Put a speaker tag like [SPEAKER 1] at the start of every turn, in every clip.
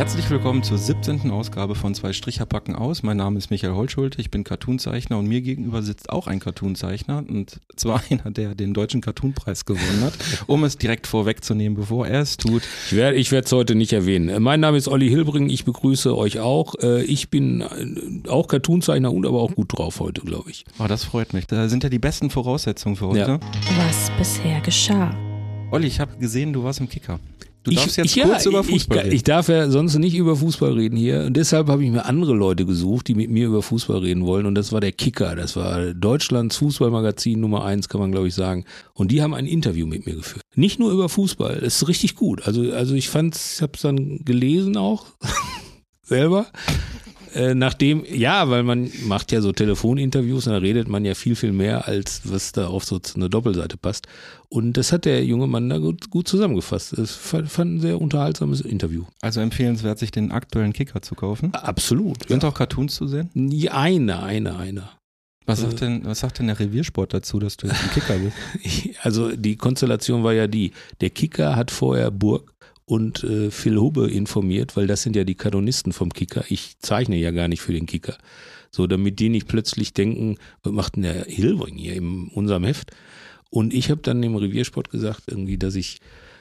[SPEAKER 1] Herzlich willkommen zur 17. Ausgabe von Zwei Stricher packen aus. Mein Name ist Michael Holtschulte, ich bin Cartoonzeichner und mir gegenüber sitzt auch ein Cartoonzeichner und zwar einer, der den deutschen Cartoonpreis gewonnen hat. Um es direkt vorwegzunehmen, bevor er es tut.
[SPEAKER 2] Ich werde ich es heute nicht erwähnen. Mein Name ist Olli Hilbring, ich begrüße euch auch. Äh, ich bin äh, auch Cartoonzeichner und aber auch gut drauf heute, glaube ich.
[SPEAKER 1] Oh, das freut mich. Da sind ja die besten Voraussetzungen für heute. Ja.
[SPEAKER 3] Was bisher geschah.
[SPEAKER 1] Olli, ich habe gesehen, du warst im Kicker.
[SPEAKER 2] Du darfst ich, jetzt ja, kurz über Fußball ich, reden. Ich darf ja sonst nicht über Fußball reden hier. Und deshalb habe ich mir andere Leute gesucht, die mit mir über Fußball reden wollen. Und das war der Kicker. Das war Deutschlands Fußballmagazin Nummer eins, kann man glaube ich sagen. Und die haben ein Interview mit mir geführt. Nicht nur über Fußball. Das ist richtig gut. Also, also ich fand's, ich habe es dann gelesen auch. selber. Äh, nachdem, ja, weil man macht ja so Telefoninterviews und da redet man ja viel, viel mehr, als was da auf so eine Doppelseite passt. Und das hat der junge Mann da gut, gut zusammengefasst. Es fand ein sehr unterhaltsames Interview.
[SPEAKER 1] Also empfehlenswert, sich den aktuellen Kicker zu kaufen?
[SPEAKER 2] Absolut.
[SPEAKER 1] Sind ja. auch Cartoons zu sehen?
[SPEAKER 2] Eine, eine, eine.
[SPEAKER 1] Was sagt, denn, was sagt denn der Reviersport dazu, dass du jetzt ein Kicker bist?
[SPEAKER 2] Also die Konstellation war ja die, der Kicker hat vorher Burg und äh, Phil Hubbe informiert, weil das sind ja die Kanonisten vom Kicker. Ich zeichne ja gar nicht für den Kicker. So, damit die nicht plötzlich denken, was macht denn der Hilbring hier in unserem Heft? Und ich habe dann dem Reviersport gesagt, irgendwie, dass ich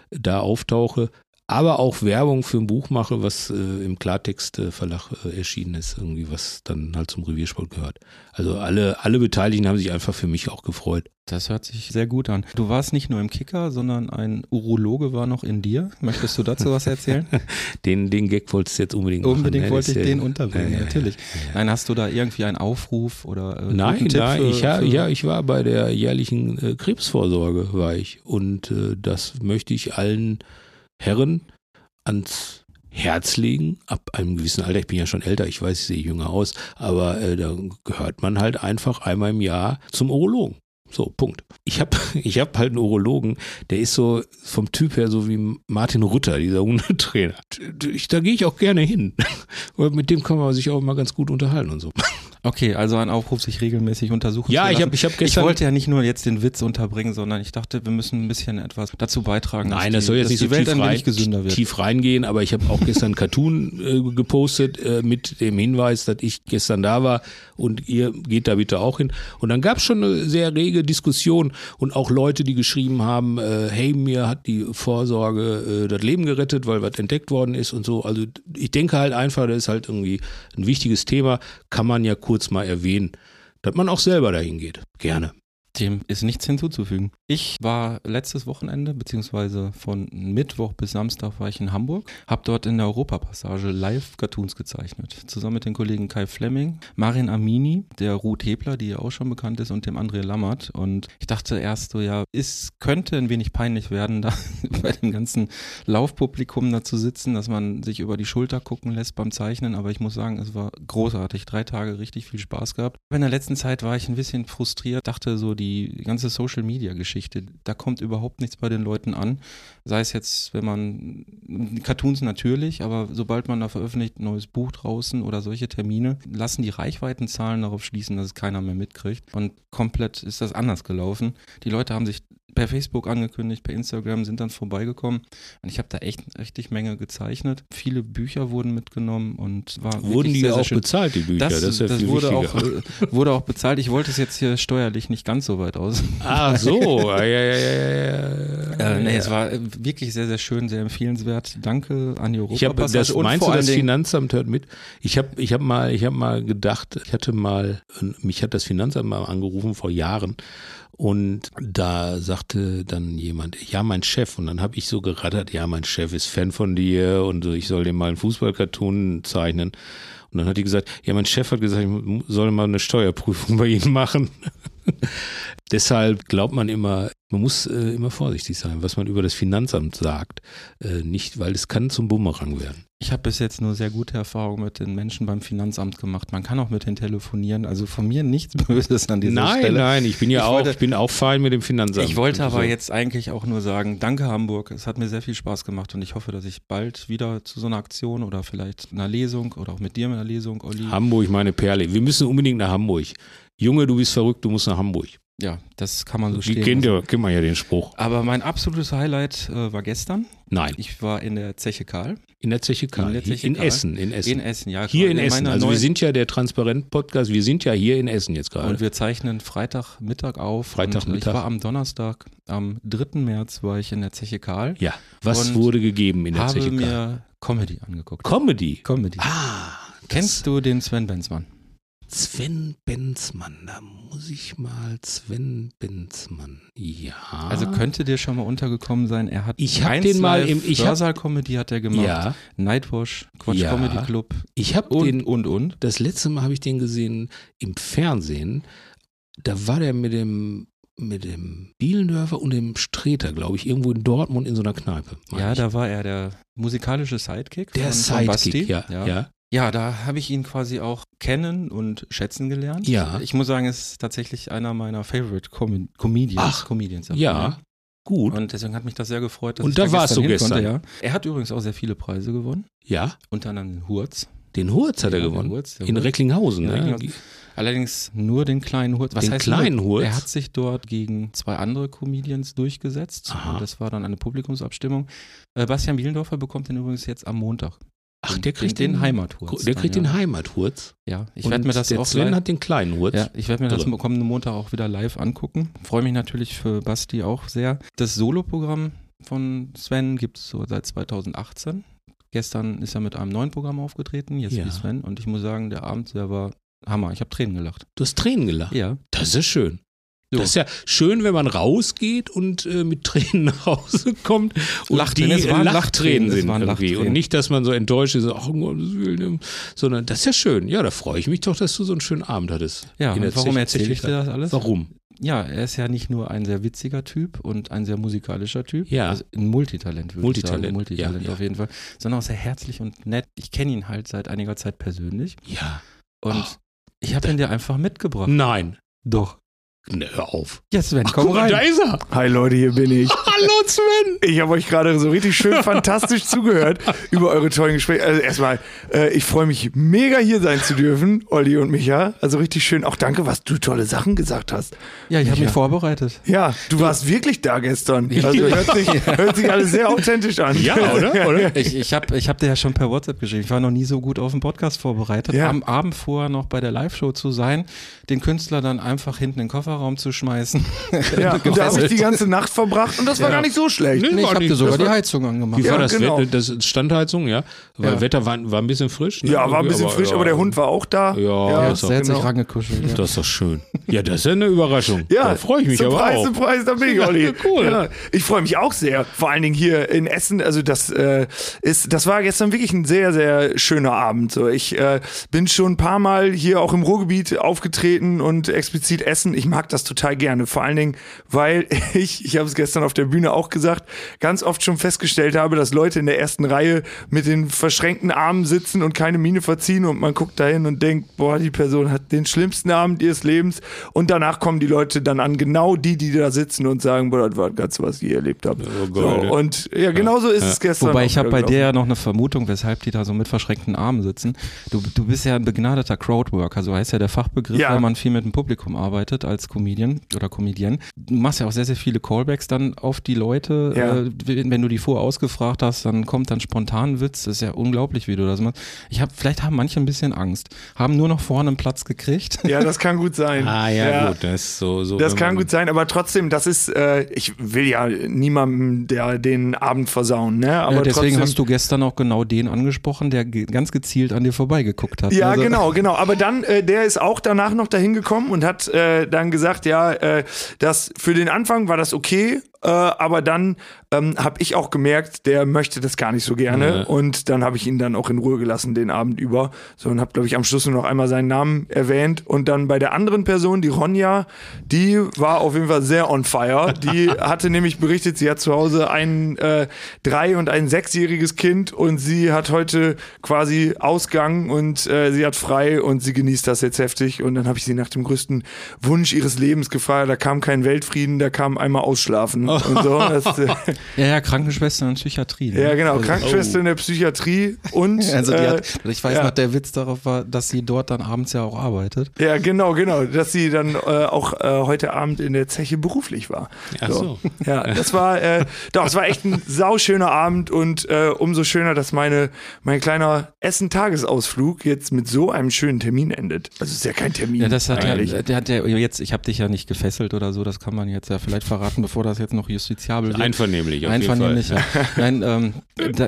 [SPEAKER 2] da auftauche, aber auch Werbung für ein Buch mache, was äh, im Klartext-Verlag äh, erschienen ist, irgendwie, was dann halt zum Reviersport gehört. Also alle, alle Beteiligten haben sich einfach für mich auch gefreut.
[SPEAKER 1] Das hört sich sehr gut an. Du warst nicht nur im Kicker, sondern ein Urologe war noch in dir. Möchtest du dazu was erzählen?
[SPEAKER 2] den, den Gag wolltest du jetzt unbedingt
[SPEAKER 1] machen. Unbedingt ne? wollte ich den unterbringen, ja, natürlich. Ja, ja. Nein, hast du da irgendwie einen Aufruf oder
[SPEAKER 2] äh, Nein, nein, für, ich, ja, ja, ich war bei der jährlichen äh, Krebsvorsorge, war ich. Und äh, das möchte ich allen Herren ans Herz legen, ab einem gewissen Alter, ich bin ja schon älter, ich weiß, ich sehe jünger aus, aber äh, da gehört man halt einfach einmal im Jahr zum Urologen. So, Punkt. Ich habe ich hab halt einen Urologen, der ist so vom Typ her so wie Martin Rütter, dieser Hundetrainer. Da gehe ich auch gerne hin. mit dem kann man sich auch mal ganz gut unterhalten und so.
[SPEAKER 1] Okay, also ein Aufruf, sich regelmäßig untersuchen
[SPEAKER 2] ja, zu lassen. Ja, ich habe ich hab
[SPEAKER 1] gestern... Ich wollte ja nicht nur jetzt den Witz unterbringen, sondern ich dachte, wir müssen ein bisschen etwas dazu beitragen,
[SPEAKER 2] Nein, das die, soll jetzt nicht so Welt tief, rein, gesünder wird. tief reingehen, aber ich habe auch gestern einen Cartoon äh, gepostet äh, mit dem Hinweis, dass ich gestern da war und ihr geht da bitte auch hin. Und dann gab es schon eine sehr rege Diskussion und auch Leute, die geschrieben haben, äh, hey, mir hat die Vorsorge äh, das Leben gerettet, weil was entdeckt worden ist und so. Also ich denke halt einfach, das ist halt irgendwie ein wichtiges Thema, kann man ja kurz mal erwähnen, dass man auch selber dahin geht. Gerne.
[SPEAKER 1] Dem ist nichts hinzuzufügen. Ich war letztes Wochenende, beziehungsweise von Mittwoch bis Samstag war ich in Hamburg, habe dort in der Europapassage live Cartoons gezeichnet. Zusammen mit den Kollegen Kai Fleming, Marin Amini, der Ruth Hebler, die ja auch schon bekannt ist, und dem André Lammert. Und ich dachte erst so, ja, es könnte ein wenig peinlich werden, da bei dem ganzen Laufpublikum da zu sitzen, dass man sich über die Schulter gucken lässt beim Zeichnen. Aber ich muss sagen, es war großartig. Drei Tage richtig viel Spaß gehabt. In der letzten Zeit war ich ein bisschen frustriert, dachte so, die ganze Social Media Geschichte, da kommt überhaupt nichts bei den Leuten an. Sei es jetzt, wenn man Cartoons natürlich, aber sobald man da veröffentlicht, ein neues Buch draußen oder solche Termine, lassen die Reichweitenzahlen darauf schließen, dass es keiner mehr mitkriegt. Und komplett ist das anders gelaufen. Die Leute haben sich per Facebook angekündigt, per Instagram sind dann vorbeigekommen. Und ich habe da echt richtig Menge gezeichnet. Viele Bücher wurden mitgenommen und war
[SPEAKER 2] Wurden die
[SPEAKER 1] sehr,
[SPEAKER 2] auch
[SPEAKER 1] sehr
[SPEAKER 2] bezahlt, die Bücher?
[SPEAKER 1] Das, das, ja das wurde, auch, äh, wurde auch bezahlt. Ich wollte es jetzt hier steuerlich nicht ganz so weit aus.
[SPEAKER 2] Ach so, ja, ja, ja, ja.
[SPEAKER 1] Äh, nee, es war wirklich sehr, sehr schön, sehr empfehlenswert. Danke an die Europa.
[SPEAKER 2] Ich habe das, meinst du, das Finanzamt hört mit? Ich habe ich hab mal, ich hab mal gedacht, ich hatte mal, mich hat das Finanzamt mal angerufen vor Jahren und da sagte dann jemand, ja, mein Chef. Und dann habe ich so gerattert, ja, mein Chef ist Fan von dir und ich soll dir mal einen Fußballkarton zeichnen. Und dann hat die gesagt, ja, mein Chef hat gesagt, ich soll mal eine Steuerprüfung bei Ihnen machen. Deshalb glaubt man immer, man muss äh, immer vorsichtig sein, was man über das Finanzamt sagt. Äh, nicht, weil es kann zum Bumerang werden.
[SPEAKER 1] Ich habe bis jetzt nur sehr gute Erfahrungen mit den Menschen beim Finanzamt gemacht. Man kann auch mit denen telefonieren. Also von mir nichts Böses an dieser
[SPEAKER 2] nein,
[SPEAKER 1] Stelle.
[SPEAKER 2] Nein, nein, ich bin ja ich auch, wollte, ich bin auch fein mit dem Finanzamt.
[SPEAKER 1] Ich wollte aber so. jetzt eigentlich auch nur sagen, danke Hamburg. Es hat mir sehr viel Spaß gemacht und ich hoffe, dass ich bald wieder zu so einer Aktion oder vielleicht einer Lesung oder auch mit dir mit einer Lesung, Olli.
[SPEAKER 2] Hamburg, meine Perle. Wir müssen unbedingt nach Hamburg. Junge, du bist verrückt, du musst nach Hamburg.
[SPEAKER 1] Ja, das kann man so
[SPEAKER 2] stehen. Kennt,
[SPEAKER 1] ja,
[SPEAKER 2] kennt man ja den Spruch.
[SPEAKER 1] Aber mein absolutes Highlight äh, war gestern.
[SPEAKER 2] Nein.
[SPEAKER 1] Ich war in der Zeche Karl.
[SPEAKER 2] In der Zeche Karl. In, der Zeche in Karl. Essen. In Essen.
[SPEAKER 1] In Essen, ja.
[SPEAKER 2] Hier in, in Essen. Also wir sind ja der Transparent-Podcast, wir sind ja hier in Essen jetzt gerade.
[SPEAKER 1] Und wir zeichnen Freitagmittag auf.
[SPEAKER 2] Freitagmittag.
[SPEAKER 1] Ich war am Donnerstag, am 3. März war ich in der Zeche Karl.
[SPEAKER 2] Ja. Was wurde gegeben in der Zeche Karl?
[SPEAKER 1] Ich habe mir Comedy angeguckt.
[SPEAKER 2] Comedy?
[SPEAKER 1] Comedy.
[SPEAKER 2] Ah.
[SPEAKER 1] Kennst du den Sven Benzmann?
[SPEAKER 2] Sven Benzmann, da muss ich mal Sven Benzmann. Ja.
[SPEAKER 1] Also könnte dir schon mal untergekommen sein, er hat
[SPEAKER 2] ich hab den mal im
[SPEAKER 1] ich Hörsaal Comedy hat er gemacht,
[SPEAKER 2] ja.
[SPEAKER 1] Nightwash, Quatsch
[SPEAKER 2] ja.
[SPEAKER 1] Comedy Club.
[SPEAKER 2] Ich habe den und und das letzte Mal habe ich den gesehen im Fernsehen. Da war der mit dem mit dem Bielendörfer und dem Streter, glaube ich, irgendwo in Dortmund in so einer Kneipe.
[SPEAKER 1] Ja,
[SPEAKER 2] ich.
[SPEAKER 1] da war er der musikalische Sidekick.
[SPEAKER 2] Der Sidekick,
[SPEAKER 1] von
[SPEAKER 2] ja,
[SPEAKER 1] ja.
[SPEAKER 2] ja.
[SPEAKER 1] Ja, da habe ich ihn quasi auch kennen und schätzen gelernt.
[SPEAKER 2] Ja.
[SPEAKER 1] Ich muss sagen, es ist tatsächlich einer meiner Favorite Com Comedians.
[SPEAKER 2] Ach,
[SPEAKER 1] Comedians
[SPEAKER 2] ja. ja. Gut.
[SPEAKER 1] Und deswegen hat mich das sehr gefreut. Dass
[SPEAKER 2] und
[SPEAKER 1] ich
[SPEAKER 2] da,
[SPEAKER 1] da
[SPEAKER 2] warst du gestern.
[SPEAKER 1] Konnte, ja. Er hat übrigens auch sehr viele Preise gewonnen.
[SPEAKER 2] Ja.
[SPEAKER 1] Unter anderem den Hurz.
[SPEAKER 2] Den Hurz hat ja, er gewonnen.
[SPEAKER 1] Hurz,
[SPEAKER 2] in
[SPEAKER 1] Hurz.
[SPEAKER 2] Recklinghausen.
[SPEAKER 1] In
[SPEAKER 2] ne?
[SPEAKER 1] Recklinghausen. Allerdings nur den kleinen Hurz.
[SPEAKER 2] Was den heißt kleinen nur? Hurz?
[SPEAKER 1] Er hat sich dort gegen zwei andere Comedians durchgesetzt.
[SPEAKER 2] Aha.
[SPEAKER 1] Und das war dann eine Publikumsabstimmung. Äh, Bastian Bielendorfer bekommt den übrigens jetzt am Montag.
[SPEAKER 2] Ach, der kriegt
[SPEAKER 1] den,
[SPEAKER 2] den,
[SPEAKER 1] Heimathurz.
[SPEAKER 2] Der kriegt
[SPEAKER 1] dann,
[SPEAKER 2] den
[SPEAKER 1] ja.
[SPEAKER 2] Heimathurz.
[SPEAKER 1] Ja, ich werde mir das
[SPEAKER 2] der
[SPEAKER 1] auch
[SPEAKER 2] Sven hat den kleinen Hurz.
[SPEAKER 1] Ja, ich werde mir das kommenden Montag auch wieder live angucken. Freue mich natürlich für Basti auch sehr. Das Soloprogramm von Sven gibt es so seit 2018. Gestern ist er mit einem neuen Programm aufgetreten, jetzt
[SPEAKER 2] Ja.
[SPEAKER 1] wie Sven. Und ich muss sagen, der Abend, der war Hammer. Ich habe Tränen gelacht.
[SPEAKER 2] Du hast Tränen gelacht.
[SPEAKER 1] Ja.
[SPEAKER 2] Das ist schön.
[SPEAKER 1] So.
[SPEAKER 2] Das ist ja schön, wenn man rausgeht und äh, mit Tränen nach Hause kommt und
[SPEAKER 1] Lachtränen,
[SPEAKER 2] die Lachtränen
[SPEAKER 1] Lachtränen,
[SPEAKER 2] sind irgendwie.
[SPEAKER 1] Lachtränen.
[SPEAKER 2] Und nicht, dass man so enttäuscht ist, ach um Gottes Willen, sondern das ist ja schön. Ja, da freue ich mich doch, dass du so einen schönen Abend hattest.
[SPEAKER 1] Ja, und warum erzähle ich dir das alles?
[SPEAKER 2] Warum?
[SPEAKER 1] Ja, er ist ja nicht nur ein sehr witziger Typ und ein sehr musikalischer Typ.
[SPEAKER 2] Ja.
[SPEAKER 1] Also ein Multitalent, würde
[SPEAKER 2] Multitalent,
[SPEAKER 1] ich sagen. Multitalent
[SPEAKER 2] ja,
[SPEAKER 1] auf jeden Fall. Sondern auch sehr herzlich und nett. Ich kenne ihn halt seit einiger Zeit persönlich.
[SPEAKER 2] Ja.
[SPEAKER 1] Und
[SPEAKER 2] Ach,
[SPEAKER 1] ich habe ihn dir einfach mitgebracht.
[SPEAKER 2] Nein.
[SPEAKER 1] Doch.
[SPEAKER 2] Ne, hör auf.
[SPEAKER 1] Ja, Sven, komm
[SPEAKER 2] Guck mal,
[SPEAKER 1] rein.
[SPEAKER 2] da ist er.
[SPEAKER 4] Hi Leute, hier bin ich.
[SPEAKER 2] Hallo Sven.
[SPEAKER 4] Ich habe euch gerade so richtig schön fantastisch zugehört über eure tollen Gespräche. Also erstmal, äh, ich freue mich mega hier sein zu dürfen, Olli und Micha. Also richtig schön. Auch danke, was du tolle Sachen gesagt hast.
[SPEAKER 1] Ja, ich habe mich vorbereitet.
[SPEAKER 4] Ja, du warst wirklich da gestern. Also hört sich, hört sich alles sehr authentisch an.
[SPEAKER 2] Ja, oder? oder?
[SPEAKER 1] Ich, ich habe ich hab dir ja schon per WhatsApp geschrieben. Ich war noch nie so gut auf den Podcast vorbereitet.
[SPEAKER 4] Ja.
[SPEAKER 1] Am Abend vorher noch bei der Live-Show zu sein, den Künstler dann einfach hinten in den Kofferraum zu schmeißen.
[SPEAKER 4] Ja, und da habe ich die ganze Nacht verbracht und das war
[SPEAKER 2] Ja.
[SPEAKER 4] gar nicht so schlecht.
[SPEAKER 2] Nee,
[SPEAKER 1] Nee, ich habe dir sogar die Heizung angemacht.
[SPEAKER 2] Wie
[SPEAKER 4] Ja,
[SPEAKER 2] war das
[SPEAKER 4] genau.
[SPEAKER 2] Wetter? Das ist Standheizung, ja? Weil
[SPEAKER 4] Ja.
[SPEAKER 2] Wetter war, war ein bisschen frisch. Ne?
[SPEAKER 4] Ja, war ein bisschen frisch, aber der Hund war auch da.
[SPEAKER 2] Ja,
[SPEAKER 1] Jetzt
[SPEAKER 2] ist
[SPEAKER 1] hat sich
[SPEAKER 4] genau.
[SPEAKER 1] rangekuschelt. Ja.
[SPEAKER 2] Das ist doch schön. Ja, das ist ja eine Überraschung.
[SPEAKER 4] Ja,
[SPEAKER 2] da freue ich mich aber
[SPEAKER 4] Surprise,
[SPEAKER 2] auch.
[SPEAKER 4] Surprise, da bin ich, Olli.
[SPEAKER 2] Cool.
[SPEAKER 4] Ja, ich freue mich auch sehr. Vor allen Dingen hier in Essen. Also das äh, ist, das war gestern wirklich ein sehr, sehr schöner Abend. So, ich äh, bin schon ein paar Mal hier auch im Ruhrgebiet aufgetreten und explizit Essen. Ich mag das total gerne. Vor allen Dingen, weil ich, ich habe es gestern auf der Bühne auch gesagt, ganz oft schon festgestellt habe, dass Leute in der ersten Reihe mit den verschränkten Armen sitzen und keine Miene verziehen und man guckt dahin und denkt, boah, die Person hat den schlimmsten Abend ihres Lebens und danach kommen die Leute dann an, genau die, die da sitzen und sagen, boah, das war das Ganze, was ich je erlebt habe.
[SPEAKER 2] Oh
[SPEAKER 4] so,
[SPEAKER 2] ja.
[SPEAKER 4] und ja, genau so ist es gestern.
[SPEAKER 1] Wobei ich habe bei der ja noch eine Vermutung, weshalb die da so mit verschränkten Armen sitzen. Du, du bist ja ein begnadeter Crowdworker, so heißt ja der Fachbegriff,
[SPEAKER 4] Ja.
[SPEAKER 1] weil man viel mit dem Publikum arbeitet als Comedian oder Comedian. Du machst ja auch sehr, sehr viele Callbacks dann auf die Leute.
[SPEAKER 4] Ja.
[SPEAKER 1] Äh, wenn wenn du die vorher ausgefragt hast, dann kommt dann spontan ein Witz. Das ist ja unglaublich, wie du das machst. Ich habe, vielleicht haben manche ein bisschen Angst, haben nur noch vorne einen Platz gekriegt.
[SPEAKER 4] Ja, das kann gut sein.
[SPEAKER 2] Ah ja, gut, das ist so. so
[SPEAKER 4] Das kann
[SPEAKER 2] man-
[SPEAKER 4] gut sein, aber trotzdem, das ist, äh, ich will ja niemandem der den Abend versauen, ne? Aber
[SPEAKER 1] ja, deswegen
[SPEAKER 4] trotzdem,
[SPEAKER 1] hast du gestern auch genau den angesprochen, der ganz gezielt an dir vorbeigeguckt hat.
[SPEAKER 4] Ja,
[SPEAKER 1] Also-
[SPEAKER 4] genau, genau. Aber dann, äh, der ist auch danach noch dahin gekommen und hat äh, dann gesagt, ja, äh, das für den Anfang war das okay, Äh, aber dann ähm, habe ich auch gemerkt, der möchte das gar nicht so gerne. Ja. Und dann habe ich ihn dann auch in Ruhe gelassen den Abend über. So und habe, glaube ich, am Schluss nur noch einmal seinen Namen erwähnt. Und dann bei der anderen Person, die Ronja, die war auf jeden Fall sehr on fire. Die hatte nämlich berichtet, sie hat zu Hause ein äh, drei- und ein sechsjähriges Kind und sie hat heute quasi Ausgang und äh, sie hat frei und sie genießt das jetzt heftig. Und dann habe ich sie nach dem größten Wunsch ihres Lebens gefragt. Da kam kein Weltfrieden, da kam einmal Ausschlafen und so. Das,
[SPEAKER 1] äh, ja, ja, Krankenschwester in Psychiatrie.
[SPEAKER 4] Ne? Ja, genau, also, Krankenschwester oh. in der Psychiatrie und.
[SPEAKER 1] Also äh, hat, ich weiß ja. noch, der Witz darauf war, dass sie dort dann abends ja auch arbeitet.
[SPEAKER 4] Ja, genau, genau, dass sie dann äh, auch äh, heute Abend in der Zeche beruflich war.
[SPEAKER 2] Ach so. so.
[SPEAKER 4] Ja, das war, äh, doch, es war echt ein sauschöner Abend und äh, umso schöner, dass meine, mein kleiner Essen-Tagesausflug jetzt mit so einem schönen Termin endet. Also es ist ja kein Termin.
[SPEAKER 1] Ja, das hat eigentlich. ja, der hat ja jetzt, ich habe dich ja nicht gefesselt oder so, das kann man jetzt ja vielleicht verraten, bevor das jetzt noch justiziabel wird.
[SPEAKER 2] Einvernehmlich, auf
[SPEAKER 1] Einvernehmlich, jeden Fall. Ja. Nein, ähm,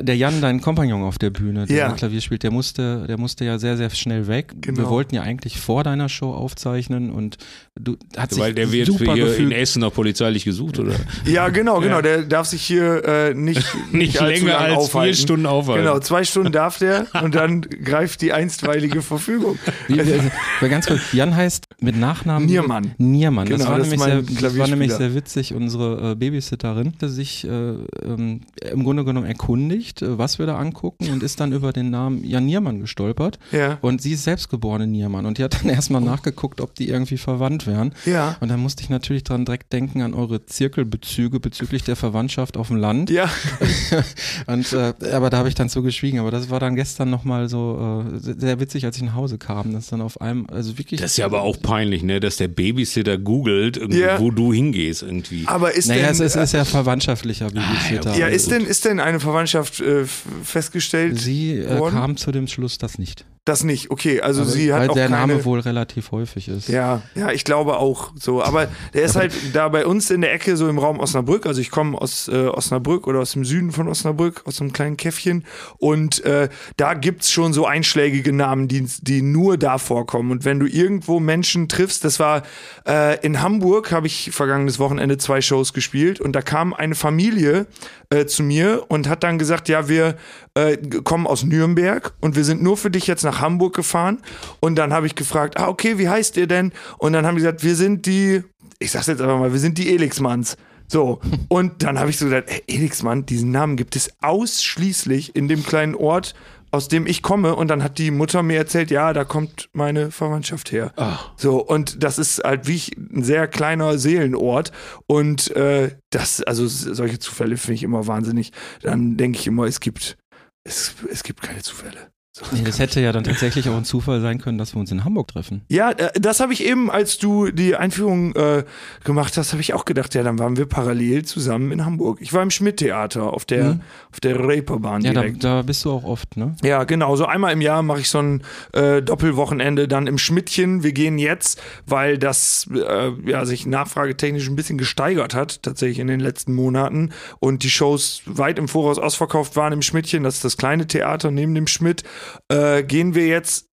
[SPEAKER 1] der Jan, dein Kompagnon auf der Bühne, der ja. Klavier spielt, der musste, der musste ja sehr, sehr schnell weg. Genau. Wir wollten ja eigentlich vor deiner Show aufzeichnen und du
[SPEAKER 2] hat Weil der wird super hier gefühlt. in Essen noch polizeilich gesucht, oder?
[SPEAKER 4] Ja, genau, genau. Ja. Der darf sich hier äh, nicht,
[SPEAKER 2] nicht, nicht länger als aufhalten. vier Stunden aufhalten.
[SPEAKER 4] Genau, zwei Stunden darf der und dann greift die einstweilige Verfügung.
[SPEAKER 1] Wie, wie, ganz kurz, Jan heißt mit Nachnamen
[SPEAKER 4] Niermann.
[SPEAKER 1] Niermann. Genau, das war, das nämlich, sehr, das war nämlich sehr witzig. Unsere äh, Babysitterin hat sich äh, ähm, im Grunde genommen erkundigt, äh, was wir da angucken und ist dann über den Namen Jan Niermann gestolpert.
[SPEAKER 4] Ja.
[SPEAKER 1] Und sie ist selbstgeborene Niermann und die hat dann erstmal oh. nachgeguckt, ob die irgendwie verwandt wären.
[SPEAKER 4] Ja.
[SPEAKER 1] Und dann musste ich natürlich dran direkt denken an eure Zirkelbezüge bezüglich der Verwandtschaft auf dem Land.
[SPEAKER 4] Ja.
[SPEAKER 1] und äh, aber da habe ich dann so geschwiegen. Aber das war dann gestern nochmal so äh, sehr witzig, als ich nach Hause kam. Das dann auf einem, also wirklich.
[SPEAKER 2] Das ist ja aber auch peinlich, ne, dass der Babysitter googelt, ja. wo du hingehst irgendwie.
[SPEAKER 4] Aber ist
[SPEAKER 1] naja,
[SPEAKER 4] denn,
[SPEAKER 1] es ist, ist ja verwandtschaftlicher Babysitter.
[SPEAKER 4] Ah, ja, ist denn, ist denn eine Verwandtschaft äh, festgestellt?
[SPEAKER 1] Sie äh, kam zu dem Schluss, dass nicht.
[SPEAKER 4] Das nicht, okay. Also aber sie hat
[SPEAKER 1] weil
[SPEAKER 4] auch
[SPEAKER 1] der
[SPEAKER 4] keine,
[SPEAKER 1] Name wohl relativ häufig ist.
[SPEAKER 4] Ja, ja, ich glaube auch so. Aber der ist halt da bei uns in der Ecke, so im Raum Osnabrück. Also ich komme aus äh, Osnabrück oder aus dem Süden von Osnabrück, aus einem kleinen Käffchen. Und äh, da gibt's schon so einschlägige Namen, die, die nur da vorkommen. Und wenn du irgendwo Menschen triffst, das war äh, in Hamburg, habe ich vergangenes Wochenende zwei Shows gespielt und da kam eine Familie äh, zu mir und hat dann gesagt, ja, wir äh, kommen aus Nürnberg und wir sind nur für dich jetzt nach Hamburg gefahren. Und dann habe ich gefragt, ah, okay, wie heißt ihr denn? Und dann haben die gesagt, wir sind die, ich sag's jetzt einfach mal, wir sind die Elixmanns. So, und dann habe ich so gesagt, hey, Elixmann, diesen Namen gibt es ausschließlich in dem kleinen Ort, aus dem ich komme. Und dann hat die Mutter mir erzählt, ja, da kommt meine Verwandtschaft her.
[SPEAKER 2] Ach.
[SPEAKER 4] So, und das ist halt wie ein sehr kleiner Seelenort. Und äh, das, also solche Zufälle finde ich immer wahnsinnig. Dann denke ich immer, es gibt, es, es gibt keine Zufälle.
[SPEAKER 1] Nee, das hätte ja dann tatsächlich auch ein Zufall sein können, dass wir uns in Hamburg treffen.
[SPEAKER 4] Ja, äh, das habe ich eben, als du die Einführung äh, gemacht hast, habe ich auch gedacht, ja, dann waren wir parallel zusammen in Hamburg. Ich war im Schmidt-Theater auf der, mhm. auf der Reeperbahn
[SPEAKER 1] ja, direkt. Da, da, bist du auch oft, ne?
[SPEAKER 4] Ja, genau. So einmal im Jahr mache ich so ein äh, Doppelwochenende dann im Schmidtchen. Wir gehen jetzt, weil das äh, ja, sich nachfragetechnisch ein bisschen gesteigert hat, tatsächlich in den letzten Monaten. Und die Shows weit im Voraus ausverkauft waren im Schmidtchen. Das ist das kleine Theater neben dem Schmidt äh, gehen wir jetzt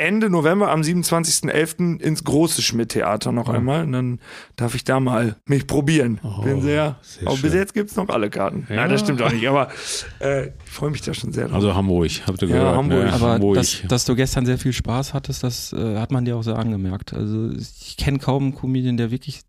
[SPEAKER 4] Ende November am 27.11. ins große Schmidt-Theater noch oh. einmal. Und dann darf ich da mal mich probieren. Oh, Bin sehr. sehr aber bis jetzt gibt es noch alle Karten. Ja. Nein, das stimmt auch nicht, aber äh, ich freue mich da schon sehr drauf.
[SPEAKER 2] Also Hamburg, habt ihr ja, gehört.
[SPEAKER 1] Hamburg.
[SPEAKER 2] Ne?
[SPEAKER 1] Aber
[SPEAKER 2] Hamburg.
[SPEAKER 1] Dass, dass, du gestern sehr viel Spaß hattest, das äh, hat man dir auch sehr angemerkt. Also ich kenne kaum einen Comedian, der wirklich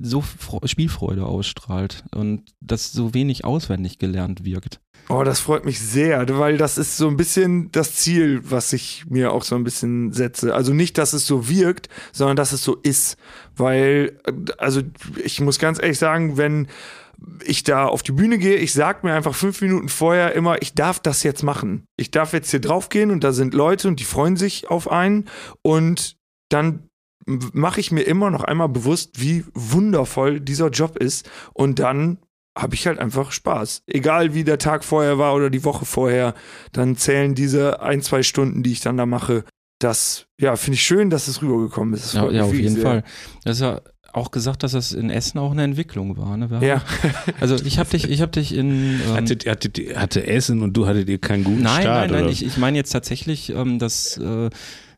[SPEAKER 1] so Spielfreude ausstrahlt und das so wenig auswendig gelernt wirkt.
[SPEAKER 4] Oh, das freut mich sehr, weil das ist so ein bisschen das Ziel, was ich mir auch so ein bisschen setze. Also nicht, dass es so wirkt, sondern dass es so ist. Weil, also ich muss ganz ehrlich sagen, wenn ich da auf die Bühne gehe, ich sag mir einfach fünf Minuten vorher immer, ich darf das jetzt machen. Ich darf jetzt hier draufgehen und da sind Leute und die freuen sich auf einen und dann mache ich mir immer noch einmal bewusst, wie wundervoll dieser Job ist und dann habe ich halt einfach Spaß. Egal wie der Tag vorher war oder die Woche vorher, dann zählen diese ein, zwei Stunden, die ich dann da mache. Das, ja, finde ich schön, dass es rübergekommen ist.
[SPEAKER 1] Ja, ja auf jeden sehr. Fall. Das ist ja auch gesagt, dass das in Essen auch eine Entwicklung war. Ne?
[SPEAKER 4] ja.
[SPEAKER 1] Also ich habe dich, ich habe dich in
[SPEAKER 2] ähm, hattet, hattet, hatte Essen und du hattet ihr keinen guten
[SPEAKER 1] nein,
[SPEAKER 2] Start.
[SPEAKER 1] Nein, nein, nein. Ich, ich meine jetzt tatsächlich, ähm, dass äh,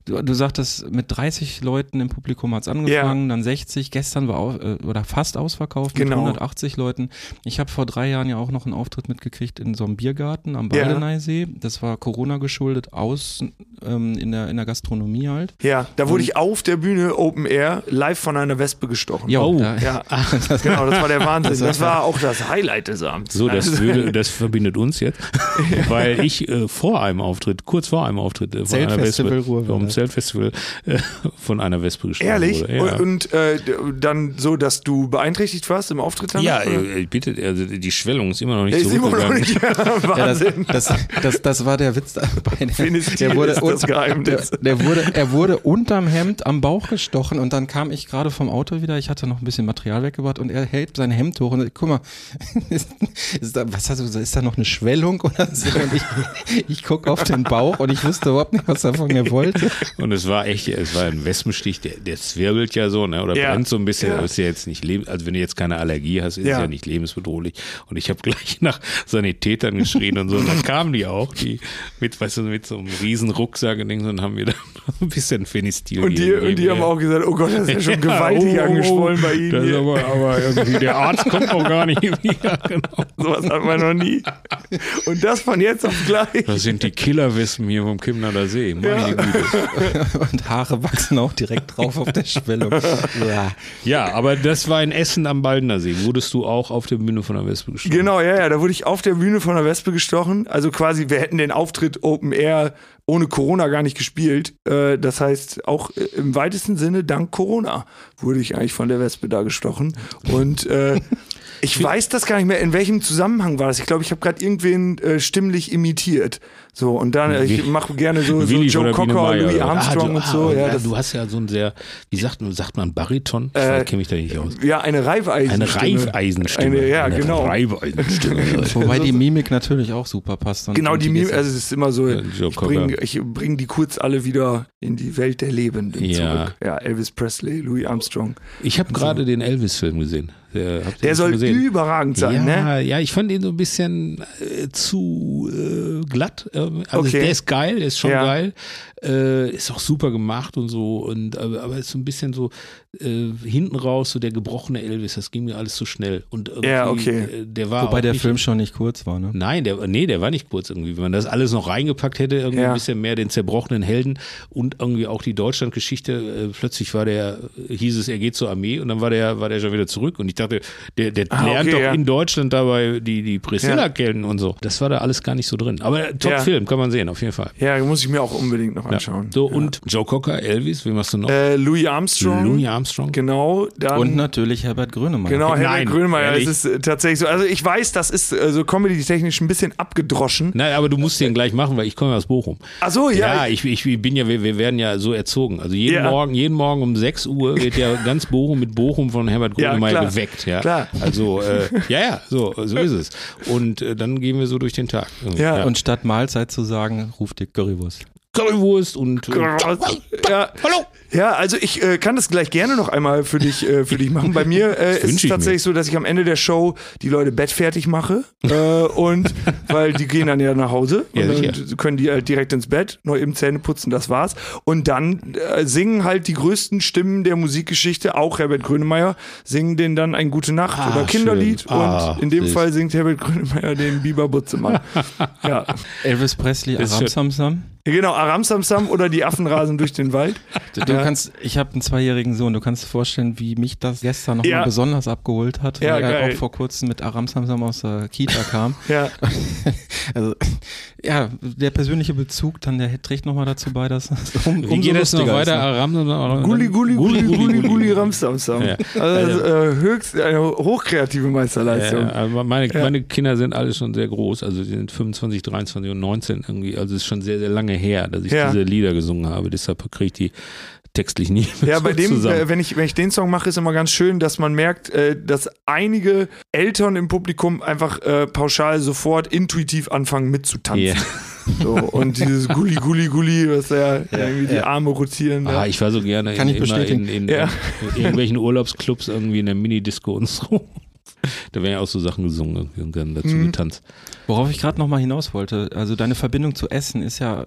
[SPEAKER 1] du, du sagtest, mit 30 Leuten im Publikum hat es angefangen, ja. dann 60, gestern war auch, äh, oder fast ausverkauft mit genau. 180 Leuten. Ich habe vor drei Jahren ja auch noch einen Auftritt mitgekriegt in so einem Biergarten am Baldeneysee. Ja. Das war Corona geschuldet, aus ähm, in, der, in der Gastronomie halt.
[SPEAKER 4] Ja, da wurde Und, ich auf der Bühne Open Air live von einer Wespe gestochen.
[SPEAKER 1] Jo, oh, da, ja.
[SPEAKER 4] genau, das war der Wahnsinn. Das war auch das Highlight des Abends.
[SPEAKER 2] So, das, würde, das verbindet uns jetzt, weil ich äh, vor einem Auftritt, kurz vor einem Auftritt äh, von einer Wespe, vom Zeltfestival äh, von einer Wespe gestochen
[SPEAKER 4] Ehrlich?
[SPEAKER 2] wurde.
[SPEAKER 4] Ja. Und, äh, dann so, dass du beeinträchtigt warst im Auftritt?
[SPEAKER 2] Dann, ja, äh, bitte, also die Schwellung ist immer noch nicht so immer noch nicht,
[SPEAKER 1] Wahnsinn. Ja, das, das, das, das, war der Witz dabei. Der, der wurde, Geheimnis. Der, der, wurde, er wurde unterm Hemd am Bauch gestochen und dann kam ich gerade vom Auto wieder. Ich hatte noch ein bisschen Material weggebracht und er hält sein Hemd hoch und guck mal, ist, ist da, was hast du, ist da noch eine Schwellung oder so? Und ich, ich gucke auf den Bauch und ich wusste überhaupt nicht, was er wollte.
[SPEAKER 2] Und es war echt, es war ein Wespenstich, der, der zwirbelt ja so, ne? Oder ja. brennt so ein bisschen. Ja. ist ja jetzt nicht leben, also wenn du jetzt keine Allergie hast, ist ja, ja nicht lebensbedrohlich. Und ich habe gleich nach Sanitätern geschrien und so. Und dann kamen die auch, die mit, weißt du, mit so einem riesen Rucksack und Ding, und haben wir dann ein bisschen Fenistil
[SPEAKER 4] Und die, und die haben auch gesagt, oh Gott, das ist ja schon gewaltig oh, oh, angeschwollen bei Ihnen. Das
[SPEAKER 2] aber, aber irgendwie, der Arzt kommt auch gar nicht wieder.
[SPEAKER 4] Genau. Sowas hat man noch nie. Und das von jetzt auf gleich.
[SPEAKER 2] Das sind die Killerwissen hier vom Kimnader See. Meine ja.
[SPEAKER 1] Güte. Und Haare wachsen auch direkt drauf auf der Schwellung.
[SPEAKER 2] Ja. ja, aber das war in Essen am Baldener See. Wurdest du auch auf der Bühne von der Wespe gestochen?
[SPEAKER 4] Genau, ja, ja. Da wurde ich auf der Bühne von der Wespe gestochen. Also quasi, wir hätten den Auftritt Open Air ohne Corona gar nicht gespielt. Äh, das heißt, auch im weitesten Sinne dank Corona wurde ich eigentlich von der Wespe da gestochen. Und äh, ich weiß das gar nicht mehr, in welchem Zusammenhang war das. Ich glaube, ich habe gerade irgendwen äh, stimmlich imitiert. So, und dann, äh, ich mache gerne so, so Joe Cocker, Louis Armstrong ah, du, und so.
[SPEAKER 2] Ah, ja, ja du hast ja so ein sehr, wie sagt, sagt man, Bariton? Ich äh, kenne mich da nicht aus.
[SPEAKER 4] Ja, eine Reifeisenstimme.
[SPEAKER 2] Eine Reifeisenstimme. Eine,
[SPEAKER 4] ja,
[SPEAKER 2] eine
[SPEAKER 4] genau.
[SPEAKER 2] Reifeisenstimme.
[SPEAKER 1] Wobei die Mimik natürlich auch super passt.
[SPEAKER 4] Genau, die Mimik, also es ist immer so, ja, ich bringe bring die kurz alle wieder in die Welt der Lebenden ja. zurück. Ja, Elvis Presley, Louis Armstrong.
[SPEAKER 2] Ich habe gerade so. den Elvis-Film gesehen.
[SPEAKER 4] Der, der soll gesehen? überragend sein,
[SPEAKER 2] ja,
[SPEAKER 4] ne?
[SPEAKER 2] Ja, ich fand ihn so ein bisschen äh, zu äh, glatt. Also okay. der ist geil, der ist schon ja. geil. Äh, ist auch super gemacht und so. Und, aber, aber ist so ein bisschen so äh, hinten raus, so der gebrochene Elvis, das ging mir alles zu schnell. Und
[SPEAKER 4] ja, okay.
[SPEAKER 2] Äh, der war
[SPEAKER 1] Wobei der nicht, Film schon nicht kurz war, ne?
[SPEAKER 2] Nein, der, nee, der war nicht kurz irgendwie. Wenn man das alles noch reingepackt hätte, irgendwie ja. ein bisschen mehr den zerbrochenen Helden und irgendwie auch die Deutschlandgeschichte, äh, plötzlich war der, hieß es, er geht zur Armee und dann war der, war der schon wieder zurück. Und ich dachte, der, der ah, lernt okay, doch ja. in Deutschland dabei die, die Priscilla kennen und so. Das war da alles gar nicht so drin. Aber Top-Film, kann man sehen, auf jeden Fall.
[SPEAKER 4] Ja, muss ich mir auch unbedingt noch anschauen.
[SPEAKER 2] So, und Joe Cocker, Elvis, wie machst du noch?
[SPEAKER 4] Äh, Louis Armstrong.
[SPEAKER 2] Louis Armstrong.
[SPEAKER 4] Genau.
[SPEAKER 1] Dann, und natürlich Herbert Grönemeyer.
[SPEAKER 4] Genau, Herbert Nein, Grönemeyer. Es ist äh, tatsächlich so. Also ich weiß, das ist äh, so comedy-technisch ein bisschen abgedroschen.
[SPEAKER 2] Nein, aber du musst den gleich machen, weil ich komme aus Bochum.
[SPEAKER 4] Ach so, ja.
[SPEAKER 2] Ja, ich, ich bin ja, wir, wir werden ja so erzogen. Also jeden ja. Morgen, jeden Morgen um 6 Uhr wird ja ganz Bochum mit Bochum von Herbert Grönemeyer ja, geweckt. Ja, klar. Also äh, ja, ja, so, so ist es. Und äh, dann gehen wir so durch den Tag.
[SPEAKER 1] Ja. ja. Und statt Mahlzeit zu sagen, ruft ihr Currywurst.
[SPEAKER 2] Currywurst und äh,
[SPEAKER 4] ja. Hallo. Ja, also ich äh, kann das gleich gerne noch einmal für dich äh, für dich machen. Bei mir äh, ist es tatsächlich mir. so, dass ich am Ende der Show die Leute bettfertig mache äh, und weil die gehen dann ja nach Hause ja, und dann können die halt direkt ins Bett, noch eben Zähne putzen, das war's. Und dann äh, singen halt die größten Stimmen der Musikgeschichte, auch Herbert Grönemeyer, singen den dann ein Gute Nacht ah, oder Kinderlied ah, und in dem Fall singt Herbert Grönemeyer den Biber Butzemann.
[SPEAKER 1] ja. Elvis Presley, Aram Samsam.
[SPEAKER 4] Genau, Aram Samsam oder die Affen rasen durch den Wald.
[SPEAKER 1] Ja. Kannst, ich habe einen zweijährigen Sohn, du kannst dir vorstellen, wie mich das gestern nochmal ja. besonders abgeholt hat, weil ja, er auch vor kurzem mit Aram Samsam aus der Kita kam.
[SPEAKER 4] ja.
[SPEAKER 1] Also, ja, der persönliche Bezug, dann der trägt nochmal dazu bei, dass
[SPEAKER 2] um, Wie geht es noch weiter?
[SPEAKER 4] Aram Gulli, Gulli, Gulli, Gulli, Gulli, Ram Samsam. Ja. Also, äh, höchst eine hochkreative Meisterleistung.
[SPEAKER 2] Ja, meine, meine Kinder sind alle schon sehr groß, also die sind 25, 23 und 19 irgendwie, also es ist schon sehr, sehr lange her, dass ich diese Lieder gesungen habe, deshalb kriege ich die textlich nie
[SPEAKER 4] Ja, bei dem, äh, wenn, ich, wenn ich den Song mache, ist immer ganz schön, dass man merkt, äh, dass einige Eltern im Publikum einfach äh, pauschal sofort intuitiv anfangen mitzutanzen. Yeah. So, und dieses Gulli, Gulli, Gulli, was ja, ja irgendwie die Arme rotieren.
[SPEAKER 2] Ah, ich war so gerne
[SPEAKER 1] Kann in, ich bestätigen.
[SPEAKER 2] In, in, in, in irgendwelchen Urlaubsclubs irgendwie in der Minidisco und so. Da werden ja auch so Sachen gesungen und dann dazu mhm. getanzt.
[SPEAKER 1] Worauf ich gerade nochmal hinaus wollte, also deine Verbindung zu Essen ist ja,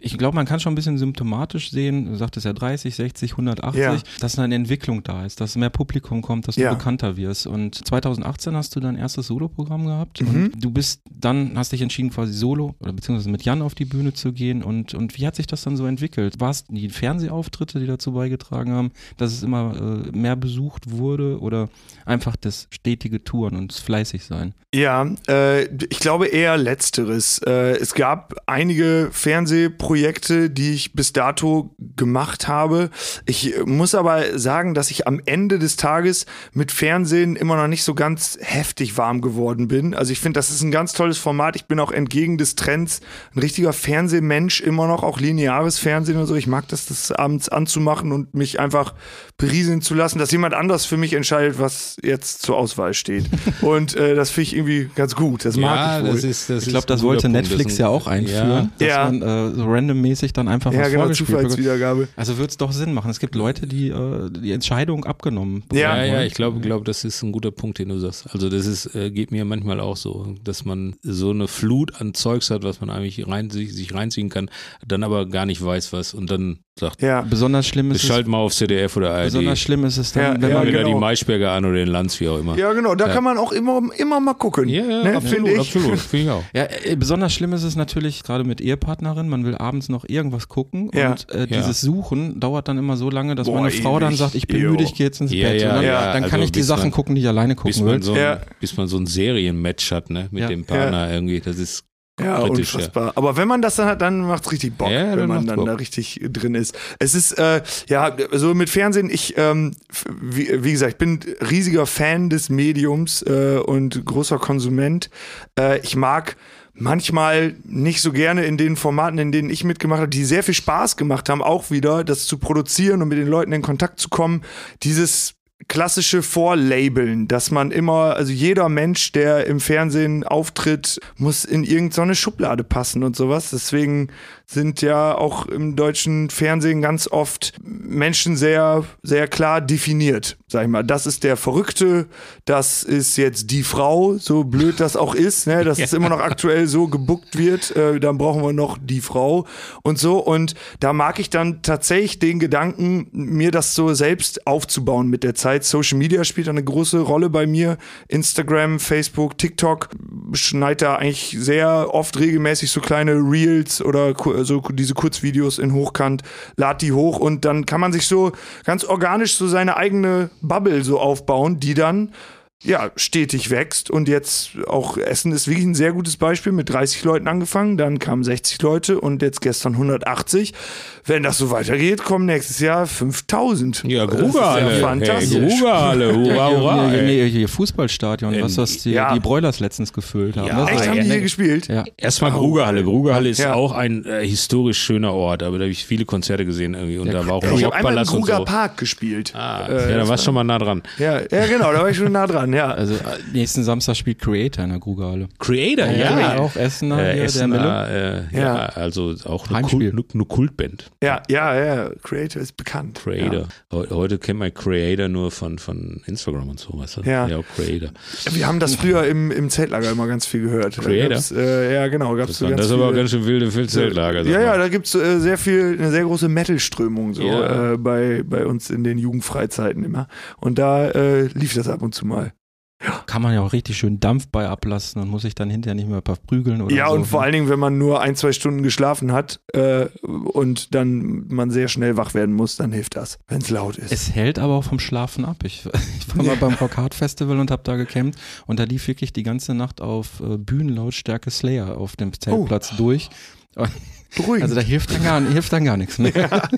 [SPEAKER 1] ich glaube, man kann schon ein bisschen symptomatisch sehen, du sagtest ja 30, 60, 180, ja. dass eine Entwicklung da ist, dass mehr Publikum kommt, dass du ja. bekannter wirst. Und 2018 hast du dein erstes Solo-Programm gehabt mhm. und du bist dann, hast dich entschieden, quasi solo oder beziehungsweise mit Jan auf die Bühne zu gehen. Und, und wie hat sich das dann so entwickelt? War es die Fernsehauftritte, die dazu beigetragen haben, dass es immer äh, mehr besucht wurde oder einfach das stetige Touren und fleißig sein?
[SPEAKER 4] Ja, äh, ich glaube eher letzteres. Äh, es gab einige Fernsehprojekte, die ich bis dato gemacht habe. Ich muss aber sagen, dass ich am Ende des Tages mit Fernsehen immer noch nicht so ganz heftig warm geworden bin. Also ich finde, das ist ein ganz tolles Format. Ich bin auch entgegen des Trends ein richtiger Fernsehmensch immer noch, auch lineares Fernsehen und so. Ich mag das, das abends anzumachen und mich einfach berieseln zu lassen, dass jemand anders für mich entscheidet, was jetzt zur Auswahl steht. und äh, das finde ich irgendwie ganz gut. Das mag ja, ich wohl.
[SPEAKER 1] Das ist, das ich glaube, das wollte Netflix ja auch einführen, ja. dass ja. man äh, so randommäßig dann einfach ja, was genau,
[SPEAKER 4] Zufallswiedergabe.
[SPEAKER 1] Also wird es doch Sinn machen. Es gibt Leute, die äh, die Entscheidung abgenommen
[SPEAKER 2] Ja, ja, ja ich glaube, glaub, das ist ein guter Punkt, den du sagst. Also das ist, äh, geht mir manchmal auch so, dass man so eine Flut an Zeugs hat, was man eigentlich rein, sich, sich reinziehen kann, dann aber gar nicht weiß was und dann sagt,
[SPEAKER 1] ja. besonders schlimm ist
[SPEAKER 2] Schalt mal auf CDF oder ARD.
[SPEAKER 1] Besonders schlimm ist es dann,
[SPEAKER 2] ja, wenn ja, man wieder genau. die Maischberger an oder den Lanz, wie auch immer.
[SPEAKER 4] Ja, genau, da ja. kann man auch immer, immer mal gucken.
[SPEAKER 2] Ja, ja ne, absolut, ich. absolut, finde ich auch.
[SPEAKER 1] Ja, äh, besonders schlimm ist es natürlich gerade mit Ehepartnerin, man will abends noch irgendwas gucken
[SPEAKER 4] ja.
[SPEAKER 1] und äh, dieses Suchen dauert dann immer so lange, dass Boah, meine Frau ewig. dann sagt, ich bin müde, ich gehe jetzt ins Bett. Ja, dann, dann also kann ich die Sachen man, gucken, die ich alleine gucken
[SPEAKER 2] bis
[SPEAKER 1] will.
[SPEAKER 2] So ein, bis man so ein Serienmatch hat, ne, mit dem Partner irgendwie, das ist
[SPEAKER 4] ja, Kritisch, unfassbar. Ja. Aber wenn man das dann hat, dann macht es richtig Bock, ja, wenn man dann Bock. da richtig drin ist. Es ist, äh, ja, so mit Fernsehen, ich, ähm, wie, wie, gesagt, ich bin riesiger Fan des Mediums äh, und großer Konsument. Äh, ich mag manchmal nicht so gerne in den Formaten, in denen ich mitgemacht habe, die sehr viel Spaß gemacht haben, auch wieder das zu produzieren und mit den Leuten in Kontakt zu kommen. Dieses klassische Vorlabeln, dass man immer, also jeder Mensch, der im Fernsehen auftritt, muss in irgendeine Schublade passen und sowas. Deswegen sind ja auch im deutschen Fernsehen ganz oft Menschen sehr, sehr klar definiert. Sag ich mal, das ist der Verrückte, das ist jetzt die Frau, so blöd das auch ist, ne, dass ja. es immer noch aktuell so gebuckt wird, äh, dann brauchen wir noch die Frau und so. Und da mag ich dann tatsächlich den Gedanken, mir das so selbst aufzubauen mit der Zeit. Social Media spielt eine große Rolle bei mir. Instagram, Facebook, TikTok schneidet da eigentlich sehr oft regelmäßig so kleine Reels oder so diese Kurzvideos in Hochkant, lad die hoch und dann kann man sich so ganz organisch so seine eigene Bubble so aufbauen, die dann ja, stetig wächst und jetzt auch Essen ist wirklich ein sehr gutes Beispiel mit 30 Leuten angefangen, dann kamen 60 Leute und jetzt gestern 180. Wenn das so weitergeht, kommen nächstes Jahr 5000.
[SPEAKER 2] Ja, Grugerhalle. Ja fantastisch. Hey, Grugerhalle, hurra, hurra.
[SPEAKER 1] Ja, nee, hier Fußballstadion, was das die, ja. die Broilers letztens gefüllt haben.
[SPEAKER 4] Ja, echt, haben die hier gespielt?
[SPEAKER 2] Ja. Erstmal Grugerhalle. Grugerhalle ist auch ein äh, historisch schöner Ort, aber da habe ich viele Konzerte gesehen irgendwie und da war auch
[SPEAKER 4] ein Ich habe einmal im Gruger so. Park gespielt.
[SPEAKER 2] Ah, äh, ja, da warst du schon mal nah dran.
[SPEAKER 4] Ja, ja, genau, da war ich schon nah dran, ja.
[SPEAKER 1] Also äh, nächsten Samstag spielt Creator in der Grugerhalle.
[SPEAKER 2] Creator, ja.
[SPEAKER 1] ja. Auch Essener,
[SPEAKER 2] äh, Essener äh, ja. also auch eine, Kult, eine Kultband.
[SPEAKER 4] Ja, ja, ja, Creator ist bekannt.
[SPEAKER 2] Creator. Ja. Heute kennt man Creator nur von, von Instagram und so, weißt du?
[SPEAKER 4] Ja.
[SPEAKER 2] ja, Creator.
[SPEAKER 4] Wir haben das früher im, im Zeltlager immer ganz viel gehört.
[SPEAKER 2] Creator?
[SPEAKER 4] Äh, ja, genau. Gab's
[SPEAKER 2] das, so das ist aber auch ganz schön wilde viel Zeltlager.
[SPEAKER 4] Ja, ja, da gibt es äh, sehr viel, eine sehr große Metal-Strömung so ja. äh, bei, bei uns in den Jugendfreizeiten immer. Und da äh, lief das ab und zu mal.
[SPEAKER 1] Ja. Kann man ja auch richtig schön Dampf bei ablassen und muss sich dann hinterher nicht mehr verprügeln oder
[SPEAKER 4] Ja,
[SPEAKER 1] so.
[SPEAKER 4] und vor allen Dingen, wenn man nur ein, zwei Stunden geschlafen hat äh, und dann man sehr schnell wach werden muss, dann hilft das, wenn es laut ist.
[SPEAKER 1] Es hält aber auch vom Schlafen ab. Ich, ich war mal beim Rock Hard Festival und habe da gecampt und da lief wirklich die ganze Nacht auf äh, Bühnenlautstärke Slayer auf dem Zeltplatz oh. durch. Beruhigend. Also da hilft dann gar, hilft dann gar nichts mehr. Ja,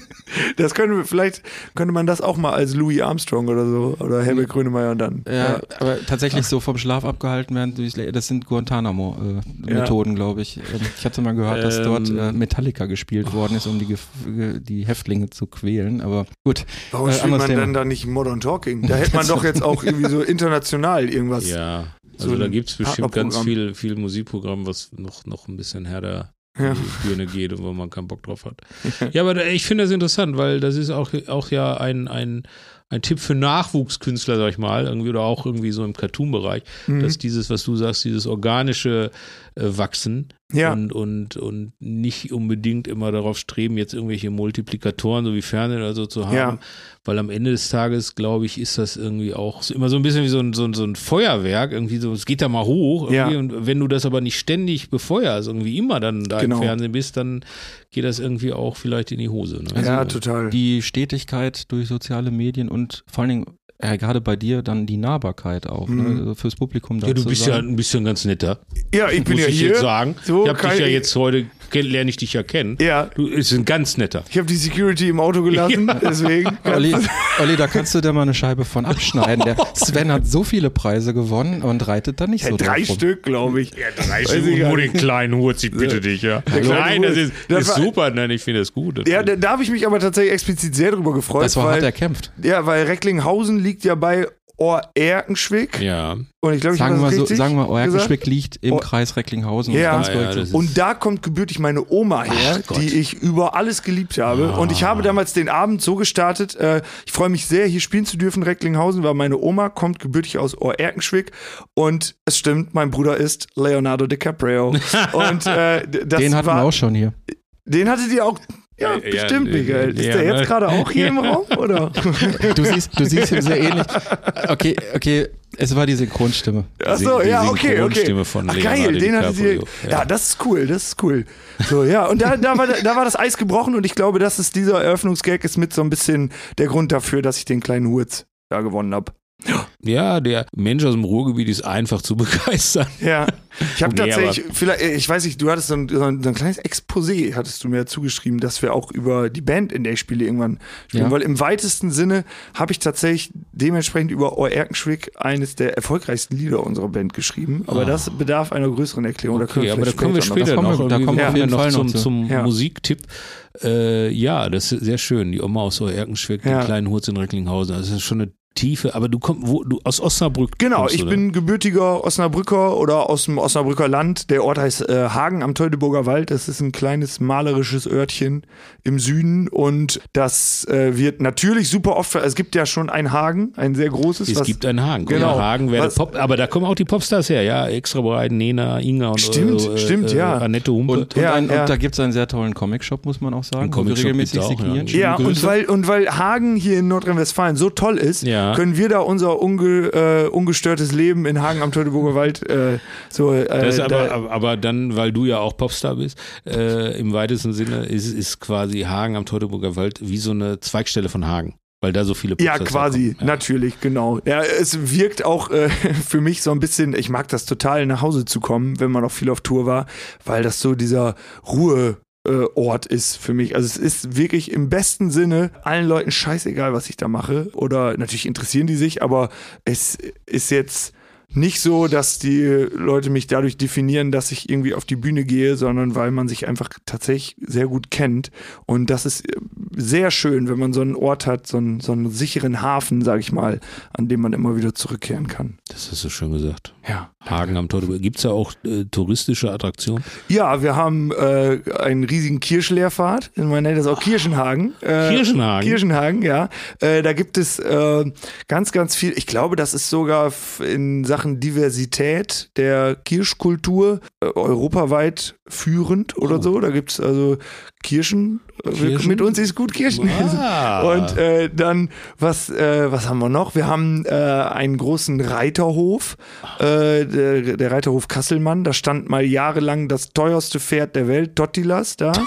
[SPEAKER 4] das können wir, vielleicht könnte man das auch mal als Louis Armstrong oder so oder Herbert Grönemeyer und dann.
[SPEAKER 1] Ja, ja. aber tatsächlich Ach. so vom Schlaf abgehalten werden, das sind Guantanamo-Methoden, äh, glaube ich. Ähm, ich hatte mal gehört, dass ähm, dort äh, Metallica gespielt worden ist, um die, die Häftlinge zu quälen, aber gut.
[SPEAKER 4] Warum äh, spielt man Thema. dann da nicht Modern Talking? Da hätte man doch jetzt auch irgendwie so international irgendwas.
[SPEAKER 2] Ja. Also so da gibt es bestimmt ganz viel, viel Musikprogramm, was noch, noch ein bisschen härter ja. die geht und wo man keinen Bock drauf hat. ja, aber ich finde das interessant, weil das ist auch, auch ja ein, ein, ein Tipp für Nachwuchskünstler, sag ich mal, irgendwie oder auch irgendwie so im Cartoon-Bereich, mhm. dass dieses, was du sagst, dieses organische Wachsen
[SPEAKER 4] ja.
[SPEAKER 2] und, und, und nicht unbedingt immer darauf streben, jetzt irgendwelche Multiplikatoren so wie Fernsehen oder so zu haben. Ja. Weil am Ende des Tages, glaube ich, ist das irgendwie auch immer so ein bisschen wie so ein, so ein, so ein Feuerwerk. Irgendwie so, es geht da mal hoch. Ja. Und wenn du das aber nicht ständig befeuerst, irgendwie immer dann da genau. im Fernsehen bist, dann geht das irgendwie auch vielleicht in die Hose. Ne?
[SPEAKER 4] Ja, also, total.
[SPEAKER 1] Die Stetigkeit durch soziale Medien und vor allen Dingen ja, gerade bei dir dann die Nahbarkeit auch, ne? mhm. ne? fürs Publikum.
[SPEAKER 2] Da ja, du bist sein. ja ein bisschen ganz netter.
[SPEAKER 4] Ja, ich bin
[SPEAKER 2] Muss
[SPEAKER 4] ja
[SPEAKER 2] ich
[SPEAKER 4] hier.
[SPEAKER 2] Jetzt sagen. So ich habe dich ja jetzt heute lerne ich dich ja kennen.
[SPEAKER 4] Ja.
[SPEAKER 2] Du bist ein ganz netter.
[SPEAKER 4] Ich habe die Security im Auto gelassen, ja. deswegen.
[SPEAKER 1] Olli, Olli, da kannst du dir mal eine Scheibe von abschneiden. Der Sven hat so viele Preise gewonnen und reitet da nicht ja, so
[SPEAKER 4] Drei Stück, glaube ich.
[SPEAKER 2] Ja, drei Stück. Nur den kleinen Hut, ich bitte dich, ja. Der Nein, das ist, das ist super, nein, ich finde das gut. Das
[SPEAKER 4] ja, da habe ich mich aber tatsächlich explizit sehr drüber gefreut.
[SPEAKER 1] Das war
[SPEAKER 4] weil,
[SPEAKER 1] hart erkämpft.
[SPEAKER 4] Ja, weil Recklinghausen liegt ja bei Ohr-Erkenschwick.
[SPEAKER 2] Ja.
[SPEAKER 4] Und ich glaube, ich
[SPEAKER 1] sagen wir so, sagen wir, Ohr-Erkenschwick liegt im Ohr Kreis Recklinghausen.
[SPEAKER 4] Ja, ja, ja und da kommt gebürtig meine Oma her, die ich über alles geliebt habe. Ah. Und ich habe damals den Abend so gestartet. Äh, ich freue mich sehr, hier spielen zu dürfen, Recklinghausen, weil meine Oma kommt gebürtig aus Ohr-Erkenschwick. Und es stimmt, mein Bruder ist Leonardo DiCaprio. und äh, das
[SPEAKER 1] Den hatten
[SPEAKER 4] war,
[SPEAKER 1] wir auch schon hier.
[SPEAKER 4] Den hattet ihr auch ja, ja bestimmt, ja, Miguel. Ist ja, der jetzt ne? gerade auch hier im Raum, oder?
[SPEAKER 1] Du siehst, du siehst ihm sehr ähnlich. Okay, okay, es war die Synchronstimme.
[SPEAKER 4] Ach so, ja, okay, okay.
[SPEAKER 2] Von
[SPEAKER 4] Ach, geil, den hatte sie. Ja. ja, das ist cool, das ist cool. So, ja, und da, da, war, da war das Eis gebrochen und ich glaube, dass es dieser Eröffnungsgag ist mit so ein bisschen der Grund dafür, dass ich den kleinen Hurz da gewonnen habe.
[SPEAKER 2] Ja, der Mensch aus dem Ruhrgebiet ist einfach zu begeistern.
[SPEAKER 4] Ja, ich habe nee, tatsächlich, vielleicht, ich weiß nicht, du hattest so ein, so ein, kleines Exposé, hattest du mir zugeschrieben, dass wir auch über die Band, in der ich spiele, irgendwann spielen. Ja. Weil im weitesten Sinne habe ich tatsächlich dementsprechend über Oerkenschwick eines der erfolgreichsten Lieder unserer Band geschrieben. Aber oh. das bedarf einer größeren Erklärung.
[SPEAKER 2] Okay, da aber da kommen wir später noch. noch. Da kommen wir auf jeden Fall noch zum, zum ja. Musiktipp. Äh, ja, das ist sehr schön. Die Oma aus Oerkenschwick, ja. den kleinen Hurz in Recklinghausen. Also das ist schon eine Tiefe, aber du kommst wo du aus Osnabrück.
[SPEAKER 4] Genau, ich bin gebürtiger Osnabrücker oder aus dem Osnabrücker Land. Der Ort heißt äh, Hagen am Teutoburger Wald. Das ist ein kleines malerisches Örtchen im Süden und das äh, wird natürlich super oft. Es gibt ja schon ein Hagen, ein sehr großes.
[SPEAKER 2] Es
[SPEAKER 4] was,
[SPEAKER 2] gibt einen Hagen. Genau. Ja, Hagen wäre Pop, aber da kommen auch die Popstars her, ja. Extra bereit, Nena, Inga und
[SPEAKER 4] stimmt, äh, stimmt, ja.
[SPEAKER 2] Annette Humpe.
[SPEAKER 1] Und, und, ja, ein, ja. und da gibt es einen sehr tollen Comic-Shop, muss man auch sagen. Ein
[SPEAKER 2] Comic-Shop regelmäßig auch,
[SPEAKER 4] signieren. Ja, ja und weil und weil Hagen hier in Nordrhein-Westfalen so toll ist, ja. Können wir da unser unge, äh, ungestörtes Leben in Hagen am Teutoburger Wald äh, so. Äh,
[SPEAKER 2] das aber, da, aber dann, weil du ja auch Popstar bist, äh, im weitesten Sinne ist, ist quasi Hagen am Teutoburger Wald wie so eine Zweigstelle von Hagen. Weil da so viele
[SPEAKER 4] Popstars Ja, quasi, ja. natürlich, genau. Ja, es wirkt auch äh, für mich so ein bisschen, ich mag das total, nach Hause zu kommen, wenn man auch viel auf Tour war, weil das so dieser Ruhe, Ort ist für mich. Also es ist wirklich im besten Sinne allen Leuten scheißegal, was ich da mache. Oder natürlich interessieren die sich, aber es ist jetzt nicht so, dass die Leute mich dadurch definieren, dass ich irgendwie auf die Bühne gehe, sondern weil man sich einfach tatsächlich sehr gut kennt. Und das ist sehr schön, wenn man so einen Ort hat, so einen, so einen sicheren Hafen, sag ich mal, an dem man immer wieder zurückkehren kann.
[SPEAKER 2] Das hast du schön gesagt.
[SPEAKER 4] Ja.
[SPEAKER 2] Hagen am Teutoburg. Gibt es da auch äh, touristische Attraktionen?
[SPEAKER 4] Ja, wir haben äh, einen riesigen Kirschlehrpfad. Man nennt das auch Kirchenhagen.
[SPEAKER 2] Äh, Kirchenhagen?
[SPEAKER 4] Kirchenhagen, ja. Äh, da gibt es äh, ganz, ganz viel. Ich glaube, das ist sogar in Sachen Diversität der Kirschkultur äh, europaweit führend oder oh. so. Da gibt es also Kirschen Kirschen? Mit uns ist gut Kirschen ah. Und äh, dann, was, äh, was haben wir noch? Wir haben äh, einen großen Reiterhof, äh, der, der, Reiterhof Kasselmann. Da stand mal jahrelang das teuerste Pferd der Welt, Tottilas, da.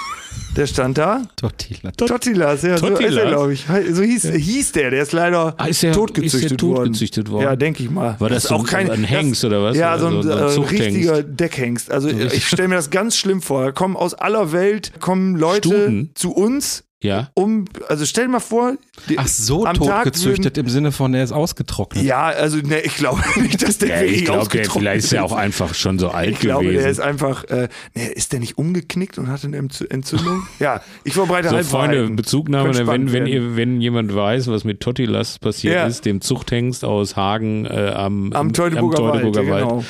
[SPEAKER 4] Der stand da.
[SPEAKER 1] Tottilas.
[SPEAKER 4] Tottilas, ja, Tottilas. so ist er, glaube ich. So hieß, hieß der, der ist leider
[SPEAKER 2] ah, ist der,
[SPEAKER 4] totgezüchtet, ist
[SPEAKER 2] der totgezüchtet worden.
[SPEAKER 4] Ja, denke ich mal.
[SPEAKER 2] War das, das so auch kein ein Hengst
[SPEAKER 4] das,
[SPEAKER 2] oder was?
[SPEAKER 4] Ja, so ein, so ein, so ein richtiger Deckhengst. Also ich stelle mir das ganz schlimm vor. Da kommen aus aller Welt, kommen Leute Stuten. zu uns
[SPEAKER 2] ja.
[SPEAKER 4] Um, also stell dir mal vor,
[SPEAKER 1] die, Ach so, am tot gezüchtet im Sinne von, er ist ausgetrocknet.
[SPEAKER 4] Ja, also ne, ich glaube nicht, dass der ja, ich glaub, der,
[SPEAKER 2] Vielleicht ist er auch einfach schon so alt
[SPEAKER 4] ich
[SPEAKER 2] gewesen.
[SPEAKER 4] Ich glaube, der ist einfach, äh, ne, ist der nicht umgeknickt und hatte eine Entzündung? ja, ich verbreite
[SPEAKER 2] so,
[SPEAKER 4] halt
[SPEAKER 2] Freunde, Bezugnahme, wenn, wenn, ihr, wenn jemand weiß, was mit Totilas passiert ja. ist, dem Zuchthengst aus Hagen äh, am,
[SPEAKER 4] am Teutoburger, am Teutoburger Wald, Wald. Genau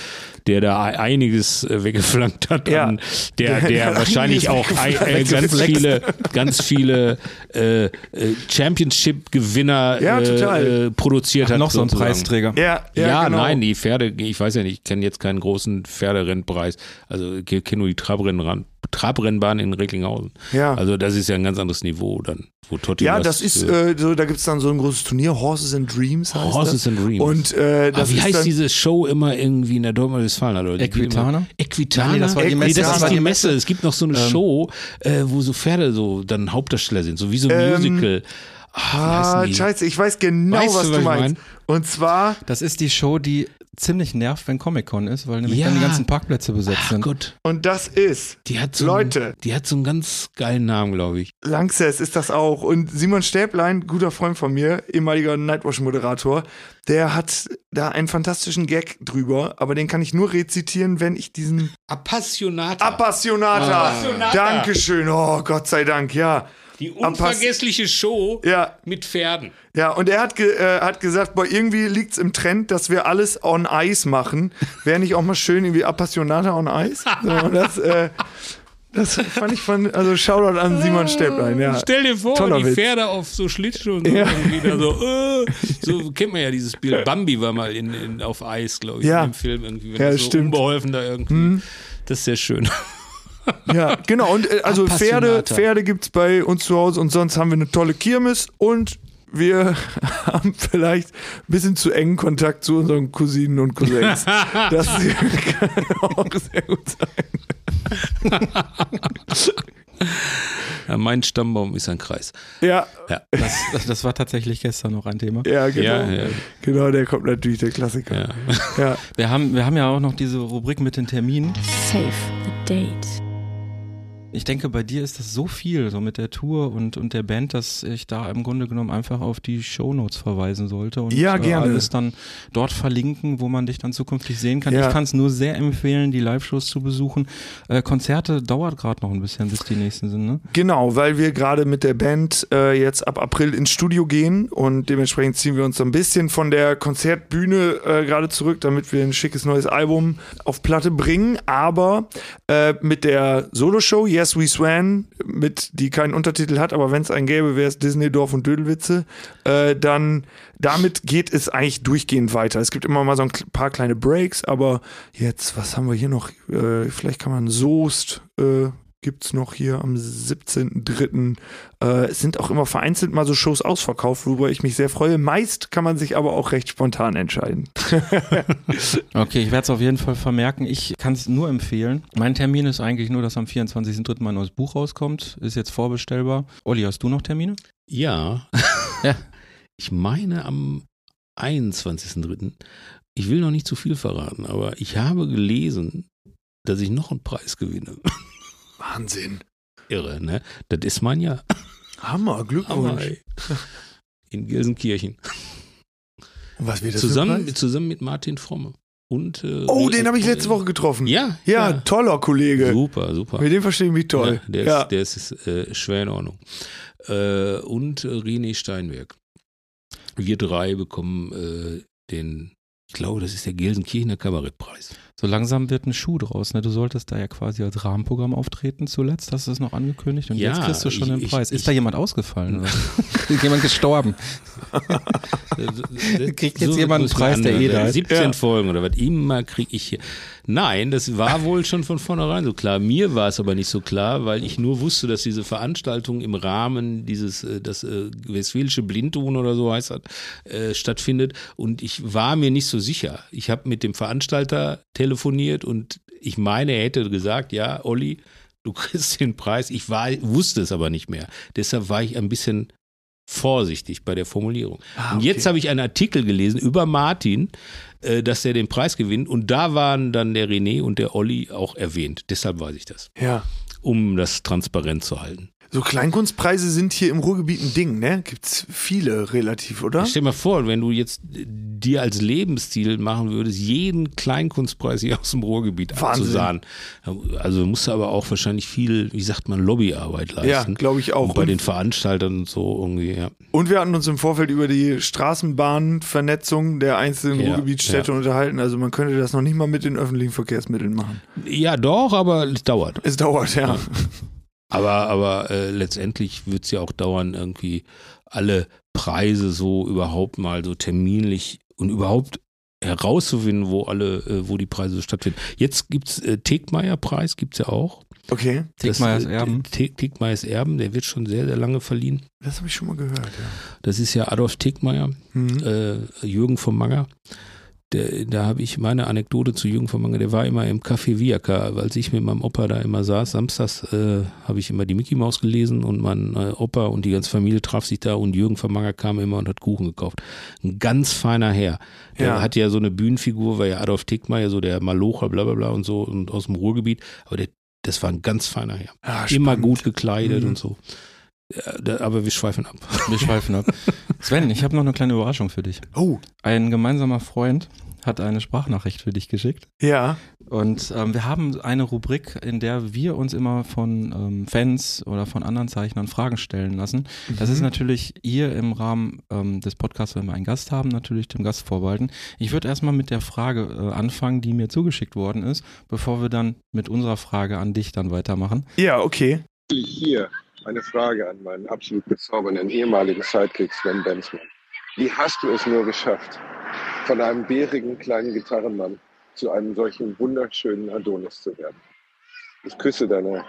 [SPEAKER 2] der da einiges äh, weggeflankt hat, ja. an, der, der, der wahrscheinlich auch äh, ganz viele, ganz viele äh, äh, Championship-Gewinner
[SPEAKER 4] ja,
[SPEAKER 2] äh, produziert Ach, hat.
[SPEAKER 1] Noch so ein Preisträger.
[SPEAKER 2] Ja, ja, ja genau. nein, die Pferde, ich weiß ja nicht, ich kenne jetzt keinen großen Pferderennpreis. Also ich kenne nur die Trabrennbahn, Trabrennbahn in Recklinghausen. Ja. Also das ist ja ein ganz anderes Niveau dann. Wo Totti
[SPEAKER 4] ja, das ist, äh, so, da gibt es dann so ein großes Turnier, Horses and Dreams heißt
[SPEAKER 2] Horses
[SPEAKER 4] das.
[SPEAKER 2] and Dreams.
[SPEAKER 4] Und, äh, das
[SPEAKER 2] Aber wie heißt diese Show immer irgendwie in der Dortmund-Westfalen?
[SPEAKER 1] Equitana?
[SPEAKER 2] Equitana? Nee, das war die Messe. Nee, das ist die Messe. Es gibt noch so eine ähm. Show, äh, wo so Pferde so dann Hauptdarsteller sind, so wie so ein ähm, Musical.
[SPEAKER 4] Ah, scheiße, ich weiß genau, weißt was du, was meinst. Und zwar.
[SPEAKER 1] Das ist die Show, die ziemlich nervt, wenn Comic-Con ist, weil nämlich ja. dann die ganzen Parkplätze besetzt Ach, sind. Gott.
[SPEAKER 4] Und das ist.
[SPEAKER 2] Die hat so
[SPEAKER 4] Leute.
[SPEAKER 2] Einen, die hat so einen ganz geilen Namen, glaube ich.
[SPEAKER 4] Langsess ist das auch. Und Simon Stäblein, guter Freund von mir, ehemaliger Nightwatch-Moderator, der hat da einen fantastischen Gag drüber, aber den kann ich nur rezitieren, wenn ich diesen.
[SPEAKER 2] Appassionata.
[SPEAKER 4] Appassionata. Ah. Dankeschön. Oh, Gott sei Dank, ja.
[SPEAKER 2] Die unvergessliche Show ja. mit Pferden.
[SPEAKER 4] Ja, und er hat, ge äh, hat gesagt, boah, irgendwie liegt es im Trend, dass wir alles on Ice machen. Wäre nicht auch mal schön, irgendwie Appassionata on Ice? So, das, äh, das fand ich von, also Shoutout an Simon Stepplein, ja.
[SPEAKER 2] Stell dir vor, Toller die Witz. Pferde auf so Schlittschuhen ja. so, äh, so kennt man ja dieses Bild. Bambi war mal in, in auf Eis, glaube ich, ja. im Film irgendwie, wenn ja, so stimmt. unbeholfen da irgendwie. Mhm. Das ist sehr schön.
[SPEAKER 4] Ja, genau. Und äh, also Pferde, Pferde gibt es bei uns zu Hause und sonst haben wir eine tolle Kirmes und wir haben vielleicht ein bisschen zu engen Kontakt zu unseren Cousinen und Cousins. Das kann auch sehr gut sein.
[SPEAKER 2] Ja, mein Stammbaum ist ein Kreis.
[SPEAKER 4] Ja.
[SPEAKER 1] ja. Das, das, war tatsächlich gestern noch ein Thema.
[SPEAKER 4] Ja, genau. Ja, ja. Genau, der kommt natürlich, der Klassiker.
[SPEAKER 1] Ja. Wir, haben, wir haben ja auch noch diese Rubrik mit den Terminen.
[SPEAKER 3] Save the date.
[SPEAKER 1] Ich denke, bei dir ist das so viel, so mit der Tour und, und der Band, dass ich da im Grunde genommen einfach auf die Shownotes verweisen sollte und
[SPEAKER 4] ja, gerne.
[SPEAKER 1] alles dann dort verlinken, wo man dich dann zukünftig sehen kann. Ja. Ich kann es nur sehr empfehlen, die Live-Shows zu besuchen. Äh, Konzerte dauert gerade noch ein bisschen, bis die nächsten sind, ne?
[SPEAKER 4] Genau, weil wir gerade mit der Band äh, jetzt ab April ins Studio gehen und dementsprechend ziehen wir uns so ein bisschen von der Konzertbühne äh, gerade zurück, damit wir ein schickes neues Album auf Platte bringen. Aber äh, mit der Solo-Show jetzt Yes We Swan, mit, die keinen Untertitel hat, aber wenn es einen gäbe, wäre es Disney Dorf und Dödelwitze. Äh, dann damit geht es eigentlich durchgehend weiter. Es gibt immer mal so ein paar kleine Breaks, aber jetzt, was haben wir hier noch? Äh, vielleicht kann man Soest äh, gibt es noch hier am 17.03. Äh, es sind auch immer vereinzelt mal so Shows ausverkauft, worüber ich mich sehr freue. Meist kann man sich aber auch recht spontan entscheiden.
[SPEAKER 1] okay, ich werde es auf jeden Fall vermerken. Ich kann es nur empfehlen. Mein Termin ist eigentlich nur, dass am 24.03. mein neues Buch rauskommt. Ist jetzt vorbestellbar. Olli, hast du noch Termine?
[SPEAKER 2] Ja. ja. Ich meine am 21.03. Ich will noch nicht zu viel verraten, aber ich habe gelesen, dass ich noch einen Preis gewinne.
[SPEAKER 4] Wahnsinn.
[SPEAKER 2] Irre, ne? Das ist man ja.
[SPEAKER 4] Hammer, Glückwunsch. Hammer,
[SPEAKER 2] in Gelsenkirchen.
[SPEAKER 4] Und was wird das
[SPEAKER 2] zusammen, zusammen mit Martin Fromme. Und, äh,
[SPEAKER 4] oh, den habe ich letzte Woche getroffen.
[SPEAKER 2] Ja,
[SPEAKER 4] ja, ja, toller Kollege.
[SPEAKER 2] Super, super.
[SPEAKER 4] Mit dem verstehe ich mich toll.
[SPEAKER 2] Ja, der, ja. Ist, der ist äh, schwer in Ordnung. Äh, und René Steinberg. Wir drei bekommen äh, den ich glaube, das ist der Gelsenkirchener Kabarettpreis.
[SPEAKER 1] So langsam wird ein Schuh draus. Ne? Du solltest da ja quasi als Rahmenprogramm auftreten zuletzt. Hast du das noch angekündigt? Und ja, jetzt kriegst du schon ich, den Preis. Ich, ist ich, da jemand ausgefahren? Oder? ist jemand gestorben?
[SPEAKER 2] Kriegt jetzt so, jemand einen Preis, der eh da ist? 17 ja. Folgen oder was immer kriege ich hier. Nein, das war wohl schon von vornherein so klar. Mir war es aber nicht so klar, weil ich nur wusste, dass diese Veranstaltung im Rahmen dieses, äh, das äh, Westfälische Blindhuhn oder so heißt das, äh, stattfindet. Und ich war mir nicht so sicher. Ich habe mit dem Veranstalter telefoniert und ich meine, er hätte gesagt, ja, Olli, du kriegst den Preis. Ich war, wusste es aber nicht mehr. Deshalb war ich ein bisschen vorsichtig bei der Formulierung. Ah, okay. Und jetzt habe ich einen Artikel gelesen über Martin, äh, dass er den Preis gewinnt. Und da waren dann der René und der Olli auch erwähnt. Deshalb weiß ich das.
[SPEAKER 4] Ja.
[SPEAKER 2] Um das transparent zu halten.
[SPEAKER 4] So Kleinkunstpreise sind hier im Ruhrgebiet ein Ding, ne? Gibt's viele relativ, oder?
[SPEAKER 2] Stell dir mal vor, wenn du jetzt dir als Lebensstil machen würdest, jeden Kleinkunstpreis hier aus dem Ruhrgebiet abzusahen. Also musst du aber auch wahrscheinlich viel, wie sagt man, Lobbyarbeit leisten. Ja,
[SPEAKER 4] glaube ich auch.
[SPEAKER 2] Und bei den Veranstaltern und so irgendwie, ja.
[SPEAKER 4] Und wir hatten uns im Vorfeld über die Straßenbahnvernetzung der einzelnen ja, Ruhrgebietstädte ja. unterhalten. Also man könnte das noch nicht mal mit den öffentlichen Verkehrsmitteln machen.
[SPEAKER 2] Ja, doch, aber es dauert.
[SPEAKER 4] Es dauert, ja. ja.
[SPEAKER 2] Aber, aber äh, letztendlich wird es ja auch dauern, irgendwie alle Preise so überhaupt mal so terminlich und überhaupt herauszufinden, wo alle, äh, wo die Preise so stattfinden. Jetzt gibt es äh, Tegmeier-Preis, gibt es ja auch.
[SPEAKER 4] Okay.
[SPEAKER 2] Tegmeyers äh, Erben. Tegmeyers Erben, der wird schon sehr, sehr lange verliehen.
[SPEAKER 4] Das habe ich schon mal gehört, ja.
[SPEAKER 2] Das ist ja Adolf Tegmeier, mhm. äh, Jürgen vom Manger der, da habe ich meine Anekdote zu Jürgen von Manger, der war immer im Café Viaka, als ich mit meinem Opa da immer saß. Samstags äh, habe ich immer die Mickey Maus gelesen und mein äh, Opa und die ganze Familie traf sich da und Jürgen von Manger kam immer und hat Kuchen gekauft. Ein ganz feiner Herr. Der ja. hat ja so eine Bühnenfigur, war ja Adolf Tickmeier, so der Malocher, bla bla bla und so und aus dem Ruhrgebiet. Aber der, das war ein ganz feiner Herr. Ja, immer gut gekleidet mhm. und so. Ja, aber wir schweifen ab.
[SPEAKER 1] Wir schweifen ab. Sven, ich habe noch eine kleine Überraschung für dich.
[SPEAKER 4] Oh.
[SPEAKER 1] Ein gemeinsamer Freund hat eine Sprachnachricht für dich geschickt.
[SPEAKER 4] Ja.
[SPEAKER 1] Und ähm, wir haben eine Rubrik, in der wir uns immer von ähm, Fans oder von anderen Zeichnern Fragen stellen lassen. Mhm. Das ist mhm. natürlich hier im Rahmen ähm, des Podcasts, wenn wir einen Gast haben, natürlich dem Gast vorbehalten. Ich würde erstmal mit der Frage äh, anfangen, die mir zugeschickt worden ist, bevor wir dann mit unserer Frage an dich dann weitermachen.
[SPEAKER 4] Ja, okay.
[SPEAKER 5] Hier eine Frage an meinen absolut bezaubernden ehemaligen Sidekick Sven Benzmann. Wie hast du es nur geschafft, von einem bärigen kleinen Gitarrenmann zu einem solchen wunderschönen Adonis zu werden. Ich küsse deine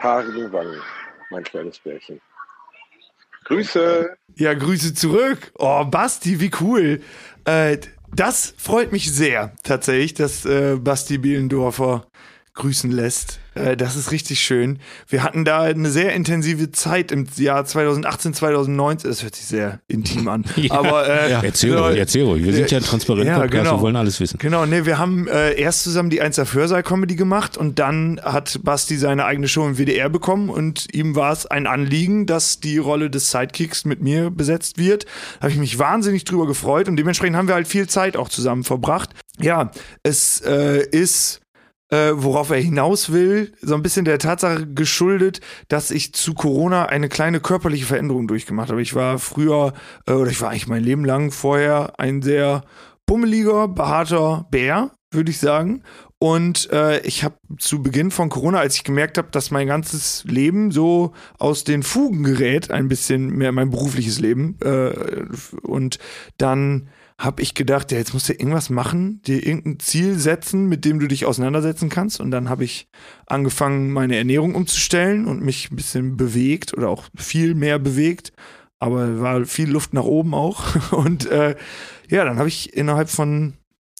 [SPEAKER 5] haarigen Wangen, mein kleines Bärchen. Grüße!
[SPEAKER 4] Ja, Grüße zurück. Oh, Basti, wie cool. Äh, das freut mich sehr, tatsächlich, dass äh, Basti Bielendorfer grüßen lässt. Äh, das ist richtig schön. Wir hatten da eine sehr intensive Zeit im Jahr 2018, 2019. Das hört sich sehr intim an. ja, Aber äh,
[SPEAKER 2] ja. erzähl ruhig, erzähl ruhig. Wir sind ja transparent ja, Podcast, genau. wir wollen alles wissen.
[SPEAKER 4] Genau, ne, wir haben äh, erst zusammen die 1 Hörsaal Comedy gemacht und dann hat Basti seine eigene Show im WDR bekommen und ihm war es ein Anliegen, dass die Rolle des Sidekicks mit mir besetzt wird. Da habe ich mich wahnsinnig drüber gefreut und dementsprechend haben wir halt viel Zeit auch zusammen verbracht. Ja, es äh, ist äh, worauf er hinaus will, so ein bisschen der Tatsache geschuldet, dass ich zu Corona eine kleine körperliche Veränderung durchgemacht habe. Ich war früher, äh, oder ich war eigentlich mein Leben lang vorher ein sehr bummeliger, behaarter Bär, würde ich sagen. Und äh, ich habe zu Beginn von Corona, als ich gemerkt habe, dass mein ganzes Leben so aus den Fugen gerät, ein bisschen mehr mein berufliches Leben, äh, und dann habe ich gedacht, ja, jetzt musst du irgendwas machen, dir irgendein Ziel setzen, mit dem du dich auseinandersetzen kannst. Und dann habe ich angefangen, meine Ernährung umzustellen und mich ein bisschen bewegt oder auch viel mehr bewegt. Aber war viel Luft nach oben auch. Und äh, ja, dann habe ich innerhalb von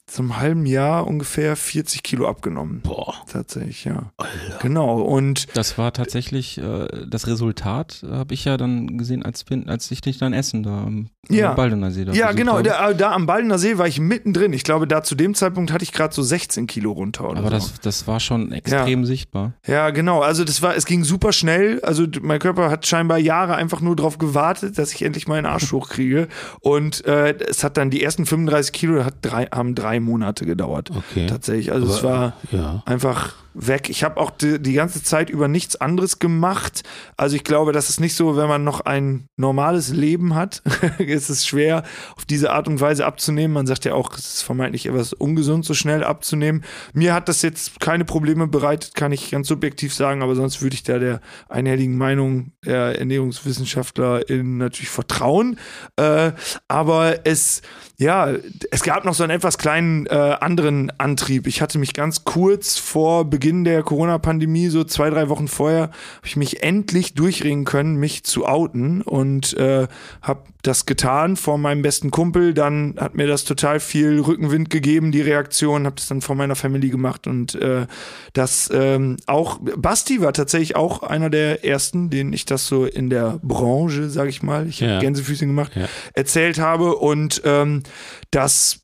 [SPEAKER 4] zum halben Jahr ungefähr 40 Kilo abgenommen.
[SPEAKER 2] Boah.
[SPEAKER 4] Tatsächlich, ja.
[SPEAKER 2] Alter.
[SPEAKER 4] Genau. Und
[SPEAKER 1] das war tatsächlich äh, das Resultat, äh, habe ich ja dann gesehen, als, als ich dich dann essen da am,
[SPEAKER 4] ja.
[SPEAKER 1] Baldener See. Da
[SPEAKER 4] ja, genau. Da, da, am Baldener See war ich mittendrin. Ich glaube, da zu dem Zeitpunkt hatte ich gerade so 16 Kilo runter.
[SPEAKER 1] Aber so. das, das war schon extrem
[SPEAKER 4] ja.
[SPEAKER 1] sichtbar.
[SPEAKER 4] Ja, genau. Also das war, es ging super schnell. Also mein Körper hat scheinbar Jahre einfach nur darauf gewartet, dass ich endlich meinen Arsch hochkriege. Und äh, es hat dann die ersten 35 Kilo hat drei, haben drei Monate gedauert.
[SPEAKER 2] Okay.
[SPEAKER 4] Tatsächlich. Also Aber, es war ja. einfach weg. Ich habe auch die, die, ganze Zeit über nichts anderes gemacht. Also ich glaube, das ist nicht so, wenn man noch ein normales Leben hat, ist es schwer, auf diese Art und Weise abzunehmen. Man sagt ja auch, es ist vermeintlich etwas ungesund, so schnell abzunehmen. Mir hat das jetzt keine Probleme bereitet, kann ich ganz subjektiv sagen, aber sonst würde ich da der einhelligen Meinung der Ernährungswissenschaftler natürlich vertrauen. Äh, aber es ja, es gab noch so einen etwas kleinen äh, anderen Antrieb. Ich hatte mich ganz kurz vor Beginn der Corona-Pandemie, so zwei, drei Wochen vorher, habe ich mich endlich durchringen können, mich zu outen und äh, habe das getan vor meinem besten Kumpel. Dann hat mir das total viel Rückenwind gegeben, die Reaktion, habe das dann vor meiner Family gemacht und äh, das ähm, auch, Basti war tatsächlich auch einer der ersten, denen ich das so in der Branche, sage ich mal, ich habe ja. Gänsefüßchen gemacht, ja. erzählt habe und ähm, das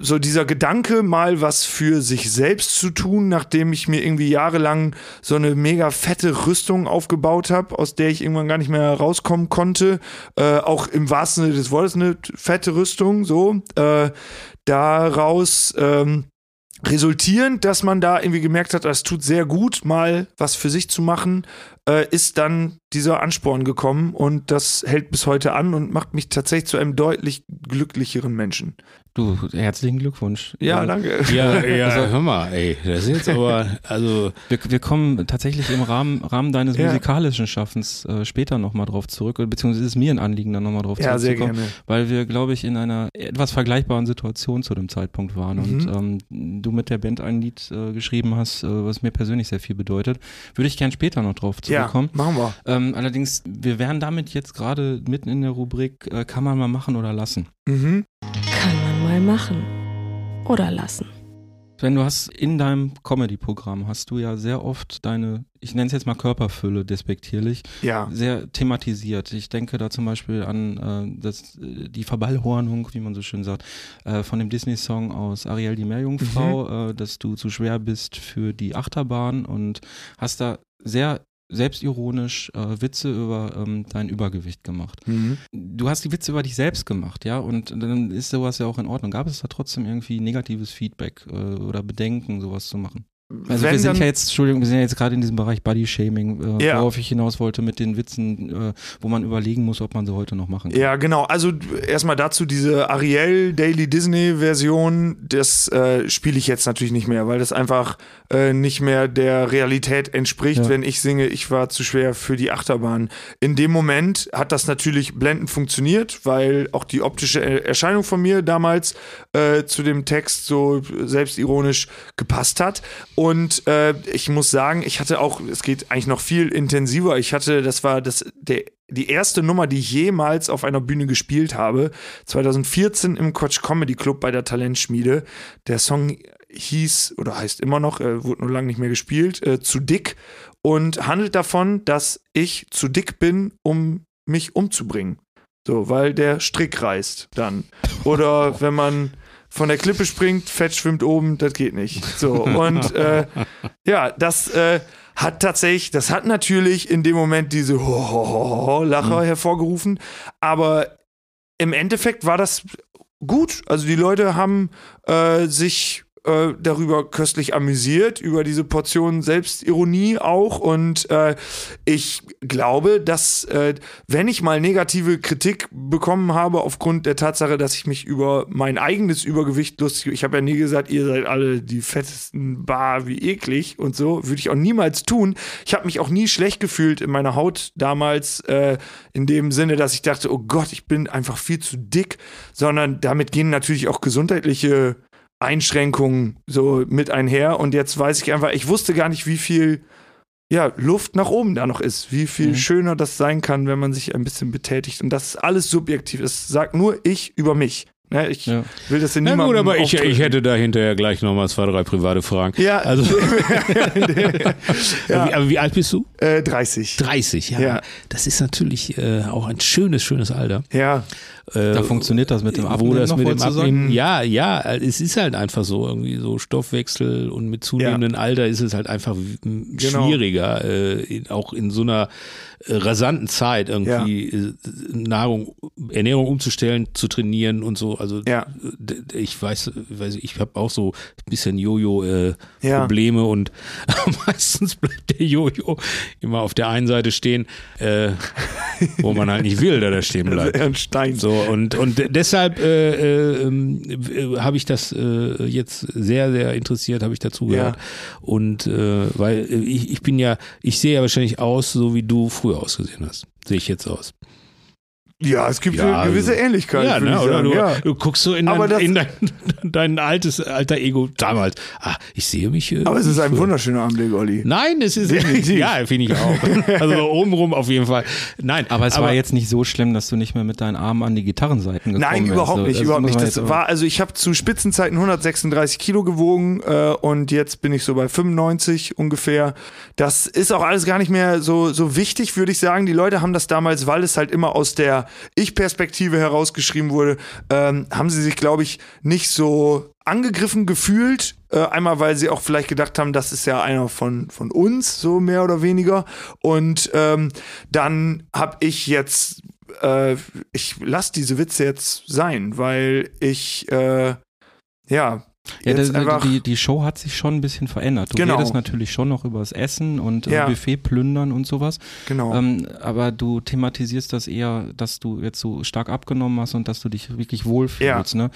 [SPEAKER 4] so dieser Gedanke, mal was für sich selbst zu tun, nachdem ich mir irgendwie jahrelang so eine mega fette Rüstung aufgebaut habe, aus der ich irgendwann gar nicht mehr rauskommen konnte, äh, auch im wahrsten Sinne des Wortes eine fette Rüstung, so, äh, daraus ähm, resultierend, dass man da irgendwie gemerkt hat, es tut sehr gut, mal was für sich zu machen, äh, ist dann dieser Ansporn gekommen und das hält bis heute an und macht mich tatsächlich zu einem deutlich glücklicheren Menschen.
[SPEAKER 1] Du, herzlichen Glückwunsch.
[SPEAKER 4] Ja, ja. danke.
[SPEAKER 2] Ja, ja, also, hör mal, ey, das ist jetzt aber, also.
[SPEAKER 1] Wir, wir kommen tatsächlich im Rahmen, Rahmen deines ja. musikalischen Schaffens äh, später nochmal drauf zurück, beziehungsweise ist es mir ein Anliegen, da nochmal drauf ja, zurückzukommen. Sehr gerne. Weil wir, glaube ich, in einer etwas vergleichbaren Situation zu dem Zeitpunkt waren mhm. und ähm, du mit der Band ein Lied äh, geschrieben hast, äh, was mir persönlich sehr viel bedeutet. Würde ich gern später noch drauf zurückkommen.
[SPEAKER 4] Ja, machen wir.
[SPEAKER 1] Ähm, allerdings, wir wären damit jetzt gerade mitten in der Rubrik, äh, kann man mal machen oder lassen.
[SPEAKER 4] Mhm.
[SPEAKER 3] Kann man mal machen oder lassen.
[SPEAKER 1] Wenn du hast in deinem Comedy-Programm hast du ja sehr oft deine, ich nenne es jetzt mal Körperfülle despektierlich,
[SPEAKER 4] ja.
[SPEAKER 1] sehr thematisiert. Ich denke da zum Beispiel an äh, das, die Verballhornung, wie man so schön sagt, äh, von dem Disney-Song aus Ariel die Meerjungfrau, mhm. äh, dass du zu schwer bist für die Achterbahn und hast da sehr selbstironisch äh, Witze über ähm, dein Übergewicht gemacht.
[SPEAKER 4] Mhm.
[SPEAKER 1] Du hast die Witze über dich selbst gemacht, ja, und dann ist sowas ja auch in Ordnung. Gab es da trotzdem irgendwie negatives Feedback äh, oder Bedenken, sowas zu machen? Also Wenn wir sind ja jetzt, Entschuldigung, wir sind ja jetzt gerade in diesem Bereich Body Shaming, äh, ja. worauf ich hinaus wollte mit den Witzen, äh, wo man überlegen muss, ob man sie heute noch machen kann.
[SPEAKER 4] Ja, genau. Also erstmal dazu diese Ariel Daily Disney Version, das äh, spiele ich jetzt natürlich nicht mehr, weil das einfach äh, nicht mehr der Realität entspricht, ja. wenn ich singe, ich war zu schwer für die Achterbahn. In dem Moment hat das natürlich blendend funktioniert, weil auch die optische Erscheinung von mir damals äh, zu dem Text so selbstironisch gepasst hat. Und äh, ich muss sagen, ich hatte auch, es geht eigentlich noch viel intensiver. Ich hatte, das war das der die erste Nummer, die ich jemals auf einer Bühne gespielt habe, 2014 im Quatsch Comedy Club bei der Talentschmiede. Der Song hieß oder heißt immer noch, äh, wurde nur lange nicht mehr gespielt, äh, zu dick und handelt davon, dass ich zu dick bin, um mich umzubringen. So, weil der Strick reißt dann. Oder wenn man von der Klippe springt, Fett schwimmt oben, das geht nicht. So, und äh, ja, das äh, hat tatsächlich, das hat natürlich in dem Moment diese Lacher mhm. hervorgerufen, aber im Endeffekt war das gut. Also die Leute haben äh, sich äh, darüber köstlich amüsiert, über diese Portion Selbstironie auch. Und äh, ich glaube, dass äh, wenn ich mal negative Kritik bekommen habe aufgrund der Tatsache, dass ich mich über mein eigenes Übergewicht lustig, ich habe ja nie gesagt, ihr seid alle die fettesten Bar, wie eklig und so, würde ich auch niemals tun. Ich habe mich auch nie schlecht gefühlt in meiner Haut damals, äh, in dem Sinne, dass ich dachte, oh Gott, ich bin einfach viel zu dick, sondern damit gehen natürlich auch gesundheitliche Einschränkungen so mit einher. Und jetzt weiß ich einfach, ich wusste gar nicht, wie viel ja, Luft nach oben da noch ist, wie viel mhm. schöner das sein kann, wenn man sich ein bisschen betätigt. Und das ist alles subjektiv. Es sagt nur ich über mich. Ne, ich ja. will das in niemandem
[SPEAKER 2] Na gut, aber ich, ich, hätte da hinterher gleich nochmal zwei, drei private Fragen.
[SPEAKER 4] Ja.
[SPEAKER 2] Also, ja. aber wie alt bist du?
[SPEAKER 4] Äh, 30.
[SPEAKER 2] 30, ja. ja. Das ist natürlich äh, auch ein schönes, schönes Alter.
[SPEAKER 4] Ja.
[SPEAKER 1] Äh, da funktioniert das mit dem Abnehmen wo das noch mit dem Abnehmen,
[SPEAKER 2] Ja, ja, es ist halt einfach so irgendwie so Stoffwechsel und mit zunehmendem ja. Alter ist es halt einfach genau. schwieriger, äh, auch in so einer äh, rasanten Zeit irgendwie ja. Äh, Nahrung, Ernährung umzustellen, zu trainieren und so. Also
[SPEAKER 4] ja.
[SPEAKER 2] ich weiß, weiß ich habe auch so ein bisschen Jojo-Probleme äh, und meistens bleibt der Jojo immer auf der einen Seite stehen, äh, wo man halt nicht will, dass er stehen bleibt.
[SPEAKER 4] ein Stein.
[SPEAKER 2] So und und deshalb äh, äh, habe ich das äh, jetzt sehr sehr interessiert, habe ich dazu gehört und äh, weil ich, ich bin ja, ich sehe ja wahrscheinlich aus, so wie du früher ausgesehen hast. Sehe ich jetzt aus.
[SPEAKER 4] Ja, es gibt ja, eine gewisse also, Ähnlichkeit. Ja, ne, oder
[SPEAKER 2] du,
[SPEAKER 4] ja.
[SPEAKER 2] du, guckst so in, dein, in dein, dein, altes alter Ego damals. Ah, ich sehe mich.
[SPEAKER 4] Äh, aber es ist ein für. wunderschöner Anblick, Olli.
[SPEAKER 2] Nein, es ist Definitiv. ja, finde ich auch. Also obenrum auf jeden Fall. Nein,
[SPEAKER 1] aber es aber, war jetzt nicht so schlimm, dass du nicht mehr mit deinen Armen an die Gitarrenseiten gekommen
[SPEAKER 4] Nein, überhaupt bist. nicht, überhaupt nicht. Das war also ich habe zu Spitzenzeiten 136 Kilo gewogen äh, und jetzt bin ich so bei 95 ungefähr. Das ist auch alles gar nicht mehr so so wichtig, würde ich sagen. Die Leute haben das damals, weil es halt immer aus der Ich-Perspektive herausgeschrieben wurde, ähm, haben sie sich, glaube ich, nicht so angegriffen gefühlt. Äh, einmal, weil sie auch vielleicht gedacht haben, das ist ja einer von, von uns, so mehr oder weniger. Und ähm, dann habe ich jetzt, äh, ich lasse diese Witze jetzt sein, weil ich, äh, ja,
[SPEAKER 1] ja, das, die, die Show hat sich schon ein bisschen verändert. Du genau. redest natürlich schon noch über das Essen und äh, ja. Buffet plündern und sowas.
[SPEAKER 4] Genau.
[SPEAKER 1] Ähm, aber du thematisierst das eher, dass du jetzt so stark abgenommen hast und dass du dich wirklich wohlfühlst. Ja. Ne?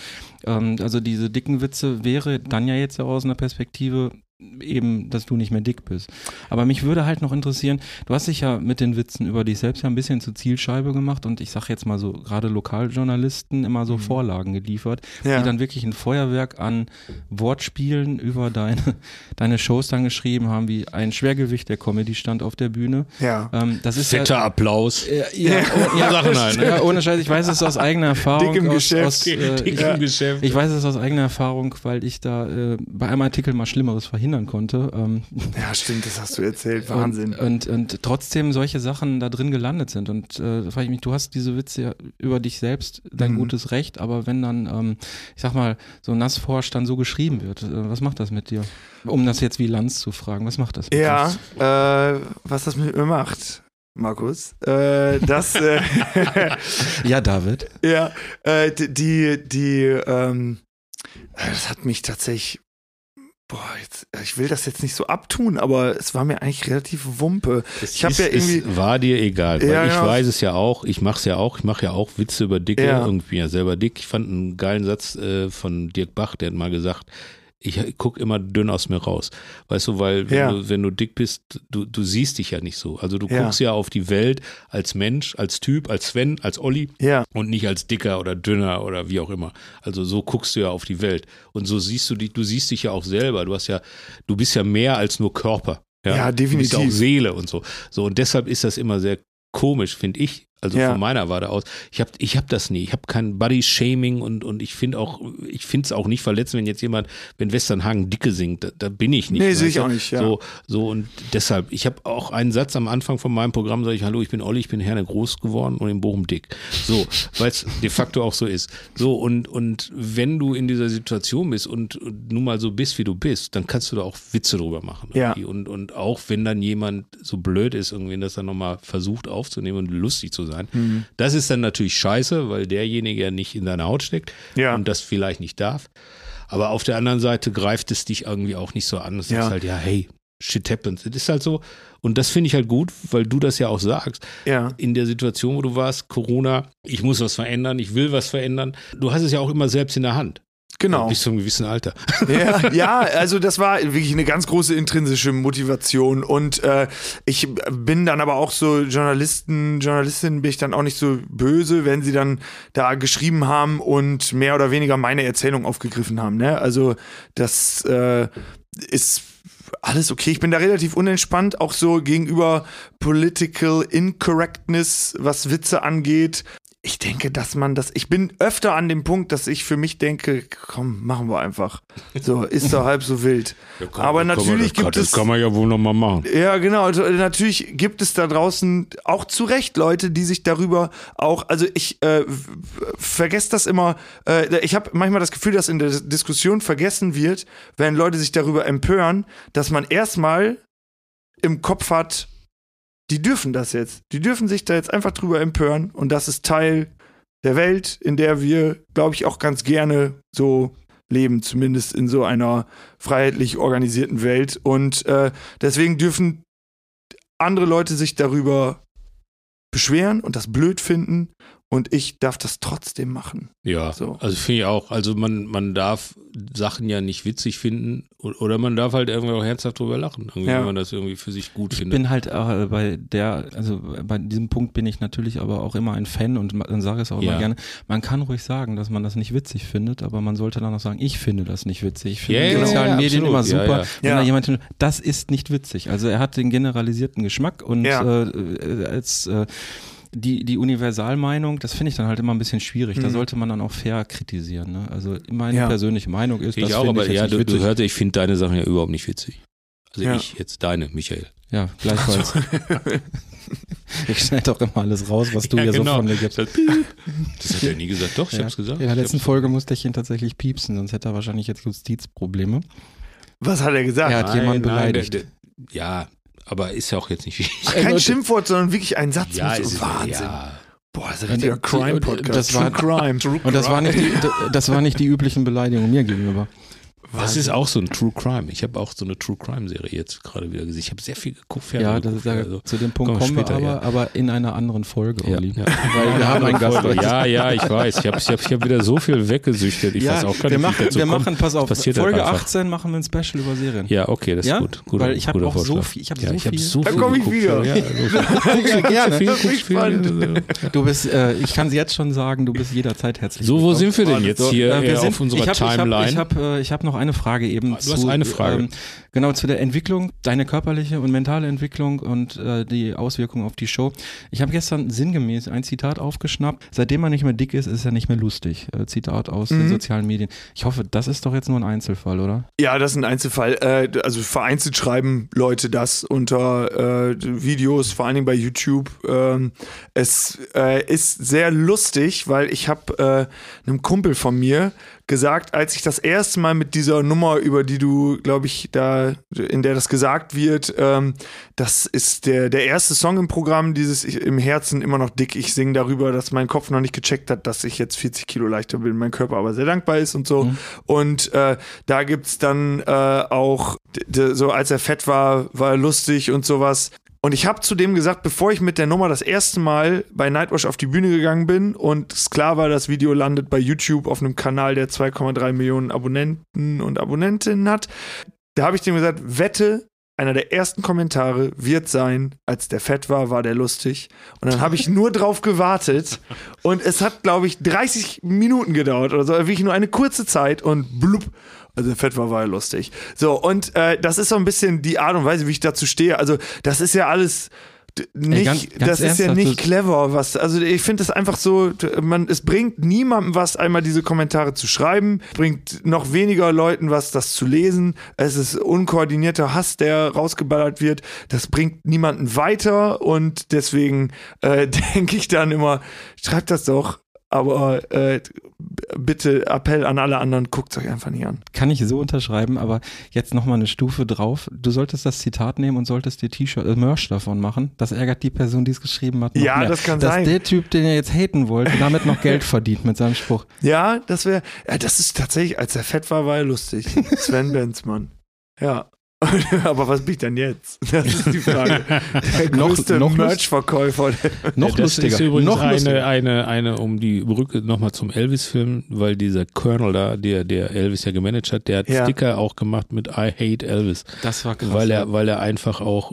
[SPEAKER 1] Ähm, also diese dicken Witze wäre dann ja jetzt aus einer Perspektive eben, dass du nicht mehr dick bist. Aber mich würde halt noch interessieren, du hast dich ja mit den Witzen über dich selbst ja ein bisschen zur Zielscheibe gemacht und ich sag jetzt mal so, gerade Lokaljournalisten immer so mhm. Vorlagen geliefert, ja. die dann wirklich ein Feuerwerk an Wortspielen über deine, deine Shows dann geschrieben haben, wie ein Schwergewicht der Comedy stand auf der Bühne.
[SPEAKER 4] Ja.
[SPEAKER 1] Ähm, das ist
[SPEAKER 2] Fetter
[SPEAKER 1] ja,
[SPEAKER 2] Applaus.
[SPEAKER 1] Ja, ja, ja, ja Sachen halt, ne? ja, ohne Scheiß, ich weiß es aus eigener Erfahrung.
[SPEAKER 4] Dick im
[SPEAKER 1] aus,
[SPEAKER 4] Geschäft.
[SPEAKER 1] Aus, äh,
[SPEAKER 2] Dick
[SPEAKER 1] ich,
[SPEAKER 2] im Geschäft.
[SPEAKER 1] Ich weiß es aus eigener Erfahrung, weil ich da äh, bei einem Artikel mal Schlimmeres verhindert verhindern konnte. Ähm,
[SPEAKER 4] ja, stimmt, das hast du erzählt, Wahnsinn.
[SPEAKER 1] Und, und, und trotzdem solche Sachen da drin gelandet sind. Und äh, da frage ich mich, du hast diese Witze ja über dich selbst, dein mhm. gutes Recht, aber wenn dann, ähm, ich sag mal, so Nassforsch dann so geschrieben wird, äh, was macht das mit dir? Um das jetzt wie Lanz zu fragen, was macht das
[SPEAKER 4] mit Ja, äh, was das mit mir macht. Markus, äh, das äh,
[SPEAKER 1] ja David,
[SPEAKER 4] ja äh, die die ähm, das hat mich tatsächlich boah, jetzt, ich will das jetzt nicht so abtun, aber es war mir eigentlich relativ wumpe.
[SPEAKER 2] Es ich habe ja irgendwie. Es war dir egal, weil ja, ich genau. weiß es ja auch, ich mache es ja auch, ich mache ja auch Witze über Dicke, ja. irgendwie ja selber dick. Ich fand einen geilen Satz äh, von Dirk Bach, der hat mal gesagt, ich guck immer dünn aus mir raus. Weißt du, weil wenn, ja. du, wenn du dick bist, du, du siehst dich ja nicht so. Also du ja. guckst ja auf die Welt als Mensch, als Typ, als Sven, als Olli
[SPEAKER 4] ja.
[SPEAKER 2] und nicht als dicker oder dünner oder wie auch immer. Also so guckst du ja auf die Welt. Und so siehst du dich, du siehst dich ja auch selber. Du hast ja, du bist ja mehr als nur Körper.
[SPEAKER 4] Ja, ja definitiv.
[SPEAKER 2] Du bist auch Seele und so. So, und deshalb ist das immer sehr komisch, finde ich, also ja. von meiner Warte aus. Ich habe ich hab das nie. Ich habe kein Body-Shaming und, und ich finde auch, ich finde es auch nicht verletzend, wenn jetzt jemand, wenn Westernhagen Dicke singt, da, da bin ich nicht.
[SPEAKER 4] Nee, sehe ich auch nicht, ja.
[SPEAKER 2] So, so und deshalb, ich habe auch einen Satz am Anfang von meinem Programm, sage ich, hallo, ich bin Olli, ich bin Herne groß geworden und in Bochum dick. So, weil es de facto auch so ist. So, und, und wenn du in dieser Situation bist und, und nun mal so bist, wie du bist, dann kannst du da auch Witze drüber machen.
[SPEAKER 4] Ja.
[SPEAKER 2] Und, und auch wenn dann jemand so blöd ist, irgendwie das dann nochmal versucht aufzunehmen und lustig zu sein, sein. Mhm. Das ist dann natürlich scheiße, weil derjenige ja nicht in deiner Haut steckt
[SPEAKER 4] ja.
[SPEAKER 2] und das vielleicht nicht darf. Aber auf der anderen Seite greift es dich irgendwie auch nicht so an. Es ja. ist halt, ja, hey, shit happens. Es ist halt so. Und das finde ich halt gut, weil du das ja auch sagst.
[SPEAKER 4] Ja.
[SPEAKER 2] In der Situation, wo du warst, Corona, ich muss was verändern, ich will was verändern. Du hast es ja auch immer selbst in der Hand.
[SPEAKER 4] Genau.
[SPEAKER 2] Bis zu einem gewissen Alter.
[SPEAKER 4] Ja, ja, also das war wirklich eine ganz große intrinsische Motivation. Und äh, ich bin dann aber auch so Journalisten, Journalistinnen bin ich dann auch nicht so böse, wenn sie dann da geschrieben haben und mehr oder weniger meine Erzählung aufgegriffen haben. Ne? Also das äh, ist alles okay. Ich bin da relativ unentspannt, auch so gegenüber Political Incorrectness, was Witze angeht ich denke, dass man das. Ich bin öfter an dem Punkt, dass ich für mich denke, komm, machen wir einfach. So, ist doch halb so wild. Ja, komm, Aber natürlich
[SPEAKER 2] kann,
[SPEAKER 4] gibt es.
[SPEAKER 2] Das kann man ja wohl nochmal machen.
[SPEAKER 4] Ja, genau. Also, natürlich gibt es da draußen auch zu Recht Leute, die sich darüber auch. Also ich äh, vergesse das immer. Äh, ich habe manchmal das Gefühl, dass in der Diskussion vergessen wird, wenn Leute sich darüber empören, dass man erstmal im Kopf hat, die dürfen das jetzt. Die dürfen sich da jetzt einfach drüber empören und das ist Teil der Welt, in der wir, glaube ich, auch ganz gerne so leben, zumindest in so einer freiheitlich organisierten Welt. Und äh, deswegen dürfen andere Leute sich darüber beschweren und das blöd finden und ich darf das trotzdem machen.
[SPEAKER 2] Ja, so. also finde ich auch. Also man, man darf Sachen ja nicht witzig finden oder man darf halt irgendwie auch herzhaft drüber lachen, ja. wenn man das irgendwie für sich gut
[SPEAKER 1] ich
[SPEAKER 2] findet.
[SPEAKER 1] Ich bin halt äh, bei der, also bei diesem Punkt bin ich natürlich aber auch immer ein Fan und dann sage es auch ja. immer gerne. Man kann ruhig sagen, dass man das nicht witzig findet, aber man sollte dann auch sagen, ich finde das nicht witzig. Ich finde
[SPEAKER 2] ja,
[SPEAKER 1] die sozialen Medien immer super. Wenn da jemand, das ist nicht witzig. Also er hat den generalisierten Geschmack und äh, äh, als äh, die, die Universalmeinung, das finde ich dann halt immer ein bisschen schwierig. Mhm. Da sollte man dann auch fair kritisieren. Ne? Also meine ja. persönliche Meinung ist,
[SPEAKER 2] ich
[SPEAKER 1] das
[SPEAKER 2] auch, aber
[SPEAKER 1] ich
[SPEAKER 2] ja, du, du hörst, ich finde deine Sachen ja überhaupt nicht witzig. Also
[SPEAKER 4] ja.
[SPEAKER 2] ich jetzt deine, Michael.
[SPEAKER 1] Ja, gleichfalls. Ich schneide doch immer alles raus, was du ja, hier genau. so von dir gibst. Das,
[SPEAKER 2] hat er nie gesagt. Doch, ich ja. hab's gesagt.
[SPEAKER 1] In der letzten Folge musste ich ihn tatsächlich piepsen, sonst hätte er wahrscheinlich jetzt Justizprobleme.
[SPEAKER 4] Was hat er gesagt?
[SPEAKER 1] Er hat nein, jemanden beleidigt. Nein,
[SPEAKER 2] der, der, ja, aber ist ja auch jetzt nicht
[SPEAKER 4] wichtig. Kein Schimpfwort, sondern wirklich ein Satz.
[SPEAKER 2] Ja, mit so
[SPEAKER 4] Wahnsinn.
[SPEAKER 2] Ja.
[SPEAKER 4] Boah, das ist ein richtiger Crime-Podcast.
[SPEAKER 1] Das war Crime. Und das war, nicht die, das war nicht die üblichen Beleidigungen mir gegenüber.
[SPEAKER 2] Das ist auch so ein True Crime. Ich habe auch so eine True Crime Serie jetzt gerade wieder gesehen. Ich habe sehr viel geguckt.
[SPEAKER 1] Ja, das ist, also, zu dem Punkt kommen, wir aber, ja. aber in einer anderen Folge, Olli. Ja, ja. Weil wir haben einen Gast.
[SPEAKER 2] Ja, ja, ich weiß. Ich habe ich hab, ich hab wieder so viel weggesüchtet. Ich
[SPEAKER 1] ja,
[SPEAKER 2] weiß auch
[SPEAKER 1] gar
[SPEAKER 2] wir
[SPEAKER 1] nicht, machen, wir machen, pass auf, Folge 18 machen wir ein Special über Serien.
[SPEAKER 2] Ja, okay, das ist gut.
[SPEAKER 1] Guter, Weil ich habe auch Vorschlag. so viel. Ich habe so,
[SPEAKER 2] hab so viel.
[SPEAKER 4] Da komme ich wieder. Ja,
[SPEAKER 1] gerne. Du bist, äh, ich kann jetzt schon sagen, du bist jederzeit herzlich
[SPEAKER 2] So, wo sind wir denn jetzt hier auf unserer Timeline?
[SPEAKER 1] Ich habe noch eine Frage eben
[SPEAKER 2] Du hast eine Frage. Ähm,
[SPEAKER 1] genau, zu der Entwicklung, deine körperliche und mentale Entwicklung und äh, die Auswirkungen auf die Show. Ich habe gestern sinngemäß ein Zitat aufgeschnappt. Seitdem man nicht mehr dick ist, ist er nicht mehr lustig. Äh, Zitat aus mhm. den sozialen Medien. Ich hoffe, das ist doch jetzt nur ein Einzelfall, oder?
[SPEAKER 4] Ja, das ist ein Einzelfall. Äh, also vereinzelt schreiben Leute das unter äh, Videos, vor allen Dingen bei YouTube. Ähm, es äh, ist sehr lustig, weil ich habe äh, einem Kumpel von mir gesagt, als ich das erste Mal mit dieser Nummer, über die du, glaube ich, da, in der das gesagt wird, ähm, das ist der, der erste Song im Programm, dieses Im Herzen immer noch dick. Ich singe darüber, dass mein Kopf noch nicht gecheckt hat, dass ich jetzt 40 Kilo leichter bin, mein Körper aber sehr dankbar ist und so. Mhm. Und äh, da gibt's dann äh, auch, so als er fett war, war er lustig und sowas. Und ich habe zu dem gesagt, bevor ich mit der Nummer das erste Mal bei Nightwash auf die Bühne gegangen bin und es klar war, das Video landet bei YouTube auf einem Kanal, der 2,3 Millionen Abonnenten und Abonnentinnen hat, da habe ich dem gesagt, wette, einer der ersten Kommentare wird sein, als der fett war, war der lustig. Und dann habe ich nur drauf gewartet. Und es hat, glaube ich, 30 Minuten gedauert oder so, wirklich nur eine kurze Zeit und blub. Also Fett war, war ja lustig. So, und äh, das ist so ein bisschen die Art und Weise, wie ich dazu stehe. Also, das ist ja alles nicht, Ey, ganz, ganz das ist ja nicht clever, was, also ich finde es einfach so, man, es bringt niemandem was, einmal diese Kommentare zu schreiben, bringt noch weniger Leuten was, das zu lesen, es ist unkoordinierter Hass, der rausgeballert wird, das bringt niemanden weiter und deswegen äh, denke ich dann immer, schreibt das doch aber äh, bitte Appell an alle anderen, guckt es euch einfach nicht an.
[SPEAKER 1] Kann ich so unterschreiben, aber jetzt nochmal eine Stufe drauf. Du solltest das Zitat nehmen und solltest dir T-Shirt, äh, Merch davon machen. Das ärgert die Person, die es geschrieben hat.
[SPEAKER 4] ja,
[SPEAKER 1] mehr.
[SPEAKER 4] das kann
[SPEAKER 1] Dass
[SPEAKER 4] sein.
[SPEAKER 1] Dass der Typ, den ihr jetzt haten wollt, damit noch Geld verdient mit seinem Spruch.
[SPEAKER 4] Ja, das wäre, ja, das ist tatsächlich, als er fett war, war er lustig. Sven Benzmann. Ja. Aber was bin ich denn jetzt? Das ist die Frage. Der größte noch, noch Merch-Verkäufer.
[SPEAKER 2] Noch ja, lustiger. ist übrigens noch eine, eine, eine, um die Brücke nochmal zum Elvis-Film, weil dieser Colonel da, der, der Elvis ja gemanagt hat, der hat ja. Sticker auch gemacht mit I Hate Elvis.
[SPEAKER 1] Das war krass.
[SPEAKER 2] Weil er, weil er einfach auch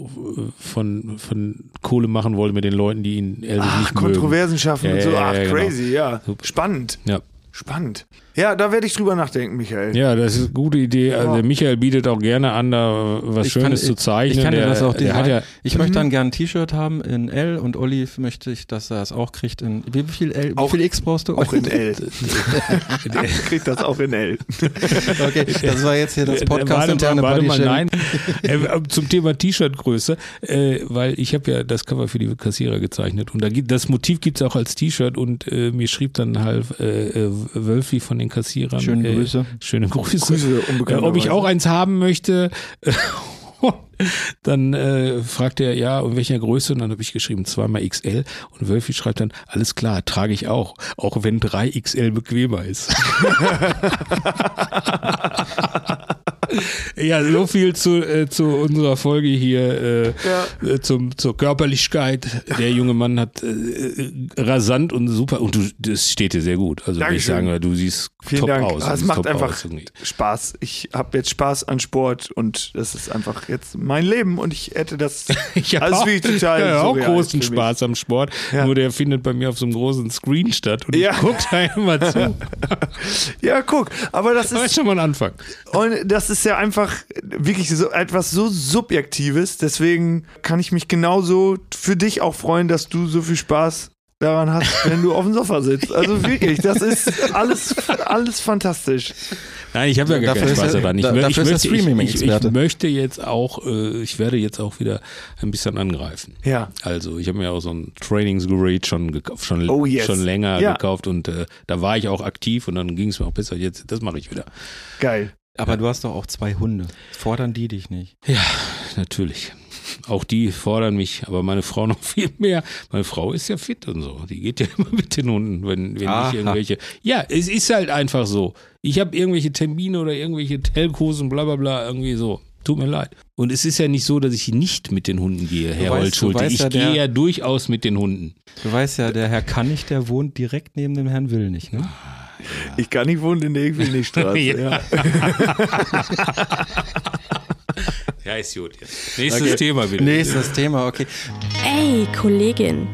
[SPEAKER 2] von, von Kohle machen wollte mit den Leuten, die ihn Elvis Ach, nicht
[SPEAKER 4] Kontroversen
[SPEAKER 2] mögen.
[SPEAKER 4] schaffen
[SPEAKER 2] ja,
[SPEAKER 4] und so. Ach,
[SPEAKER 2] genau.
[SPEAKER 4] crazy, ja. Spannend.
[SPEAKER 2] Ja.
[SPEAKER 4] Spannend. Ja, da werde ich drüber nachdenken, Michael.
[SPEAKER 2] Ja, das ist eine gute Idee. Also Michael bietet auch gerne an, da was ich Schönes kann, zu zeichnen.
[SPEAKER 1] Ich kann der, das auch der ja, Ich möchte dann gerne ein T-Shirt haben in L und Olli möchte ich, dass er es auch kriegt in wie viel L, wie
[SPEAKER 4] auch,
[SPEAKER 1] viel X brauchst du?
[SPEAKER 4] Auch in L. der kriegt das auch in L.
[SPEAKER 1] okay, das war jetzt hier das Podcast interne
[SPEAKER 2] warte mal, nein. Äh, zum Thema T-Shirt-Größe, äh, weil ich habe ja das Cover für die Kassierer gezeichnet und da gibt, das Motiv gibt es auch als T-Shirt und äh, mir schrieb dann halt äh, äh Wölfi von den den Kassierern.
[SPEAKER 1] Schöne Grüße.
[SPEAKER 2] Äh, schöne Grüße. Grüße äh, ob ich auch eins haben möchte. dann äh, fragt er, ja, in welcher Größe? Und dann habe ich geschrieben, zweimal XL. Und Wölfi schreibt dann, alles klar, trage ich auch. Auch wenn 3XL bequemer ist. ja, so viel zu, äh, zu unserer Folge hier äh, ja. äh, zum, zur Körperlichkeit. Der junge Mann hat äh, rasant und super und du, das steht dir sehr gut. Also ich sagen, du siehst Vielen top Dank. aus.
[SPEAKER 4] es macht einfach Spaß. Ich habe jetzt Spaß an Sport und das ist einfach jetzt mein Leben und ich hätte das
[SPEAKER 2] ich alles wie total ja, auch großen Spaß am Sport. Ja. Nur der findet bei mir auf so einem großen Screen statt und ja. ich gucke da immer zu.
[SPEAKER 4] ja, guck, aber das ist,
[SPEAKER 2] das ist schon mal ein Anfang.
[SPEAKER 4] Und das ist ja einfach wirklich so etwas so Subjektives. Deswegen kann ich mich genauso für dich auch freuen, dass du so viel Spaß daran hast, wenn du auf dem Sofa sitzt. Also wirklich, das ist alles, alles fantastisch.
[SPEAKER 2] Nein, ich habe ja gar keinen Spaß daran. Ich, da, ich, möchte, ich, ich, ich, möchte jetzt auch, äh, ich werde jetzt auch wieder ein bisschen angreifen.
[SPEAKER 4] Ja.
[SPEAKER 2] Also ich habe mir auch so ein Trainingsgerät schon gekauft, schon, oh yes. schon länger ja. gekauft und äh, da war ich auch aktiv und dann ging es mir auch besser. Jetzt, das mache ich wieder.
[SPEAKER 4] Geil.
[SPEAKER 1] Aber ja. du hast doch auch zwei Hunde. Fordern die dich nicht?
[SPEAKER 2] Ja, natürlich. Auch die fordern mich, aber meine Frau noch viel mehr. Meine Frau ist ja fit und so. Die geht ja immer mit den Hunden, wenn, wenn ich irgendwelche. Ja, es ist halt einfach so. Ich habe irgendwelche Termine oder irgendwelche Telcos und bla bla bla, irgendwie so. Tut mir leid. Und es ist ja nicht so, dass ich nicht mit den Hunden gehe, Herr Holtschulte. Ich ja, gehe ja durchaus mit den Hunden.
[SPEAKER 1] Du weißt ja, der Herr Kannig, der wohnt direkt neben dem Herrn Willnig, ne?
[SPEAKER 4] Ja. Ich kann nicht wohnen in der Egwilnigstraße. ja.
[SPEAKER 2] ja, ist gut. Nächstes okay. Thema bitte.
[SPEAKER 1] Nächstes Thema, okay.
[SPEAKER 3] Ey, Kollegin.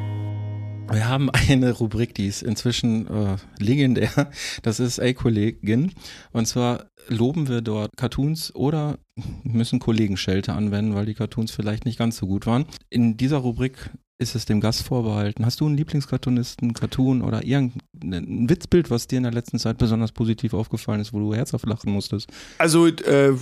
[SPEAKER 1] Wir haben eine Rubrik, die ist inzwischen äh, legendär. Das ist Ey Kollegin. Und zwar loben wir dort Cartoons oder müssen Kollegenschelte anwenden, weil die Cartoons vielleicht nicht ganz so gut waren. In dieser Rubrik ist es dem Gast vorbehalten. Hast du einen Lieblingscartoonisten, Cartoon oder irgendein Witzbild, was dir in der letzten Zeit besonders positiv aufgefallen ist, wo du herzhaft lachen musstest?
[SPEAKER 4] Also äh,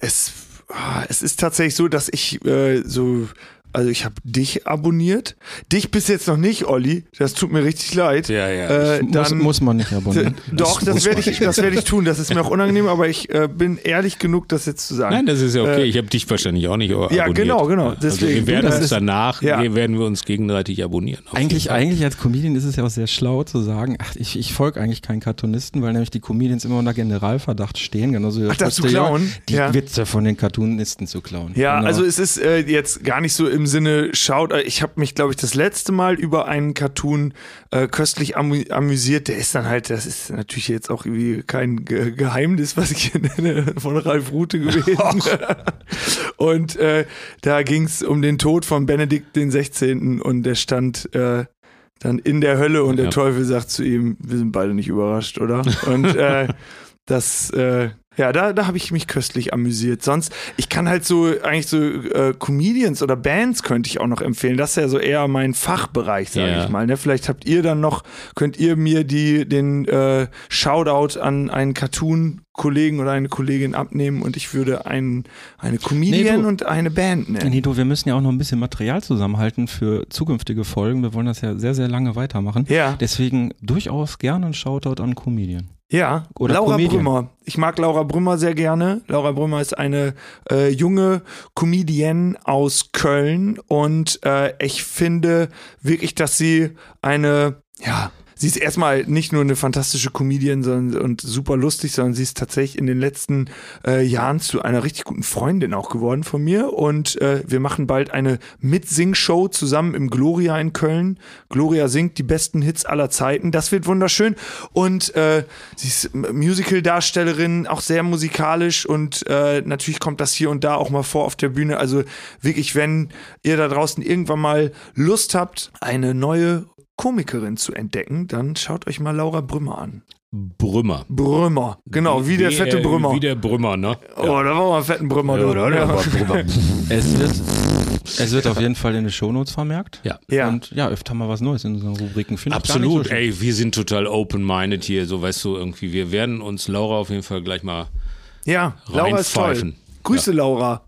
[SPEAKER 4] es, ah, es ist tatsächlich so, dass ich äh, so also ich habe dich abonniert. Dich bis jetzt noch nicht, Olli. Das tut mir richtig leid.
[SPEAKER 2] Ja, ja.
[SPEAKER 1] Äh, dann, muss, muss, man nicht abonnieren.
[SPEAKER 4] Doch, das, das werde ich, das werde ich tun. Das ist mir auch unangenehm, aber ich äh, bin ehrlich genug, das jetzt zu sagen.
[SPEAKER 2] Nein, das ist ja okay. Äh, ich habe dich wahrscheinlich auch nicht abonniert.
[SPEAKER 4] Ja, genau, genau.
[SPEAKER 2] Deswegen, also wir werden uns danach, ja. werden wir uns gegenseitig abonnieren.
[SPEAKER 1] Eigentlich, eigentlich als Comedian ist es ja auch sehr schlau zu sagen, ach, ich, ich folge eigentlich keinen Cartoonisten, weil nämlich die Comedians immer unter Generalverdacht stehen, genauso
[SPEAKER 4] wie ach, das zu klauen?
[SPEAKER 1] Die ja. Witze von den Cartoonisten zu klauen.
[SPEAKER 4] Ja, genau. also es ist äh, jetzt gar nicht so im Sinne, schau geschaut. Äh, ich habe mich, glaube ich, das letzte Mal über einen Cartoon äh, köstlich amü amüsiert. Der ist dann halt, das ist natürlich jetzt auch irgendwie kein Ge Geheimnis, was ich hier nenne, von Ralf Rute gewesen. und äh, da ging es um den Tod von Benedikt den 16. und der stand äh, dann in der Hölle und ja. der Teufel sagt zu ihm, wir sind beide nicht überrascht, oder? Und äh, das, äh, ja, da, da habe ich mich köstlich amüsiert. Sonst, ich kann halt so, eigentlich so äh, Comedians oder Bands könnte ich auch noch empfehlen. Das ist ja so eher mein Fachbereich, sage yeah. ich mal. Ne? Vielleicht habt ihr dann noch, könnt ihr mir die, den äh, Shoutout an einen Cartoon-Kollegen oder eine Kollegin abnehmen und ich würde ein, eine Comedian nee, und eine Band nennen.
[SPEAKER 1] Nee, du, wir müssen ja auch noch ein bisschen Material zusammenhalten für zukünftige Folgen. Wir wollen das ja sehr, sehr lange weitermachen.
[SPEAKER 4] Ja.
[SPEAKER 1] Deswegen durchaus gerne ein Shoutout an Comedian.
[SPEAKER 4] Ja, Oder Laura Comedian. Brümmer. Ich mag Laura Brümmer sehr gerne. Laura Brümmer ist eine äh, junge Comedienne aus Köln und äh, ich finde wirklich, dass sie eine, ja, sie ist erstmal nicht nur eine fantastische Comedian sondern, und super lustig, sondern sie ist tatsächlich in den letzten äh, Jahren zu einer richtig guten Freundin auch geworden von mir. Und äh, wir machen bald eine Mitsing-Show zusammen im Gloria in Köln. Gloria singt die besten Hits aller Zeiten. Das wird wunderschön. Und äh, sie ist Musical-Darstellerin, auch sehr musikalisch und äh, natürlich kommt das hier und da auch mal vor auf der Bühne. Also wirklich, wenn ihr da draußen irgendwann mal Lust habt, eine neue Komikerin zu entdecken, dann schaut euch mal Laura Brümmer an.
[SPEAKER 2] Brümmer.
[SPEAKER 4] Brümmer, genau, wie, wie der fette Brümmer.
[SPEAKER 2] Wie der Brümmer, ne?
[SPEAKER 4] Oh, da war mal ein fetten Brümmer. Ja, oder? Ja.
[SPEAKER 1] Brümmer. es, wird, es wird auf jeden Fall in den Shownotes vermerkt.
[SPEAKER 2] Ja.
[SPEAKER 1] ja. Und ja, öfter mal was Neues in unseren Rubriken.
[SPEAKER 2] Find Absolut, so ey, wir sind total open-minded hier, so weißt du, irgendwie, wir werden uns Laura auf jeden Fall gleich mal
[SPEAKER 4] ja, Laura ist toll. Grüße, ja. Laura.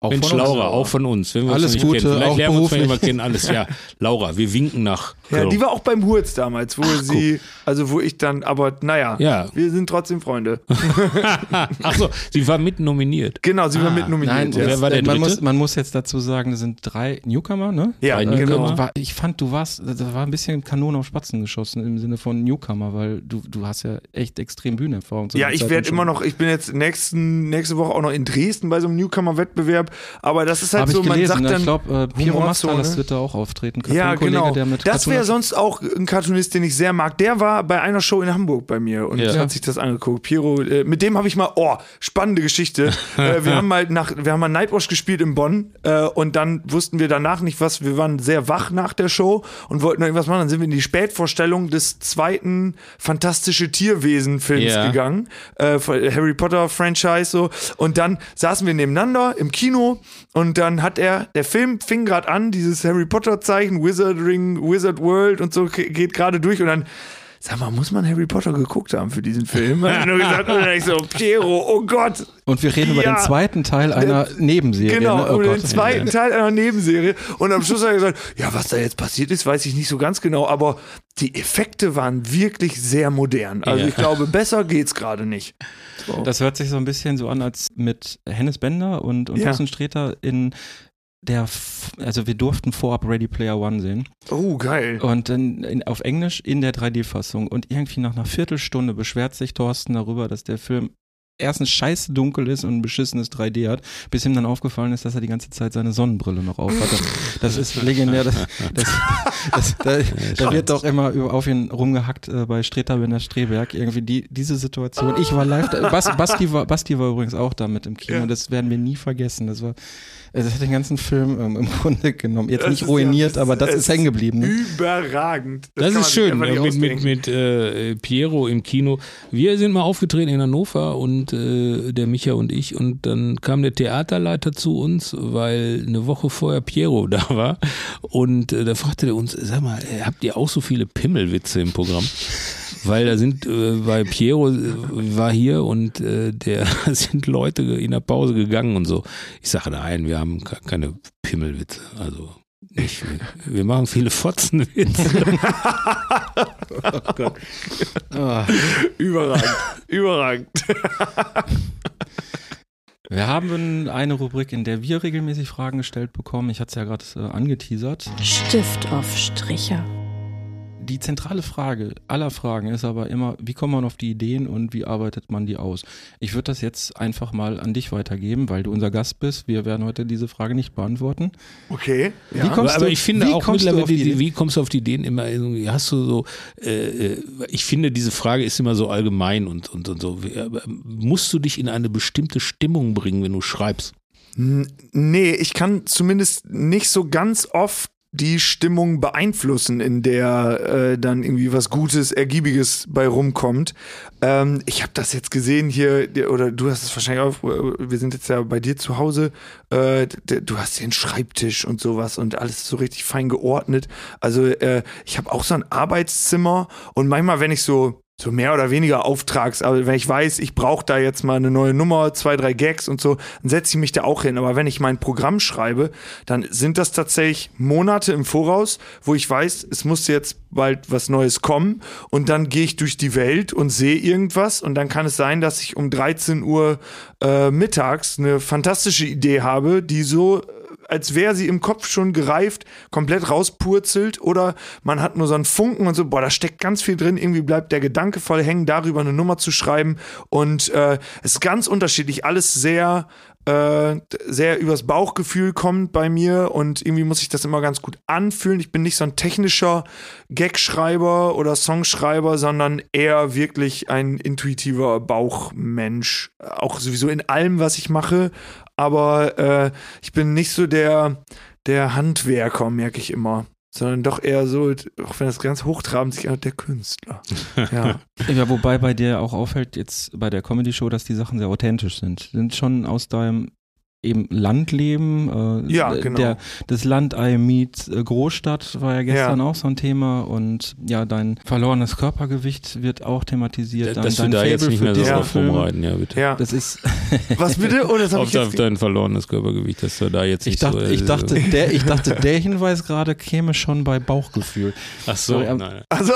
[SPEAKER 2] Auch Mensch, Laura, auch von uns.
[SPEAKER 1] Wenn wir alles uns Gute, kennen. Vielleicht auch lernen wir uns mal kennen.
[SPEAKER 2] Alles, ja. Laura, wir winken nach.
[SPEAKER 4] Ja, die war auch beim Hurz damals, wo Ach, sie, also wo ich dann, aber naja,
[SPEAKER 2] ja.
[SPEAKER 4] wir sind trotzdem Freunde.
[SPEAKER 2] Achso, sie war mit nominiert.
[SPEAKER 4] Genau, sie ah, war mit nominiert. Nein,
[SPEAKER 1] wer war der man, muss, man muss jetzt dazu sagen, es sind drei Newcomer, ne?
[SPEAKER 4] Ja,
[SPEAKER 1] drei
[SPEAKER 4] Newcomer.
[SPEAKER 1] Genau. Ich fand, du warst, da war ein bisschen Kanone auf Spatzen geschossen im Sinne von Newcomer, weil du, du hast ja echt extrem Bühnenerfahrung.
[SPEAKER 4] Ja, ich werde immer noch, ich bin jetzt nächsten, nächste Woche auch noch in Dresden bei so einem Newcomer-Wettbebewerb, aber das ist halt
[SPEAKER 1] Hab
[SPEAKER 4] so,
[SPEAKER 1] man
[SPEAKER 4] gelesen, sagt
[SPEAKER 1] ne?
[SPEAKER 4] dann.
[SPEAKER 1] Ich glaube, äh, Piero Mastalas wird da auch auftreten.
[SPEAKER 4] Ja, genau. das wäre sonst auch ein Cartoonist, den ich sehr mag. Der war bei einer Show in Hamburg bei mir und ja. hat sich das angeguckt. Piero, äh, mit dem habe ich mal, oh, spannende Geschichte. äh, wir haben mal nach, wir haben mal Nightwash gespielt in Bonn äh, und dann wussten wir danach nicht was. Wir waren sehr wach nach der Show und wollten irgendwas machen. Dann sind wir in die Spätvorstellung des zweiten Fantastische Tierwesen-Films ja. gegangen, äh, Harry Potter Franchise so. Und dann saßen wir nebeneinander im Kino Kino und dann hat er, der Film fing gerade an, dieses Harry Potter Zeichen, Wizarding, Wizard World und so geht gerade durch und dann sag mal, muss man Harry Potter geguckt haben für diesen Film? Und nur gesagt, und dann ich so, Piero, oh Gott.
[SPEAKER 1] Und wir reden ja, über den zweiten Teil einer Nebenserie.
[SPEAKER 4] Genau,
[SPEAKER 1] ne? oh
[SPEAKER 4] über Gott. den zweiten Teil einer Nebenserie. Und am Schluss hat er gesagt, ja, was da jetzt passiert ist, weiß ich nicht so ganz genau, aber die Effekte waren wirklich sehr modern. Also ja. ich glaube, besser geht's gerade nicht.
[SPEAKER 1] So. Das hört sich so ein bisschen so an, als mit Hennes Bender und, und ja. Thorsten Sträter in der, also wir durften vorab Ready Player One sehen.
[SPEAKER 4] Oh, geil.
[SPEAKER 1] Und dann in, auf Englisch in der 3D-Fassung. Und irgendwie nach einer Viertelstunde beschwert sich Thorsten darüber, dass der Film erstens scheiße dunkel ist und ein beschissenes 3D hat, bis ihm dann aufgefallen ist, dass er die ganze Zeit seine Sonnenbrille noch auf hat. Das ist legendär. Das, das, das, da, da, wird doch immer auf ihn rumgehackt äh, bei Streter Benner Streberg. Irgendwie die, diese Situation. Ich war live, da, Bas, Basti, war, Basti war übrigens auch da mit im Kino. Ja. Das werden wir nie vergessen. Das war es hat den ganzen Film ähm, im Grunde genommen. Jetzt das nicht ruiniert, ja, aber das ist hängen geblieben. Ne?
[SPEAKER 4] Überragend.
[SPEAKER 2] Das, das ist schön. Mit, mit, mit äh, Piero im Kino. Wir sind mal aufgetreten in Hannover und äh, der Micha und ich. Und dann kam der Theaterleiter zu uns, weil eine Woche vorher Piero da war. Und äh, da fragte er uns: Sag mal, habt ihr auch so viele Pimmelwitze im Programm? weil da sind, äh, bei Piero äh, war hier und äh, der sind Leute in der Pause gegangen und so. Ich sage, nein, wir haben keine Pimmelwitze. Also nicht. Wir machen viele Fotzenwitze.
[SPEAKER 4] oh Gott. Oh. Überragend. Überragend.
[SPEAKER 1] Wir haben eine Rubrik, in der wir regelmäßig Fragen gestellt bekommen. Ich hatte es ja gerade äh, angeteasert.
[SPEAKER 3] Stift auf Stricher
[SPEAKER 1] die zentrale Frage aller Fragen ist aber immer, wie kommt man auf die Ideen und wie arbeitet man die aus? Ich würde das jetzt einfach mal an dich weitergeben, weil du unser Gast bist. Wir werden heute diese Frage nicht beantworten.
[SPEAKER 4] Okay.
[SPEAKER 2] Ja. Wie kommst aber, du, ich finde auch mittlerweile, die, wie kommst du auf die Ideen immer? Hast du so, äh, äh, ich finde, diese Frage ist immer so allgemein und, und, und so. Musst du dich in eine bestimmte Stimmung bringen, wenn du schreibst?
[SPEAKER 4] Nee, ich kann zumindest nicht so ganz oft die Stimmung beeinflussen, in der äh, dann irgendwie was Gutes, Ergiebiges bei rumkommt. Ähm, ich habe das jetzt gesehen hier, oder du hast es wahrscheinlich auch, äh, wir sind jetzt ja bei dir zu Hause, äh, du hast einen Schreibtisch und sowas und alles so richtig fein geordnet. Also äh, ich habe auch so ein Arbeitszimmer und manchmal, wenn ich so so mehr oder weniger Auftrags, aber wenn ich weiß, ich brauche da jetzt mal eine neue Nummer, zwei, drei Gags und so, dann setze ich mich da auch hin. Aber wenn ich mein Programm schreibe, dann sind das tatsächlich Monate im Voraus, wo ich weiß, es muss jetzt bald was Neues kommen und dann gehe ich durch die Welt und sehe irgendwas und dann kann es sein, dass ich um 13 Uhr äh, mittags eine fantastische Idee habe, die so als wäre sie im Kopf schon gereift, komplett rauspurzelt oder man hat nur so einen Funken und so, boah, da steckt ganz viel drin, irgendwie bleibt der Gedanke voll hängen, darüber eine Nummer zu schreiben und äh, es ist ganz unterschiedlich, alles sehr äh, sehr übers Bauchgefühl kommt bei mir und irgendwie muss ich das immer ganz gut anfühlen. Ich bin nicht so ein technischer Gagschreiber oder Songschreiber, sondern eher wirklich ein intuitiver Bauchmensch. Auch sowieso in allem, was ich mache, aber äh, ich bin nicht so der, der Handwerker, merke ich immer. Sondern doch eher so, auch wenn das ganz hochtrabend sich anhört, der Künstler.
[SPEAKER 1] Ja. ja, wobei bei dir auch auffällt, jetzt bei der Comedy-Show, dass die Sachen sehr authentisch sind. Sind schon aus deinem eben Landleben.
[SPEAKER 4] Äh, ja, genau. Der,
[SPEAKER 1] das Landei meet äh, Großstadt war ja gestern ja. auch so ein Thema und ja, dein verlorenes Körpergewicht wird auch thematisiert.
[SPEAKER 2] Da, dass dein du da jetzt nicht mehr so drauf rumreiten, ja bitte.
[SPEAKER 4] Ja.
[SPEAKER 1] Das ist
[SPEAKER 4] Was bitte? Oh, das
[SPEAKER 2] auf, auf dein verlorenes Körpergewicht, dass du da jetzt
[SPEAKER 1] ich
[SPEAKER 2] nicht
[SPEAKER 1] dachte,
[SPEAKER 2] so,
[SPEAKER 1] ich dachte, der, ich dachte, der Hinweis gerade käme schon bei Bauchgefühl.
[SPEAKER 2] Ach so, so
[SPEAKER 4] nein. Also,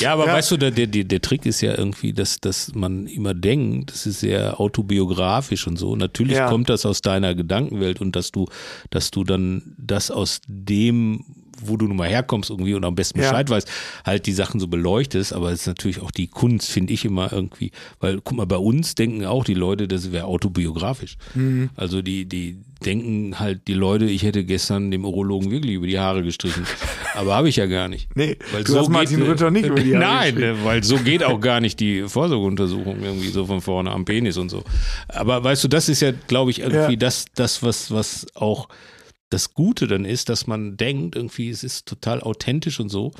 [SPEAKER 2] ja, aber ja. weißt du, der, der, der Trick ist ja irgendwie, dass, dass man immer denkt, das ist sehr autobiografisch und so. Natürlich ja kommt das aus deiner Gedankenwelt und dass du, dass du dann das aus dem wo du nun mal herkommst irgendwie und am besten Bescheid ja. weißt, halt die Sachen so beleuchtest, aber es ist natürlich auch die Kunst, finde ich immer irgendwie, weil guck mal, bei uns denken auch die Leute, das wäre autobiografisch. Mhm. Also die, die denken halt die Leute, ich hätte gestern dem Urologen wirklich über die Haare gestrichen. Aber habe ich ja gar nicht.
[SPEAKER 4] Nee,
[SPEAKER 2] weil
[SPEAKER 4] du so hast Martin geht, Rütter nicht über die
[SPEAKER 2] Haare Nein, weil so geht auch gar nicht die Vorsorgeuntersuchung irgendwie so von vorne am Penis und so. Aber weißt du, das ist ja, glaube ich, irgendwie ja. das, das, was, was auch das Gute dann ist, dass man denkt, irgendwie, es ist total authentisch und so.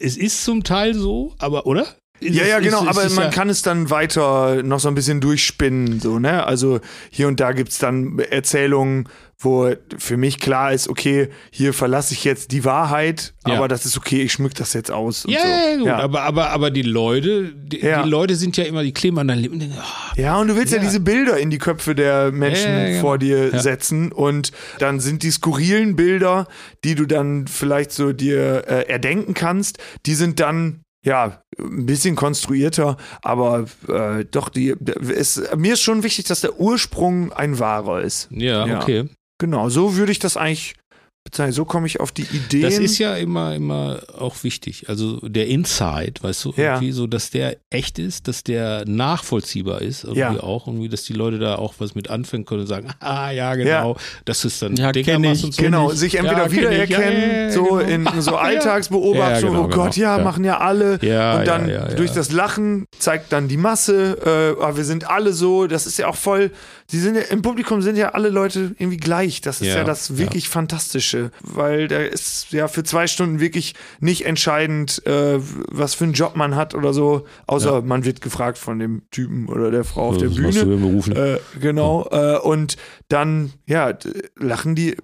[SPEAKER 2] Es ist zum Teil so, aber, oder?
[SPEAKER 4] Ja, ja, genau,
[SPEAKER 2] ist,
[SPEAKER 4] aber
[SPEAKER 2] ist
[SPEAKER 4] man
[SPEAKER 2] ja,
[SPEAKER 4] kann es dann weiter noch so ein bisschen durchspinnen, so, ne? Also hier und da gibt's dann Erzählungen, wo für mich klar ist, okay, hier verlasse ich jetzt die Wahrheit,
[SPEAKER 2] Ja.
[SPEAKER 4] aber das ist okay, ich schmück das jetzt aus.
[SPEAKER 2] Ja,
[SPEAKER 4] so.
[SPEAKER 2] ja, gut,
[SPEAKER 4] ja.
[SPEAKER 2] Aber, aber, aber die Leute, die, die Leute sind ja immer, die kleben an deinen Lippen denken, ah,
[SPEAKER 4] Ja, und du willst ja, diese Bilder in die Köpfe der Menschen
[SPEAKER 2] genau.
[SPEAKER 4] vor dir setzen und dann sind die skurrilen Bilder, die du dann vielleicht so dir äh, erdenken kannst, die sind dann ja ein bisschen konstruierter, aber äh, doch die es, mir ist schon wichtig, dass der Ursprung ein wahrer ist.
[SPEAKER 2] ja,
[SPEAKER 4] Ja.
[SPEAKER 2] okay.
[SPEAKER 4] Genau, so würde ich das eigentlich bezeichnen. So komme ich auf die Ideen.
[SPEAKER 2] Das ist ja immer, immer auch wichtig. Also der Insight, weißt du,
[SPEAKER 4] Ja.
[SPEAKER 2] irgendwie so, dass der echt ist, dass der nachvollziehbar ist, irgendwie
[SPEAKER 4] Ja.
[SPEAKER 2] auch, irgendwie, dass die Leute da auch was mit anfangen können und sagen, ah, ja, genau, dass es dann
[SPEAKER 1] Ja,
[SPEAKER 2] Dinger
[SPEAKER 1] kenn
[SPEAKER 2] machst
[SPEAKER 1] ich,
[SPEAKER 2] und so.
[SPEAKER 4] Genau,
[SPEAKER 2] nicht.
[SPEAKER 4] sich entweder
[SPEAKER 2] Ja,
[SPEAKER 4] wiedererkennen,
[SPEAKER 2] ja, ja,
[SPEAKER 4] so
[SPEAKER 2] genau.
[SPEAKER 4] in so
[SPEAKER 2] Ja.
[SPEAKER 4] Alltagsbeobachtung,
[SPEAKER 2] Ja, genau,
[SPEAKER 4] oh Gott,
[SPEAKER 2] genau.
[SPEAKER 4] ja,
[SPEAKER 2] Ja.
[SPEAKER 4] machen ja alle.
[SPEAKER 2] Ja,
[SPEAKER 4] und dann
[SPEAKER 2] ja, ja, ja.
[SPEAKER 4] durch das Lachen zeigt dann die Masse, äh, ah, wir sind alle so, das ist ja auch voll, die sind ja, im Publikum sind ja alle Leute irgendwie gleich. Das ist ja,
[SPEAKER 2] Ja,
[SPEAKER 4] das wirklich Fantastische, weil da ist ja für zwei Stunden wirklich nicht entscheidend, äh, was für einen Job man hat oder so, außer
[SPEAKER 2] Ja.
[SPEAKER 4] man wird gefragt von dem Typen oder der Frau auf der
[SPEAKER 2] Was machst du
[SPEAKER 4] Bühne. Äh, genau. Äh, und dann, ja, lachen die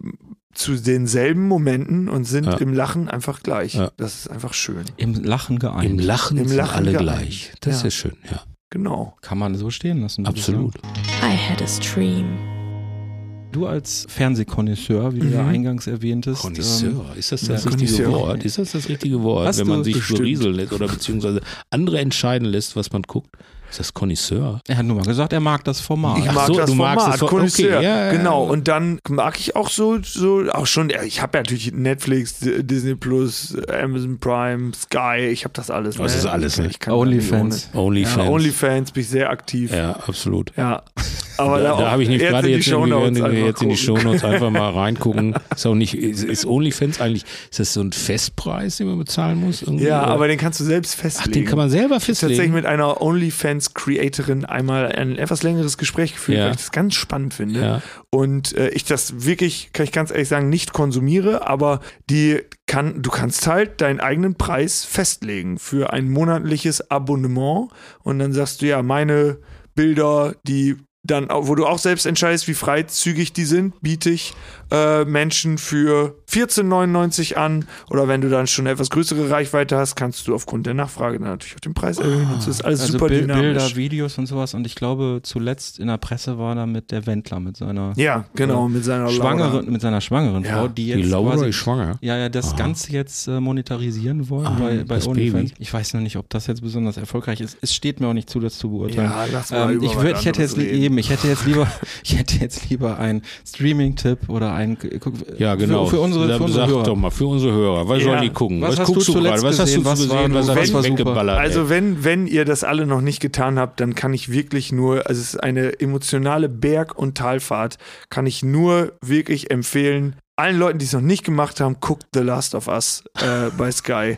[SPEAKER 4] zu denselben Momenten und sind
[SPEAKER 2] Ja.
[SPEAKER 4] im Lachen einfach gleich.
[SPEAKER 2] Ja.
[SPEAKER 4] Das ist einfach schön.
[SPEAKER 1] Im Lachen geeint.
[SPEAKER 2] Im Lachen
[SPEAKER 4] Im
[SPEAKER 2] sind
[SPEAKER 4] Lachen
[SPEAKER 2] alle
[SPEAKER 4] geeint.
[SPEAKER 2] gleich. Das ist
[SPEAKER 4] Ja.
[SPEAKER 2] ja schön, ja.
[SPEAKER 4] Genau.
[SPEAKER 1] Kann man so stehen lassen.
[SPEAKER 2] Absolut.
[SPEAKER 3] I had a stream.
[SPEAKER 1] Du als Fernsehkonnoisseur, wie du ja
[SPEAKER 4] Mhm.
[SPEAKER 1] eingangs erwähntest. ähm,
[SPEAKER 2] Connoisseur, ist das
[SPEAKER 4] ja,
[SPEAKER 2] das richtige
[SPEAKER 4] Connoisseur.
[SPEAKER 2] Wort? Ist das das richtige Wort,
[SPEAKER 1] Hast
[SPEAKER 2] wenn man sich
[SPEAKER 4] bestimmt.
[SPEAKER 2] berieseln lässt oder beziehungsweise andere entscheiden lässt, was man guckt? Ist das Connoisseur?
[SPEAKER 1] er hat nur mal gesagt, er mag das Format.
[SPEAKER 4] Ich
[SPEAKER 2] Ach
[SPEAKER 4] mag
[SPEAKER 2] so,
[SPEAKER 4] das
[SPEAKER 2] du magst
[SPEAKER 4] Format,
[SPEAKER 2] das
[SPEAKER 4] Connoisseur.
[SPEAKER 2] okay, ja,
[SPEAKER 4] genau. Und dann mag ich auch so, so auch schon, ich habe ja natürlich Netflix, Disney Plus, Amazon Prime, Sky, ich habe das alles.
[SPEAKER 2] Das ist alles, ne?
[SPEAKER 1] Onlyfans.
[SPEAKER 2] Onlyfans.
[SPEAKER 4] Ja, Onlyfans bin ich sehr aktiv.
[SPEAKER 2] Ja, absolut.
[SPEAKER 4] Ja. Aber
[SPEAKER 2] Da,
[SPEAKER 4] auch
[SPEAKER 2] da habe ich nicht
[SPEAKER 4] jetzt
[SPEAKER 2] gerade
[SPEAKER 4] in die
[SPEAKER 2] jetzt, irgendwie,
[SPEAKER 4] Shownotes
[SPEAKER 2] wenn wir
[SPEAKER 4] einfach
[SPEAKER 2] jetzt in die. Shownotes einfach mal reingucken. Ist auch nicht, ist, ist OnlyFans eigentlich, ist das so ein Festpreis, den man bezahlen muss? Irgendwie?
[SPEAKER 4] Ja, aber den kannst du selbst
[SPEAKER 2] Ach,
[SPEAKER 4] festlegen.
[SPEAKER 2] den kann man selber
[SPEAKER 4] habe tatsächlich
[SPEAKER 2] festlegen.
[SPEAKER 4] mit einer OnlyFans-Creatorin einmal ein etwas längeres Gespräch geführt,
[SPEAKER 2] Ja.
[SPEAKER 4] weil ich das ganz spannend finde.
[SPEAKER 2] Ja.
[SPEAKER 4] Und äh, ich das wirklich, kann ich ganz ehrlich sagen, nicht konsumiere, aber die kann, du kannst halt deinen eigenen Preis festlegen für ein monatliches Abonnement und dann sagst du ja, meine Bilder, die dann, auch- wo du auch selbst entscheidest, wie freizügig die sind, biete ich äh, Menschen für 14,99 an. Oder wenn du dann schon eine etwas größere Reichweite hast, kannst du aufgrund der Nachfrage dann natürlich auch den Preis erhöhen. und so ist alles
[SPEAKER 1] also
[SPEAKER 4] super
[SPEAKER 1] Bil-
[SPEAKER 4] dynamisch.
[SPEAKER 1] Bilder, Videos und sowas. Und ich glaube, zuletzt in der Presse war da mit der Wendler, mit seiner
[SPEAKER 4] ja, genau, mit seiner Laura.
[SPEAKER 1] schwangeren, mit seiner schwangeren
[SPEAKER 4] Ja.
[SPEAKER 1] Frau, die jetzt
[SPEAKER 2] Die Laura
[SPEAKER 1] quasi,
[SPEAKER 2] ist schwanger.
[SPEAKER 1] ja, ja, das
[SPEAKER 2] Ah.
[SPEAKER 1] Ganze jetzt äh, monetarisieren wollen
[SPEAKER 2] Ah,
[SPEAKER 1] bei, bei
[SPEAKER 2] das
[SPEAKER 1] OnlyFans. Ich weiß noch nicht, ob das jetzt besonders erfolgreich ist. Es steht mir auch nicht zu, das zu beurteilen.
[SPEAKER 4] Ja, lass mal
[SPEAKER 1] Ähm,
[SPEAKER 4] über
[SPEAKER 1] ich, würd, ich hätte jetzt
[SPEAKER 4] reden.
[SPEAKER 1] eben, ich hätte jetzt lieber, ich hätte jetzt lieber einen Streaming-Tipp oder einen guck,
[SPEAKER 2] Ja, genau.
[SPEAKER 1] für, für unsere, für unsere
[SPEAKER 2] sag
[SPEAKER 1] Hörer.
[SPEAKER 2] doch mal, für unsere Hörer. Was
[SPEAKER 4] Ja.
[SPEAKER 2] sollen die gucken?
[SPEAKER 1] Was
[SPEAKER 2] Was,
[SPEAKER 1] hast
[SPEAKER 2] guckst
[SPEAKER 1] du
[SPEAKER 2] gerade? Was hast du
[SPEAKER 1] gesehen? Was
[SPEAKER 2] gesehen?
[SPEAKER 1] war-
[SPEAKER 2] Was
[SPEAKER 1] was
[SPEAKER 2] hast weggeballert?
[SPEAKER 4] Also wenn, wenn ihr das alle noch nicht getan habt, dann kann ich wirklich nur, also es ist eine emotionale Berg- und Talfahrt, kann ich nur wirklich empfehlen, allen Leuten, die es noch nicht gemacht haben, guckt The Last of Us äh, bei Sky.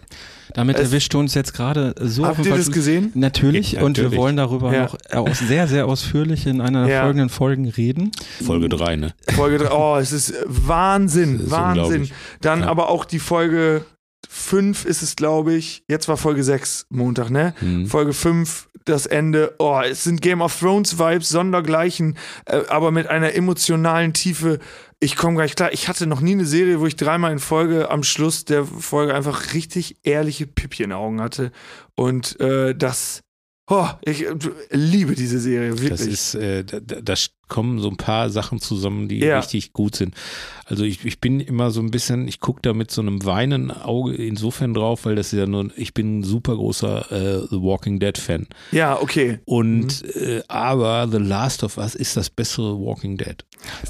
[SPEAKER 1] Damit
[SPEAKER 4] Es-
[SPEAKER 1] erwischt du uns jetzt gerade so
[SPEAKER 4] Habt ihr das gesehen?
[SPEAKER 1] Natürlich,
[SPEAKER 2] Ja,
[SPEAKER 1] und wir
[SPEAKER 2] natürlich.
[SPEAKER 1] wollen darüber
[SPEAKER 4] Ja.
[SPEAKER 1] noch sehr, sehr ausführlich in einer der
[SPEAKER 4] Ja.
[SPEAKER 1] folgenden Folgen reden.
[SPEAKER 2] Folge 3, ne?
[SPEAKER 4] Folge 3, oh, es ist Wahnsinn,
[SPEAKER 2] ist
[SPEAKER 4] Wahnsinn. Dann
[SPEAKER 2] Ja.
[SPEAKER 4] aber auch die Folge 5 ist es, glaube ich. Jetzt war Folge 6 Montag, ne?
[SPEAKER 2] Hm.
[SPEAKER 4] Folge 5, das Ende. Oh, es sind Game of Thrones Vibes, sondergleichen, äh, aber mit einer emotionalen Tiefe. Ich komme gar nicht klar. Ich hatte noch nie eine Serie, wo ich dreimal in Folge am Schluss der Folge einfach richtig ehrliche Pipi in den Augen hatte. Und äh, das, oh, ich äh, liebe diese Serie, wirklich.
[SPEAKER 2] Das ist, äh, da, da da kommen so ein paar Sachen zusammen, die
[SPEAKER 4] Ja.
[SPEAKER 2] richtig gut sind. Also ich, ich bin immer so ein bisschen, ich gucke da mit so einem weinenden Auge insofern drauf, weil das ist ja nur, ich bin ein super großer äh, The Walking Dead Fan.
[SPEAKER 4] ja, okay.
[SPEAKER 2] Und
[SPEAKER 4] Mhm.
[SPEAKER 2] äh, aber The Last of Us ist das bessere Walking Dead.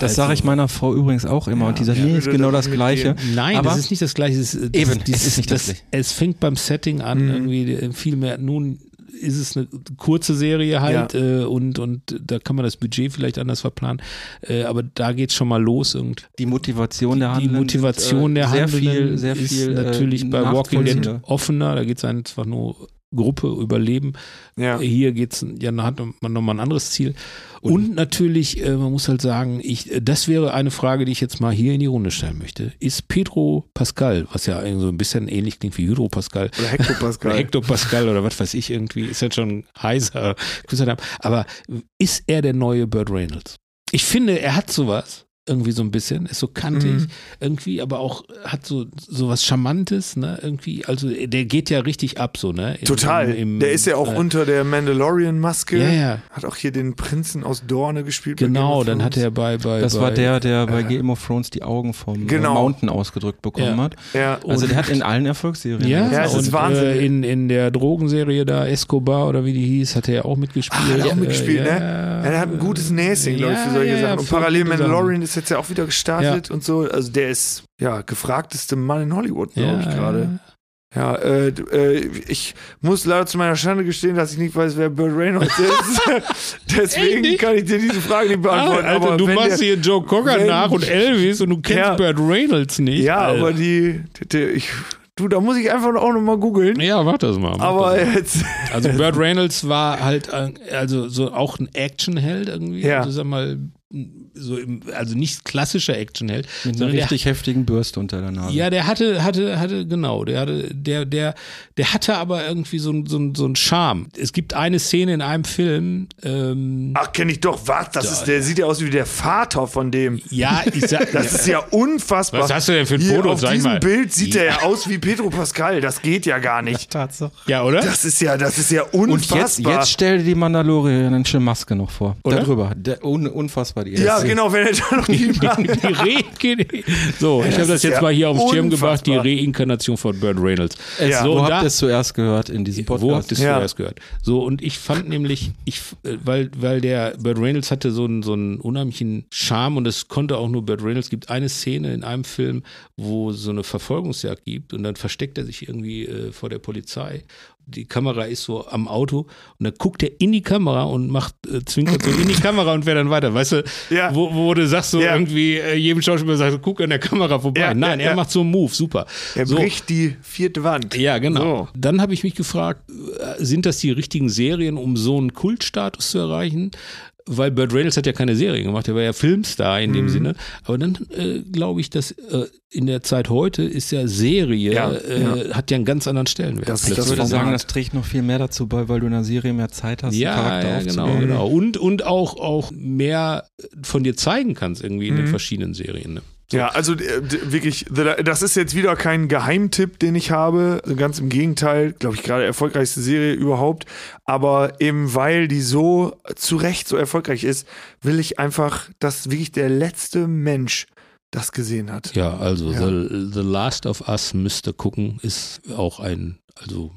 [SPEAKER 1] Das sage ich meiner Frau übrigens auch immer. und die sagt,
[SPEAKER 4] Ja,
[SPEAKER 1] nee, ist genau
[SPEAKER 4] das
[SPEAKER 1] das Gleiche.
[SPEAKER 2] Nein,
[SPEAKER 1] Aber-
[SPEAKER 2] das ist nicht das gleiche. Es ist, das,
[SPEAKER 1] Eben,
[SPEAKER 2] das,
[SPEAKER 1] es ist nicht das
[SPEAKER 2] das,
[SPEAKER 1] Gleiche.
[SPEAKER 2] Es fängt beim Setting an,
[SPEAKER 4] Mhm.
[SPEAKER 2] irgendwie äh, viel mehr. Nun ist es eine kurze Serie halt äh, und, und da kann man das Budget vielleicht anders verplanen. Äh, aber da geht's schon mal los. Und
[SPEAKER 1] Die Motivation der
[SPEAKER 2] die
[SPEAKER 1] Handelnden.
[SPEAKER 2] Motivation
[SPEAKER 1] sind, äh,
[SPEAKER 2] der
[SPEAKER 1] viel, sehr
[SPEAKER 2] ist
[SPEAKER 1] viel
[SPEAKER 2] natürlich
[SPEAKER 1] äh,
[SPEAKER 2] bei Walking Dead offener. Da geht's einfach nur Gruppe überleben. Ja. Hier geht's, ja, hat man nochmal ein anderes Ziel. Und, und natürlich, äh, man muss halt sagen, ich, das wäre eine Frage, die ich jetzt mal hier in die Runde stellen möchte. Ist Pedro Pascal, was ja so ein bisschen ähnlich klingt wie Hydro Pascal.
[SPEAKER 4] Oder Hector Pascal.
[SPEAKER 2] oder Hector Pascal oder was weiß ich irgendwie, ist halt schon heiser. Aber ist er der neue Burt Reynolds? Ich finde, er hat sowas irgendwie so ein bisschen, ist so kantig, mhm. irgendwie, aber auch hat so, so was Charmantes, ne, irgendwie, also der geht ja richtig ab, so, ne?
[SPEAKER 4] Im, Total. Im, im, der ist ja auch äh, unter der Mandalorian-Maske.
[SPEAKER 2] Ja, ja.
[SPEAKER 4] Hat auch hier den Prinzen aus Dorne gespielt.
[SPEAKER 2] Genau, dann hat er bei, bei
[SPEAKER 1] Das
[SPEAKER 2] bei,
[SPEAKER 1] war der, der bei äh, Game of Thrones die Augen vom genau. Mountain ausgedrückt bekommen
[SPEAKER 4] ja.
[SPEAKER 1] hat.
[SPEAKER 4] Ja.
[SPEAKER 1] Also der hat in allen Erfolgsserien.
[SPEAKER 2] Ja, ja das ist Wahnsinn. Äh, in, in der Drogenserie da, Escobar oder wie die hieß, hat er auch mitgespielt. Ah,
[SPEAKER 4] hat er auch mitgespielt, äh, ne? Ja, der hat ein gutes Näschen, glaube ich, für solche Sachen. Und parallel Mandalorian ist jetzt ja auch wieder gestartet ja. und so. Also der ist ja gefragteste Mann in Hollywood, glaube ich gerade. Ja, äh, äh, ich muss leider zu meiner Schande gestehen, dass ich nicht weiß, wer Burt Reynolds ist. Deswegen kann ich dir diese Frage nicht beantworten.
[SPEAKER 2] Alter, aber du machst der, hier Joe Cocker nach und Elvis und du kennst ja, Burt Reynolds nicht.
[SPEAKER 4] Ja, Alter. aber die, die, die ich, Du, da muss ich einfach auch nochmal googeln.
[SPEAKER 2] Ja, mach das mal.
[SPEAKER 4] Mach aber das mal. jetzt.
[SPEAKER 2] Also Burt Reynolds war halt äh, also so auch ein Actionheld irgendwie. Ja. Also sag mal, so im, also nicht klassischer Actionheld.
[SPEAKER 1] Mit einer richtig der, heftigen Bürste unter der Nase.
[SPEAKER 2] Ja, der hatte, hatte, hatte, genau, der hatte, der, der, der hatte aber irgendwie so, so, so einen Charme. Es gibt eine Szene in einem Film. Ähm,
[SPEAKER 4] Ach, kenne ich doch, was? Das da, ist, der sieht ja aus wie der Vater von dem.
[SPEAKER 2] Ja, ich sag,
[SPEAKER 4] Das ist ja unfassbar.
[SPEAKER 2] Was hast du denn für ein Foto?
[SPEAKER 4] Auf diesem Bild sieht ja. er ja aus wie Pedro Pascal. Das geht ja gar nicht.
[SPEAKER 2] Tatsache. Ja, oder?
[SPEAKER 4] Das ist ja, das ist ja unfassbar. Und
[SPEAKER 1] jetzt, jetzt stell dir die Mandalorianische Maske noch vor. Oder? Darüber. Der, un, unfassbar die
[SPEAKER 4] erste. Ja, genau, wenn er da noch die,
[SPEAKER 2] die, die So, ich habe das jetzt ja mal hier auf den Schirm gebracht, die Reinkarnation von Burt Reynolds.
[SPEAKER 1] Ja. So, wo habt ihr es zuerst gehört in diesem Podcast?
[SPEAKER 2] Wo habt ihr es ja. zuerst gehört? So, und ich fand nämlich, ich, äh, weil, weil der Burt Reynolds hatte so einen, so einen unheimlichen Charme und es konnte auch nur Burt Reynolds. Es gibt eine Szene in einem Film, wo so eine Verfolgungsjagd gibt und dann versteckt er sich irgendwie äh, vor der Polizei die Kamera ist so am Auto und dann guckt er in die Kamera und macht äh, zwinkert so in die Kamera und fährt dann weiter. Weißt du, ja. wo, wo du sagst so ja. irgendwie, äh, jedem Schauspieler sagst, guck an der Kamera vorbei. Ja, Nein, er macht so einen Move, super.
[SPEAKER 4] Er
[SPEAKER 2] so.
[SPEAKER 4] bricht die vierte Wand.
[SPEAKER 2] Ja, genau. So. Dann habe ich mich gefragt, äh, sind das die richtigen Serien, um so einen Kultstatus zu erreichen? Weil Burt Reynolds hat ja keine Serie gemacht, er war ja Filmstar in dem mhm. Sinne. Aber dann äh, glaube ich, dass äh, in der Zeit heute ist ja Serie, ja, äh, ja. hat ja einen ganz anderen Stellenwert.
[SPEAKER 1] Das, ich würde sagen, das trägt noch viel mehr dazu bei, weil du in der Serie mehr Zeit hast,
[SPEAKER 2] ja, Charakter ja, genau, genau. Und, und auch, auch mehr von dir zeigen kannst irgendwie in mhm. den verschiedenen Serien. Ne?
[SPEAKER 4] So. Ja, also äh, wirklich, das ist jetzt wieder kein Geheimtipp, den ich habe. Ganz im Gegenteil, glaube ich, gerade erfolgreichste Serie überhaupt. Aber eben weil die so zu Recht so erfolgreich ist, will ich einfach, dass wirklich der letzte Mensch das gesehen hat.
[SPEAKER 2] Ja, also ja. The, The Last of Us müsste gucken, ist auch ein, also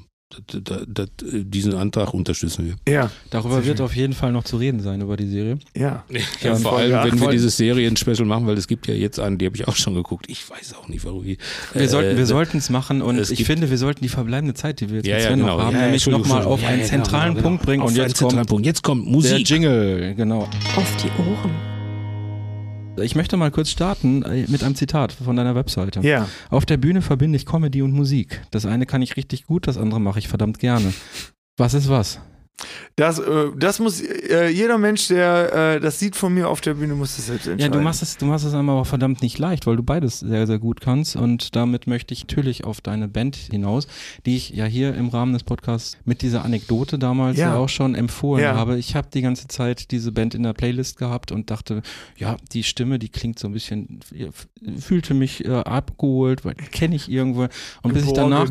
[SPEAKER 2] da, da, diesen Antrag unterstützen wir.
[SPEAKER 1] Ja. Darüber wird auf jeden Fall noch zu reden sein, über die Serie.
[SPEAKER 4] Ja.
[SPEAKER 2] ja vor allem, wenn wir dieses Serien-Special machen, weil es gibt ja jetzt einen, die habe ich auch schon geguckt. Ich weiß auch nicht, warum.
[SPEAKER 1] Wir äh, sollten wir sollten es machen und ich finde, wir sollten die verbleibende Zeit, die wir jetzt
[SPEAKER 2] ja, ja, genau.
[SPEAKER 1] noch haben, ja, nämlich nochmal auf einen zentralen genau, Punkt bringen.
[SPEAKER 2] Auf und jetzt kommt, Punkt. jetzt kommt Musik. Der
[SPEAKER 1] Jingle, genau.
[SPEAKER 3] Auf die Ohren.
[SPEAKER 1] Ich möchte mal kurz starten äh, mit einem Zitat von deiner Webseite.
[SPEAKER 4] Ja.
[SPEAKER 1] Auf der Bühne verbinde ich Comedy und Musik. Das eine kann ich richtig gut, das andere mache ich verdammt gerne. Was ist was?
[SPEAKER 4] Das, äh, das muss äh, jeder Mensch, der äh, das sieht von mir auf der Bühne, muss das selbst entscheiden.
[SPEAKER 1] Ja, du machst es, du machst es einmal aber verdammt nicht leicht, weil du beides sehr, sehr gut kannst. Und damit möchte ich natürlich auf deine Band hinaus, die ich ja hier im Rahmen des Podcasts mit dieser Anekdote damals ja, ja auch schon empfohlen ja. habe. Ich habe die ganze Zeit diese Band in der Playlist gehabt und dachte, ja, die Stimme, die klingt so ein bisschen, fühlte mich äh, abgeholt, weil kenne ich irgendwo. Und bis ich danach,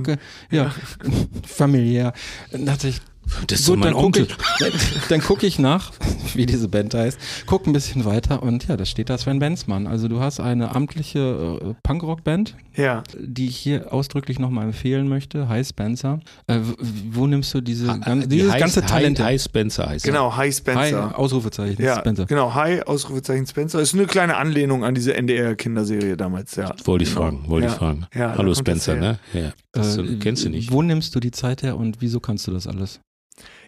[SPEAKER 1] ja, familiär, dachte ich,
[SPEAKER 2] das ist Gut, so mein
[SPEAKER 1] dann Onkel. Guck ich, dann gucke ich nach, wie diese Band heißt, guck ein bisschen weiter und ja, da steht da Sven Benzmann. Also du hast eine amtliche äh, Punkrock-Band,
[SPEAKER 4] ja.
[SPEAKER 1] die ich hier ausdrücklich nochmal empfehlen möchte. Hi Spencer. Äh, wo nimmst du diese, ha, gan dieses heißt, ganze Talent?
[SPEAKER 2] Hi, hi Spencer heißt
[SPEAKER 4] Genau, Hi Spencer.
[SPEAKER 1] Hi, Ausrufezeichen
[SPEAKER 4] ja, Spencer. Genau, Hi, Ausrufezeichen Spencer. Ist eine kleine Anlehnung an diese NDR-Kinderserie damals, ja.
[SPEAKER 2] Wollte ich genau. fragen, wollte ja. ich fragen. Ja, Hallo Spencer, ne? Ja. Das äh, kennst du nicht.
[SPEAKER 1] Wo nimmst du die Zeit her und wieso kannst du das alles?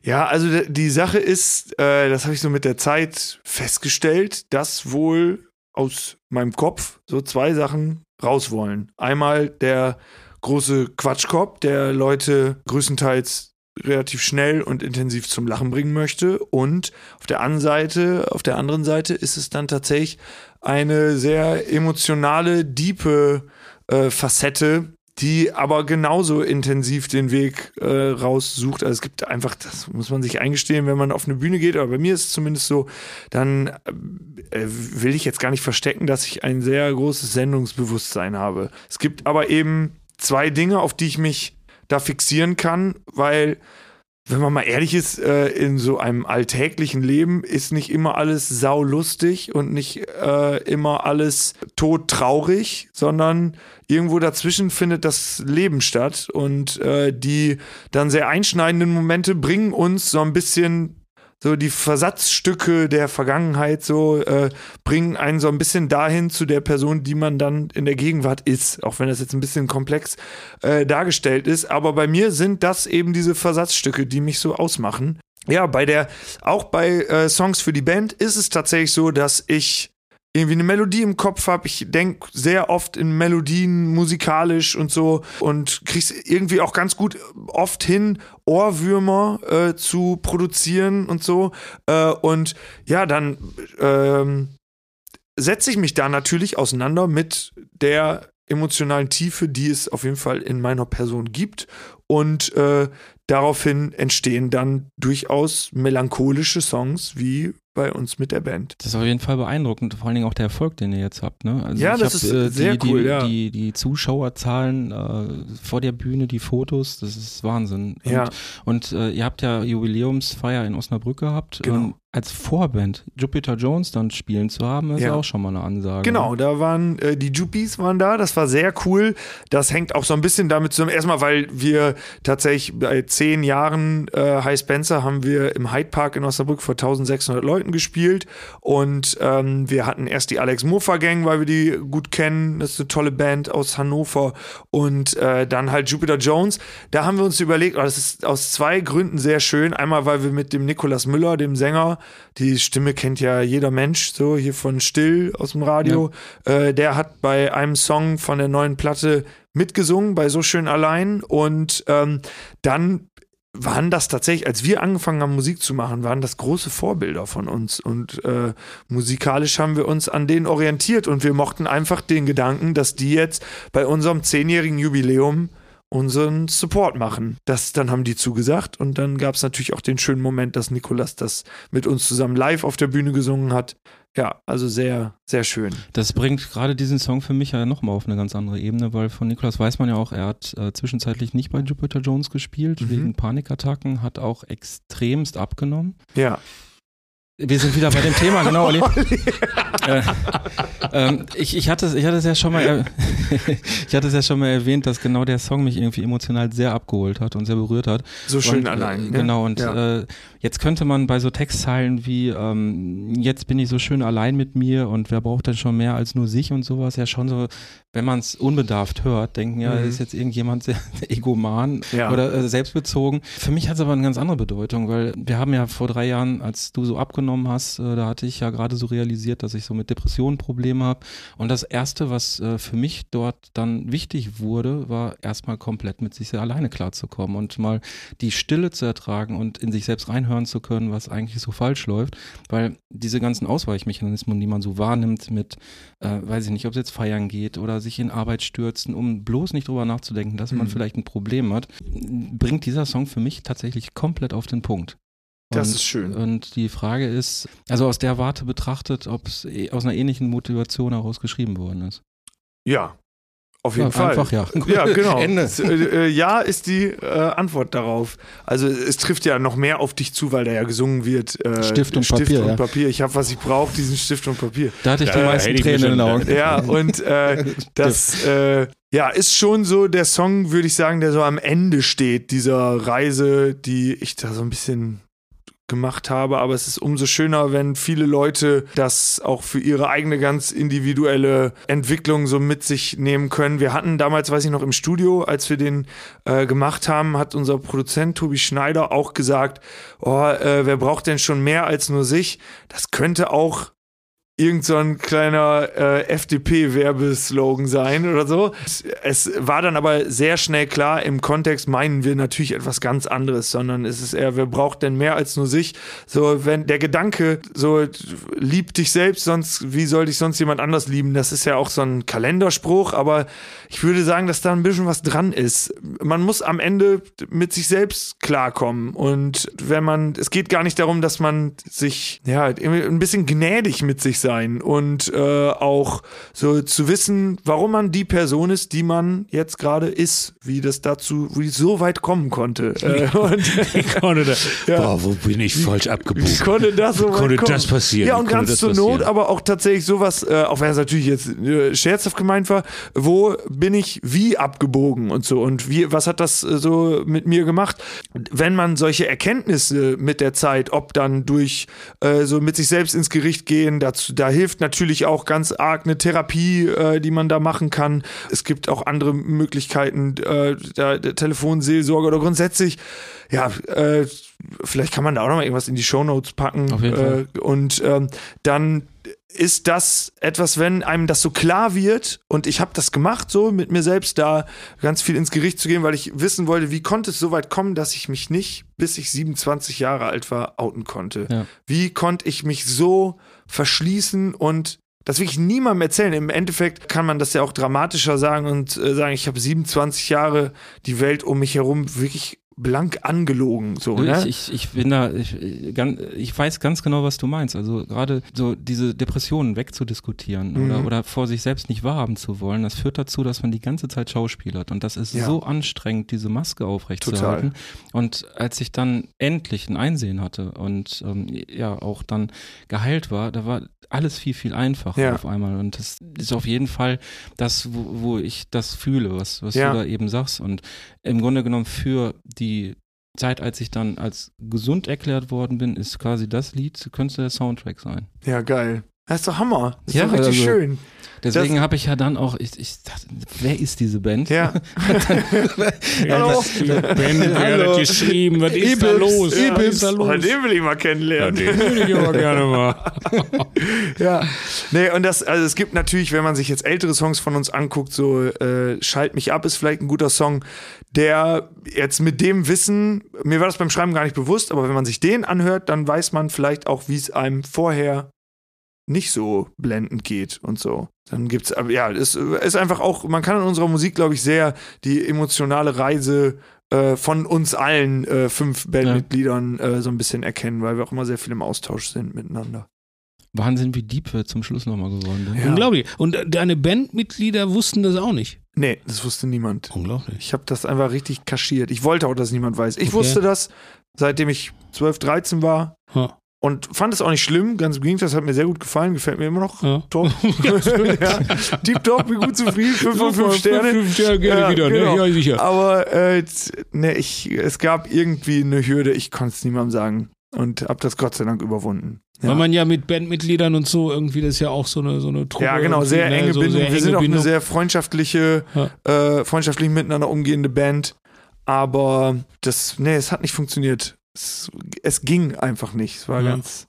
[SPEAKER 4] Ja, also die Sache ist, äh, das habe ich so mit der Zeit festgestellt, dass wohl aus meinem Kopf so zwei Sachen raus wollen. Einmal der große Quatschkopf, der Leute größtenteils relativ schnell und intensiv zum Lachen bringen möchte. Und auf der anderen Seite, auf der anderen Seite ist es dann tatsächlich eine sehr emotionale, diepe äh, Facette, die aber genauso intensiv den Weg äh, raussucht. Also es gibt einfach, das muss man sich eingestehen, wenn man auf eine Bühne geht, aber bei mir ist es zumindest so, dann äh, will ich jetzt gar nicht verstecken, dass ich ein sehr großes Sendungsbewusstsein habe. Es gibt aber eben zwei Dinge, auf die ich mich da fixieren kann, weil wenn man mal ehrlich ist, äh, in so einem alltäglichen Leben ist nicht immer alles saulustig und nicht äh, immer alles todtraurig, sondern irgendwo dazwischen findet das Leben statt. Und äh, die dann sehr einschneidenden Momente bringen uns so ein bisschen so die Versatzstücke der Vergangenheit so äh, bringen einen so ein bisschen dahin zu der Person, die man dann in der Gegenwart ist, auch wenn das jetzt ein bisschen komplex äh, dargestellt ist. Aber bei mir sind das eben diese Versatzstücke, die mich so ausmachen. Ja, bei der, auch bei äh, Songs für die Band ist es tatsächlich so, dass ich irgendwie eine Melodie im Kopf habe. Ich denke sehr oft in Melodien musikalisch und so und krieg's irgendwie auch ganz gut oft hin, Ohrwürmer äh, zu produzieren und so. Äh, und ja, dann ähm, setze ich mich da natürlich auseinander mit der emotionalen Tiefe, die es auf jeden Fall in meiner Person gibt. Und äh, daraufhin entstehen dann durchaus melancholische Songs wie bei uns mit der Band.
[SPEAKER 1] Das ist auf jeden Fall beeindruckend, vor allen Dingen auch der Erfolg, den ihr jetzt habt. Ne?
[SPEAKER 4] Also ja, das hab, ist äh, sehr
[SPEAKER 1] die,
[SPEAKER 4] cool.
[SPEAKER 1] Die,
[SPEAKER 4] ja.
[SPEAKER 1] die, die Zuschauerzahlen äh, vor der Bühne, die Fotos, das ist Wahnsinn.
[SPEAKER 4] Ja.
[SPEAKER 1] Und, und äh, ihr habt ja Jubiläumsfeier in Osnabrück gehabt.
[SPEAKER 4] Genau.
[SPEAKER 1] Ähm, als Vorband Jupiter Jones dann spielen zu haben, ist ja. auch schon mal eine Ansage.
[SPEAKER 4] Genau, da waren äh, die Juppies waren da, das war sehr cool. Das hängt auch so ein bisschen damit zusammen. Erstmal, weil wir tatsächlich bei zehn Jahren äh, High Spencer haben wir im Hyde Park in Osnabrück vor 1600 Leuten gespielt und ähm, wir hatten erst die Alex Mofa Gang, weil wir die gut kennen. Das ist eine tolle Band aus Hannover und äh, dann halt Jupiter Jones. Da haben wir uns überlegt, oh, das ist aus zwei Gründen sehr schön. Einmal, weil wir mit dem Nikolas Müller, dem Sänger, die Stimme kennt ja jeder Mensch, so hier von Still aus dem Radio. Ja. Äh, der hat bei einem Song von der neuen Platte mitgesungen, bei So Schön Allein. Und ähm, dann waren das tatsächlich, als wir angefangen haben, Musik zu machen, waren das große Vorbilder von uns. Und äh, musikalisch haben wir uns an denen orientiert und wir mochten einfach den Gedanken, dass die jetzt bei unserem zehnjährigen Jubiläum unseren Support machen. Das, dann haben die zugesagt und dann gab es natürlich auch den schönen Moment, dass Nikolas das mit uns zusammen live auf der Bühne gesungen hat. Ja, also sehr, sehr schön.
[SPEAKER 1] Das bringt gerade diesen Song für mich ja nochmal auf eine ganz andere Ebene, weil von Nikolas weiß man ja auch, er hat äh, zwischenzeitlich nicht bei Jupiter Jones gespielt, mhm. wegen Panikattacken, hat auch extremst abgenommen.
[SPEAKER 4] Ja.
[SPEAKER 1] Wir sind wieder bei dem Thema, genau, Olli. äh, ähm, ich, ich, hatte, ich hatte es ja schon mal, ich hatte es ja schon mal erwähnt, dass genau der Song mich irgendwie emotional sehr abgeholt hat und sehr berührt hat.
[SPEAKER 4] So schön
[SPEAKER 1] und,
[SPEAKER 4] allein.
[SPEAKER 1] Äh, genau, und
[SPEAKER 4] ja.
[SPEAKER 1] äh, jetzt könnte man bei so Textzeilen wie ähm, jetzt bin ich so schön allein mit mir und wer braucht denn schon mehr als nur sich und sowas ja schon so, wenn man es unbedarft hört, denken ja, mhm. ist jetzt irgendjemand sehr egoman
[SPEAKER 4] ja.
[SPEAKER 1] oder äh, selbstbezogen. Für mich hat es aber eine ganz andere Bedeutung, weil wir haben ja vor drei Jahren, als du so abgenommen hast, äh, da hatte ich ja gerade so realisiert, dass ich so mit Depressionen Probleme habe. Und das Erste, was äh, für mich dort dann wichtig wurde, war erstmal komplett mit sich alleine klarzukommen und mal die Stille zu ertragen und in sich selbst reinhören zu können, was eigentlich so falsch läuft. Weil diese ganzen Ausweichmechanismen, die man so wahrnimmt mit, äh, weiß ich nicht, ob es jetzt feiern geht oder sich in Arbeit stürzen, um bloß nicht drüber nachzudenken, dass mhm. man vielleicht ein Problem hat, bringt dieser Song für mich tatsächlich komplett auf den Punkt.
[SPEAKER 4] Das ist schön.
[SPEAKER 1] Und die Frage ist, also aus der Warte betrachtet, ob es aus einer ähnlichen Motivation heraus geschrieben worden ist.
[SPEAKER 4] Ja, auf jeden ja, Fall.
[SPEAKER 1] Einfach ja.
[SPEAKER 4] Ja, genau. Ende. Äh, äh, ja ist die äh, Antwort darauf. Also es trifft ja noch mehr auf dich zu, weil da ja gesungen wird.
[SPEAKER 1] Äh, Stift und
[SPEAKER 4] Stift
[SPEAKER 1] Papier.
[SPEAKER 4] Und
[SPEAKER 1] ja.
[SPEAKER 4] Papier. Ich habe, was ich brauche, diesen Stift und Papier.
[SPEAKER 1] Da hatte ich die meisten Tränen in den Augen.
[SPEAKER 4] Ja, und äh, das äh, ja, ist schon so der Song, würde ich sagen, der so am Ende steht, dieser Reise, die ich da so ein bisschen gemacht habe, aber es ist umso schöner, wenn viele Leute das auch für ihre eigene ganz individuelle Entwicklung so mit sich nehmen können. Wir hatten damals, weiß ich noch, im Studio, als wir den äh, gemacht haben, hat unser Produzent Tobi Schneider auch gesagt, oh, äh, wer braucht denn schon mehr als nur sich? Das könnte auch irgend so ein kleiner äh, FDP-Werbeslogan sein oder so. Es war dann aber sehr schnell klar, im Kontext meinen wir natürlich etwas ganz anderes, sondern es ist eher, wer braucht denn mehr als nur sich? So, wenn der Gedanke, so, lieb dich selbst, sonst, wie soll dich sonst jemand anders lieben? Das ist ja auch so ein Kalenderspruch, aber ich würde sagen, dass da ein bisschen was dran ist. Man muss am Ende mit sich selbst klarkommen und wenn man, es geht gar nicht darum, dass man sich, ja, ein bisschen gnädig mit sich sein und äh, auch so zu wissen, warum man die Person ist, die man jetzt gerade ist, wie das dazu, wie so weit kommen konnte. Äh, und,
[SPEAKER 2] konnte da, ja. Boah, wo bin ich falsch abgebogen? Wie
[SPEAKER 4] konnte das so
[SPEAKER 2] konnte das passieren?
[SPEAKER 4] Ja, und ganz zur Not, aber auch tatsächlich sowas, äh, auch wenn es natürlich jetzt äh, scherzhaft gemeint war, wo bin ich wie abgebogen und so und wie, was hat das äh, so mit mir gemacht? Wenn man solche Erkenntnisse mit der Zeit, ob dann durch äh, so mit sich selbst ins Gericht gehen, dazu, da hilft natürlich auch ganz arg eine Therapie, äh, die man da machen kann. Es gibt auch andere Möglichkeiten, äh, der, der Telefonseelsorge oder grundsätzlich, ja, äh, vielleicht kann man da auch noch mal irgendwas in die Shownotes packen.
[SPEAKER 1] Auf jeden Fall.
[SPEAKER 4] Äh, und ähm, dann ist das etwas, wenn einem das so klar wird und ich habe das gemacht, so mit mir selbst da ganz viel ins Gericht zu gehen, weil ich wissen wollte, wie konnte es so weit kommen, dass ich mich nicht, bis ich 27 Jahre alt war, outen konnte. Ja. Wie konnte ich mich so verschließen und das will ich niemandem erzählen. Im Endeffekt kann man das ja auch dramatischer sagen und äh, sagen, ich habe 27 Jahre die Welt um mich herum wirklich blank angelogen. So, ne?
[SPEAKER 1] ich, ich, ich bin da, ich, ich weiß ganz genau, was du meinst. Also gerade so diese Depressionen wegzudiskutieren mhm. oder, oder vor sich selbst nicht wahrhaben zu wollen, das führt dazu, dass man die ganze Zeit schauspielert. Und das ist ja. so anstrengend, diese Maske aufrechtzuerhalten. Und als ich dann endlich ein Einsehen hatte und ähm, ja auch dann geheilt war, da war alles viel, viel einfacher ja. auf einmal. Und das ist auf jeden Fall das, wo, wo ich das fühle, was, was ja. du da eben sagst. Und im Grunde genommen für die Zeit, als ich dann als gesund erklärt worden bin, ist quasi das Lied, könnte der Soundtrack sein.
[SPEAKER 4] Ja, geil. Das ist doch Hammer. Das ist ja, doch richtig also, schön.
[SPEAKER 1] Deswegen habe ich ja dann auch, ich, ich dachte, wer ist diese Band?
[SPEAKER 4] Ja.
[SPEAKER 2] Hallo. Band, wer hat geschrieben? Was ist da los?
[SPEAKER 4] Ja, ist da los? Oh, den will ich mal kennenlernen.
[SPEAKER 2] Ja, den würde ich aber gerne mal.
[SPEAKER 4] ja. Nee, und das, also es gibt natürlich, wenn man sich jetzt ältere Songs von uns anguckt, so äh, Schalt mich ab ist vielleicht ein guter Song, der jetzt mit dem Wissen, mir war das beim Schreiben gar nicht bewusst, aber wenn man sich den anhört, dann weiß man vielleicht auch, wie es einem vorher nicht so blendend geht und so. Dann gibt's, ja, es ist einfach auch, man kann in unserer Musik, glaube ich, sehr die emotionale Reise äh, von uns allen äh, fünf Bandmitgliedern äh, so ein bisschen erkennen, weil wir auch immer sehr viel im Austausch sind miteinander.
[SPEAKER 1] Wahnsinn, wie deep wir zum Schluss nochmal geworden sind.
[SPEAKER 2] Ja. Unglaublich. Und deine Bandmitglieder wussten das auch nicht.
[SPEAKER 4] Nee, das wusste niemand.
[SPEAKER 2] Unglaublich.
[SPEAKER 4] Ich habe das einfach richtig kaschiert. Ich wollte auch, dass niemand weiß. Ich okay. wusste das, seitdem ich 12, 13 war. Ha. Und fand es auch nicht schlimm, ganz im Gegenteil, das hat mir sehr gut gefallen, gefällt mir immer noch. Ja. Top. ja. Deep Top, bin gut zufrieden, 5 von 5 Sterne. 5 Sterne
[SPEAKER 2] gerne ja, wieder, ne? genau. ne? Ja, sicher.
[SPEAKER 4] Aber äh, ne, ich, es gab irgendwie eine Hürde, ich konnte es niemandem sagen. Und habe das Gott sei Dank überwunden.
[SPEAKER 2] Ja. Weil man ja mit Bandmitgliedern und so irgendwie, das ist ja auch so eine, so eine
[SPEAKER 4] Truppe. Ja, genau, sehr ne? enge so Bindung. Sehr Wir sind auch Bindung. eine sehr freundschaftliche, äh, freundschaftlich miteinander umgehende Band. Aber das, nee, es hat nicht funktioniert es, es ging einfach nicht. Es war ja. ganz,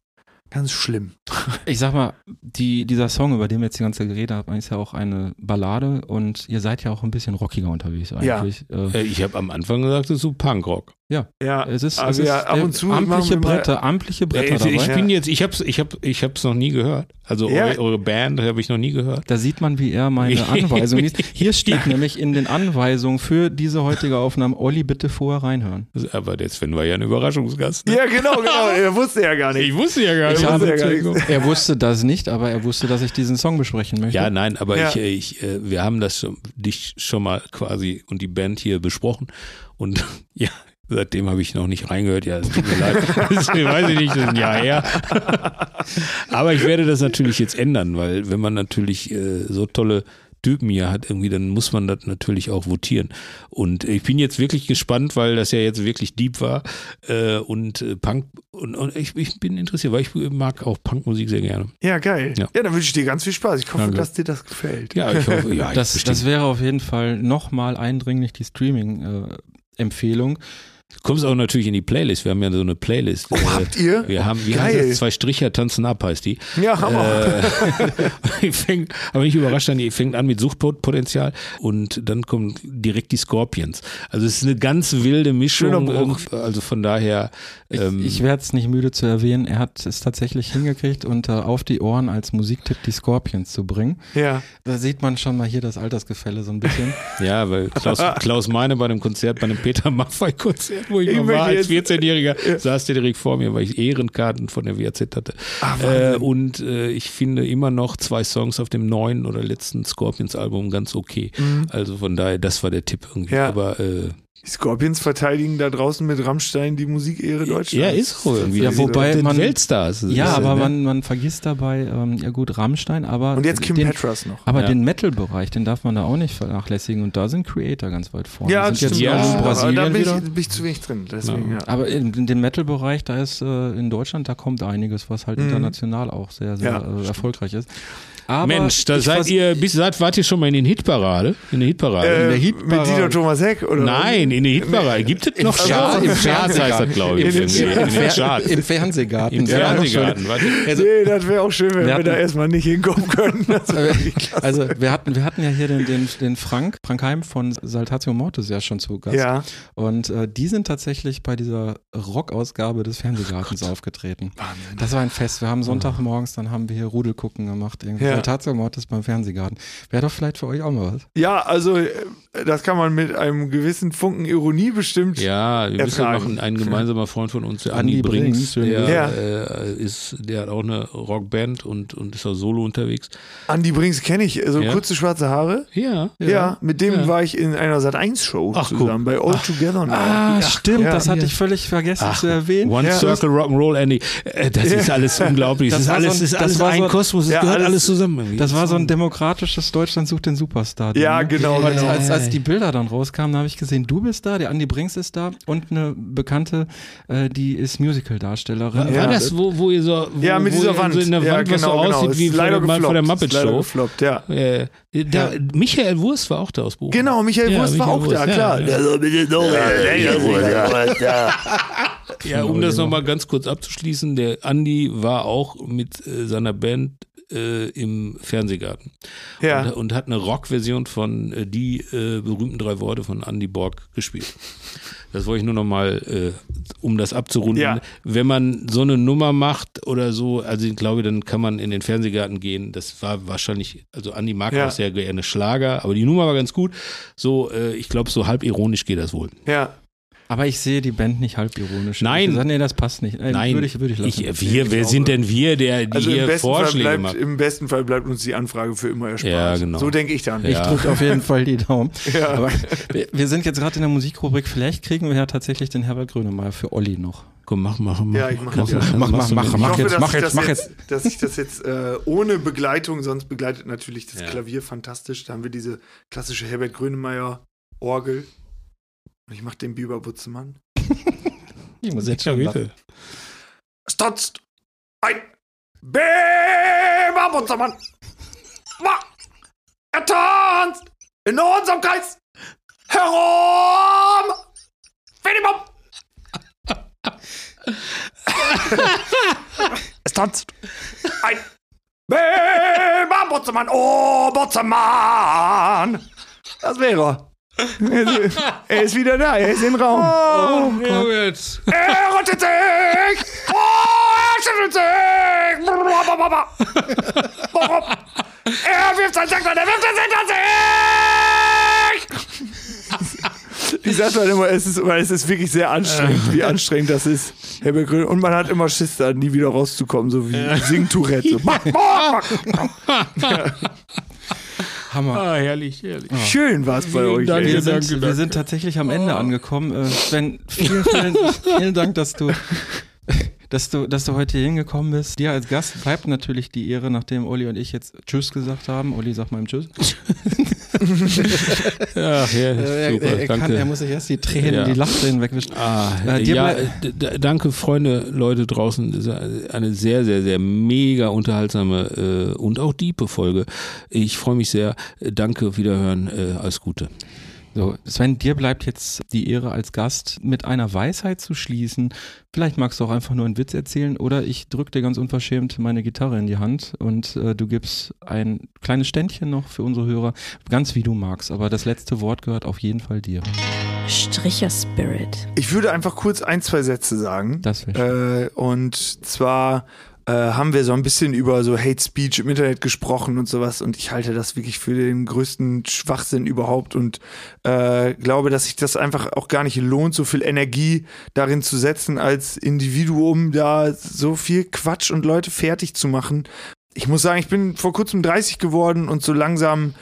[SPEAKER 4] ganz schlimm.
[SPEAKER 1] Ich sag mal, die, dieser Song, über den wir jetzt die ganze Zeit geredet haben, ist ja auch eine Ballade und ihr seid ja auch ein bisschen rockiger unterwegs eigentlich.
[SPEAKER 2] Ja. Äh, ich habe am Anfang gesagt, es ist so Punkrock.
[SPEAKER 1] Ja,
[SPEAKER 4] ja
[SPEAKER 1] es ist,
[SPEAKER 4] also
[SPEAKER 1] es
[SPEAKER 4] ja,
[SPEAKER 1] ist ab und zu amtliche Bretter, amtliche Bretter
[SPEAKER 2] ich, dabei. Ich bin jetzt, ich hab's, ich hab, ich hab's noch nie gehört. Also ja. eure, eure, Band habe ich noch nie gehört.
[SPEAKER 1] Da sieht man, wie er meine Anweisung liest. Hier steht nämlich in den Anweisungen für diese heutige Aufnahme, Olli, bitte vorher reinhören.
[SPEAKER 2] Aber jetzt finden wir ja einen Überraschungsgast.
[SPEAKER 4] Ne? Ja, genau, genau. Er wusste ja gar nicht.
[SPEAKER 2] Ich wusste ja gar nicht.
[SPEAKER 1] Habe, ja gar nicht. Er wusste das nicht, aber er wusste, dass ich diesen Song besprechen möchte.
[SPEAKER 2] Ja, nein, aber ja. ich, ich, äh, wir haben das schon, dich schon mal quasi und die Band hier besprochen. Und ja, Seitdem habe ich noch nicht reingehört. Ja, es tut mir leid. Das weiß ich nicht, das ist ein Jahr her. Aber ich werde das natürlich jetzt ändern, weil wenn man natürlich äh, so tolle Typen hier hat, irgendwie, dann muss man das natürlich auch votieren. Und ich bin jetzt wirklich gespannt, weil das ja jetzt wirklich deep war äh, und äh, Punk und, und ich, ich, bin interessiert, weil ich mag auch Punkmusik sehr gerne.
[SPEAKER 4] Ja, geil. Ja, ja dann wünsche ich dir ganz viel Spaß. Ich hoffe, Danke. dass dir das gefällt.
[SPEAKER 1] Ja, ich hoffe, ja. das, das wäre auf jeden Fall nochmal eindringlich die Streaming-Empfehlung. Äh,
[SPEAKER 2] Du kommst auch natürlich in die Playlist. Wir haben ja so eine Playlist.
[SPEAKER 4] Oh, habt ihr?
[SPEAKER 2] Wir haben, wie Geil. heißt das? Zwei Stricher tanzen ab, heißt die.
[SPEAKER 4] Ja, Hammer.
[SPEAKER 2] Äh, fängt, aber nicht überrascht an, die fängt an mit Suchtpotenzial und dann kommen direkt die Scorpions. Also es ist eine ganz wilde Mischung. Also von daher.
[SPEAKER 1] Ähm, ich, ich werde es nicht müde zu erwähnen. Er hat es tatsächlich hingekriegt, unter Auf die Ohren als Musiktipp die Scorpions zu bringen.
[SPEAKER 4] Ja.
[SPEAKER 1] Da sieht man schon mal hier das Altersgefälle so ein bisschen.
[SPEAKER 2] ja, weil Klaus, Klaus Meine bei einem Konzert, bei einem Peter Maffay-Konzert wo ich, ich war als 14-Jähriger, ja. saß der direkt vor mir, weil ich Ehrenkarten von der WAZ hatte. Ach, äh, und äh, ich finde immer noch zwei Songs auf dem neuen oder letzten Scorpions-Album ganz okay. Mhm. Also von daher, das war der Tipp irgendwie. Ja. Aber äh,
[SPEAKER 4] die Scorpions verteidigen da draußen mit Rammstein die Musikehre Deutschlands.
[SPEAKER 2] Ja, ist so irgendwie. Ja,
[SPEAKER 1] wobei man
[SPEAKER 2] Weltstars.
[SPEAKER 1] Ja, aber ne? man, man vergisst dabei, ähm, ja gut, Rammstein, aber.
[SPEAKER 4] Und jetzt Kim den, Petras noch.
[SPEAKER 1] Aber
[SPEAKER 4] ja.
[SPEAKER 1] den Metal-Bereich, den darf man da auch nicht vernachlässigen und da sind Creator ganz weit vorne.
[SPEAKER 4] Ja,
[SPEAKER 1] das
[SPEAKER 4] stimmt.
[SPEAKER 1] Jetzt
[SPEAKER 4] ja, Brasilien da bin ich, bin ich, zu wenig drin. Deswegen, ja.
[SPEAKER 1] Aber in, in dem Metal-Bereich, da ist äh, in Deutschland, da kommt einiges, was halt mhm. international auch sehr, sehr äh, erfolgreich ist.
[SPEAKER 2] Aber Mensch, da seid ihr, bis, seid, wart ihr schon mal in den Hitparade? In der Hitparade?
[SPEAKER 4] Äh,
[SPEAKER 2] in der
[SPEAKER 4] Hitparade. Mit Dieter Thomas Heck, oder?
[SPEAKER 2] Nein, in der Hitparade. Gibt es noch Charts? Im Charts heißt das, glaube ich. Im,
[SPEAKER 1] Im, Im, Im Fernsehgarten.
[SPEAKER 2] Im Fernsehgarten.
[SPEAKER 4] Also, nee, das wäre auch schön, wenn wir, wir da erstmal nicht hinkommen können.
[SPEAKER 1] also, wir hatten, wir hatten ja hier den, den, den Frank, Frank Heim von Saltatio Mortis ja schon zu Gast.
[SPEAKER 4] Ja.
[SPEAKER 1] Und äh, die sind tatsächlich bei dieser Rockausgabe des Fernsehgartens oh aufgetreten. Wahnsinn. Das war ein Fest. Wir haben Sonntagmorgens, dann haben wir hier Rudelgucken gemacht. Irgendwie. Ja. Saltatio Mortis beim Fernsehgarten. Wäre doch vielleicht für euch auch mal was.
[SPEAKER 4] Ja, also äh, das kann man mit einem gewissen Funken Ironie bestimmt.
[SPEAKER 2] Ja, wir wissen noch ein, ein gemeinsamer Freund von uns, der Andi Brinks, der, ja. äh, ist, der hat auch eine Rockband und, und ist auch solo unterwegs.
[SPEAKER 4] Andi Brinks kenne ich, so ja. kurze schwarze Haare.
[SPEAKER 2] Ja.
[SPEAKER 4] Ja, ja mit dem war ich in einer Sat1-Show zusammen, bei All Ach. Together Now.
[SPEAKER 1] Ah, stimmt, das hatte ich völlig vergessen Ach, zu erwähnen.
[SPEAKER 2] One Circle Rock'n'Roll Andy. Äh, das ist alles unglaublich. Das, das ist alles, so ein, ist alles ein so, Kosmos, das gehört alles zusammen.
[SPEAKER 1] Das war so ein demokratisches Deutschland sucht den Superstar.
[SPEAKER 4] Ja, ne? genau.
[SPEAKER 1] Als, als, als die Bilder dann rauskamen, habe ich gesehen, du bist da, der Andi Brinks ist da und eine Bekannte, äh, die ist Musical-Darstellerin.
[SPEAKER 2] War, ja. das, wo, wo ihr so wo,
[SPEAKER 4] ja, mit dieser Wand.
[SPEAKER 2] So in der Wand,
[SPEAKER 4] ja, genau,
[SPEAKER 2] was so genau. aussieht
[SPEAKER 4] genau.
[SPEAKER 2] wie
[SPEAKER 4] leider
[SPEAKER 2] von, von der Muppet Show?
[SPEAKER 4] Gefloppt, ja.
[SPEAKER 2] Äh, da, Michael Wurst war auch da aus Bochum.
[SPEAKER 4] Genau, Michael Wurst ja, war auch Wurst, da, klar.
[SPEAKER 2] Ja, um das nochmal ganz kurz abzuschließen, der Andi war auch mit äh, seiner Band äh, im Fernsehgarten.
[SPEAKER 4] Ja.
[SPEAKER 2] Und, und hat eine Rockversion von äh, die äh, berühmten drei Worte von Andy Borg gespielt. Das wollte ich nur nochmal, äh, um das abzurunden. Ja. Wenn man so eine Nummer macht oder so, also ich glaube, dann kann man in den Fernsehgarten gehen. Das war wahrscheinlich, also Andi mag ja. auch sehr gerne Schlager, aber die Nummer war ganz gut. So, äh, ich glaube, so halb ironisch geht das wohl.
[SPEAKER 4] Ja.
[SPEAKER 1] Aber ich sehe die Band nicht halb ironisch.
[SPEAKER 2] Nein.
[SPEAKER 1] Sage, nee, das passt nicht.
[SPEAKER 2] Nein.
[SPEAKER 1] Würde ich, würde ich lassen.
[SPEAKER 2] Ich, wir, wer sind denn wir, der die also hier Vorschläge
[SPEAKER 4] bleibt,
[SPEAKER 2] macht?
[SPEAKER 4] Im besten Fall bleibt uns die Anfrage für immer erspart.
[SPEAKER 2] Ja, genau.
[SPEAKER 4] So denke ich dann.
[SPEAKER 1] Ich drücke auf jeden Fall die Daumen. ja. Aber wir, wir sind jetzt gerade in der Musikrubrik. Vielleicht kriegen wir ja tatsächlich den Herbert Grönemeyer für Olli noch.
[SPEAKER 2] Komm, mach, mach, mach.
[SPEAKER 4] Ja, ich mach,
[SPEAKER 1] mach, mach, mach, mach, mach, mach jetzt, mach jetzt, mach jetzt.
[SPEAKER 4] Dass ich das jetzt äh, ohne Begleitung, sonst begleitet natürlich das ja. Klavier fantastisch. Da haben wir diese klassische Herbert Grönemeyer Orgel. Und ich mach den Biber Butzemann.
[SPEAKER 1] ich muss jetzt schon.
[SPEAKER 4] Es tanzt ein Biber Butzemann. Er tanzt in unserem Kreis herum. Finibom. es tanzt ein Biber Butzemann. Oh, Butzemann. Das wäre er. er ist wieder da, er ist im Raum.
[SPEAKER 2] Oh, oh Gott.
[SPEAKER 4] Er rottet sich! Oh, er schüttelt sich! er wirft sein Sack er wirft es hinter sich! Ich sag halt immer, es ist, es ist wirklich sehr anstrengend, wie anstrengend das ist. Herbert Grün. Und man hat immer Schiss, da nie wieder rauszukommen, so wie Sing-Tourette. ja.
[SPEAKER 1] Hammer.
[SPEAKER 2] Ah, herrlich, herrlich.
[SPEAKER 4] Ah. Schön war es bei euch.
[SPEAKER 1] Danke, wir, sind, danke, wir sind tatsächlich am Ende oh. angekommen. Äh, Sven, vielen, vielen, vielen Dank, dass du dass du, dass du heute hier hingekommen bist. Dir als Gast bleibt natürlich die Ehre, nachdem Olli und ich jetzt Tschüss gesagt haben. Olli, sag mal im Tschüss.
[SPEAKER 2] Ach, ja,
[SPEAKER 1] äh, super, er, er, kann, er, muss sich erst die Tränen, ja. die Lachtränen wegwischen.
[SPEAKER 2] Ah, äh, ja, danke, Freunde, Leute draußen. Das ist eine sehr, sehr, sehr mega unterhaltsame äh, und auch diepe Folge. Ich freue mich sehr. Danke, Wiederhören. Äh, alles Gute.
[SPEAKER 1] So, Sven, dir bleibt jetzt die Ehre als Gast, mit einer Weisheit zu schließen. Vielleicht magst du auch einfach nur einen Witz erzählen oder ich drücke dir ganz unverschämt meine Gitarre in die Hand und äh, du gibst ein kleines Ständchen noch für unsere Hörer, ganz wie du magst. Aber das letzte Wort gehört auf jeden Fall dir.
[SPEAKER 3] Stricher Spirit.
[SPEAKER 4] Ich würde einfach kurz ein, zwei Sätze sagen.
[SPEAKER 1] Das wäre
[SPEAKER 4] äh, Und zwar äh, haben wir so ein bisschen über so Hate Speech im Internet gesprochen und sowas. Und ich halte das wirklich für den größten Schwachsinn überhaupt. Und äh, glaube, dass sich das einfach auch gar nicht lohnt, so viel Energie darin zu setzen, als Individuum da so viel Quatsch und Leute fertig zu machen, ich muss sagen, ich bin vor kurzem 30 geworden und so langsam,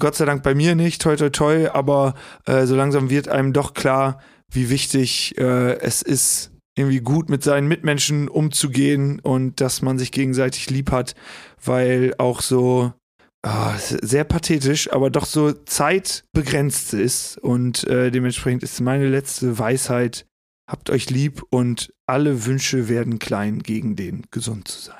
[SPEAKER 4] Gott sei Dank bei mir nicht, toi toi toi, aber äh, so langsam wird einem doch klar, wie wichtig äh, es ist, irgendwie gut mit seinen Mitmenschen umzugehen und dass man sich gegenseitig lieb hat, weil auch so oh, sehr pathetisch, aber doch so zeitbegrenzt ist und äh, dementsprechend ist meine letzte Weisheit, habt euch lieb und alle Wünsche werden klein gegen den gesund zu sein.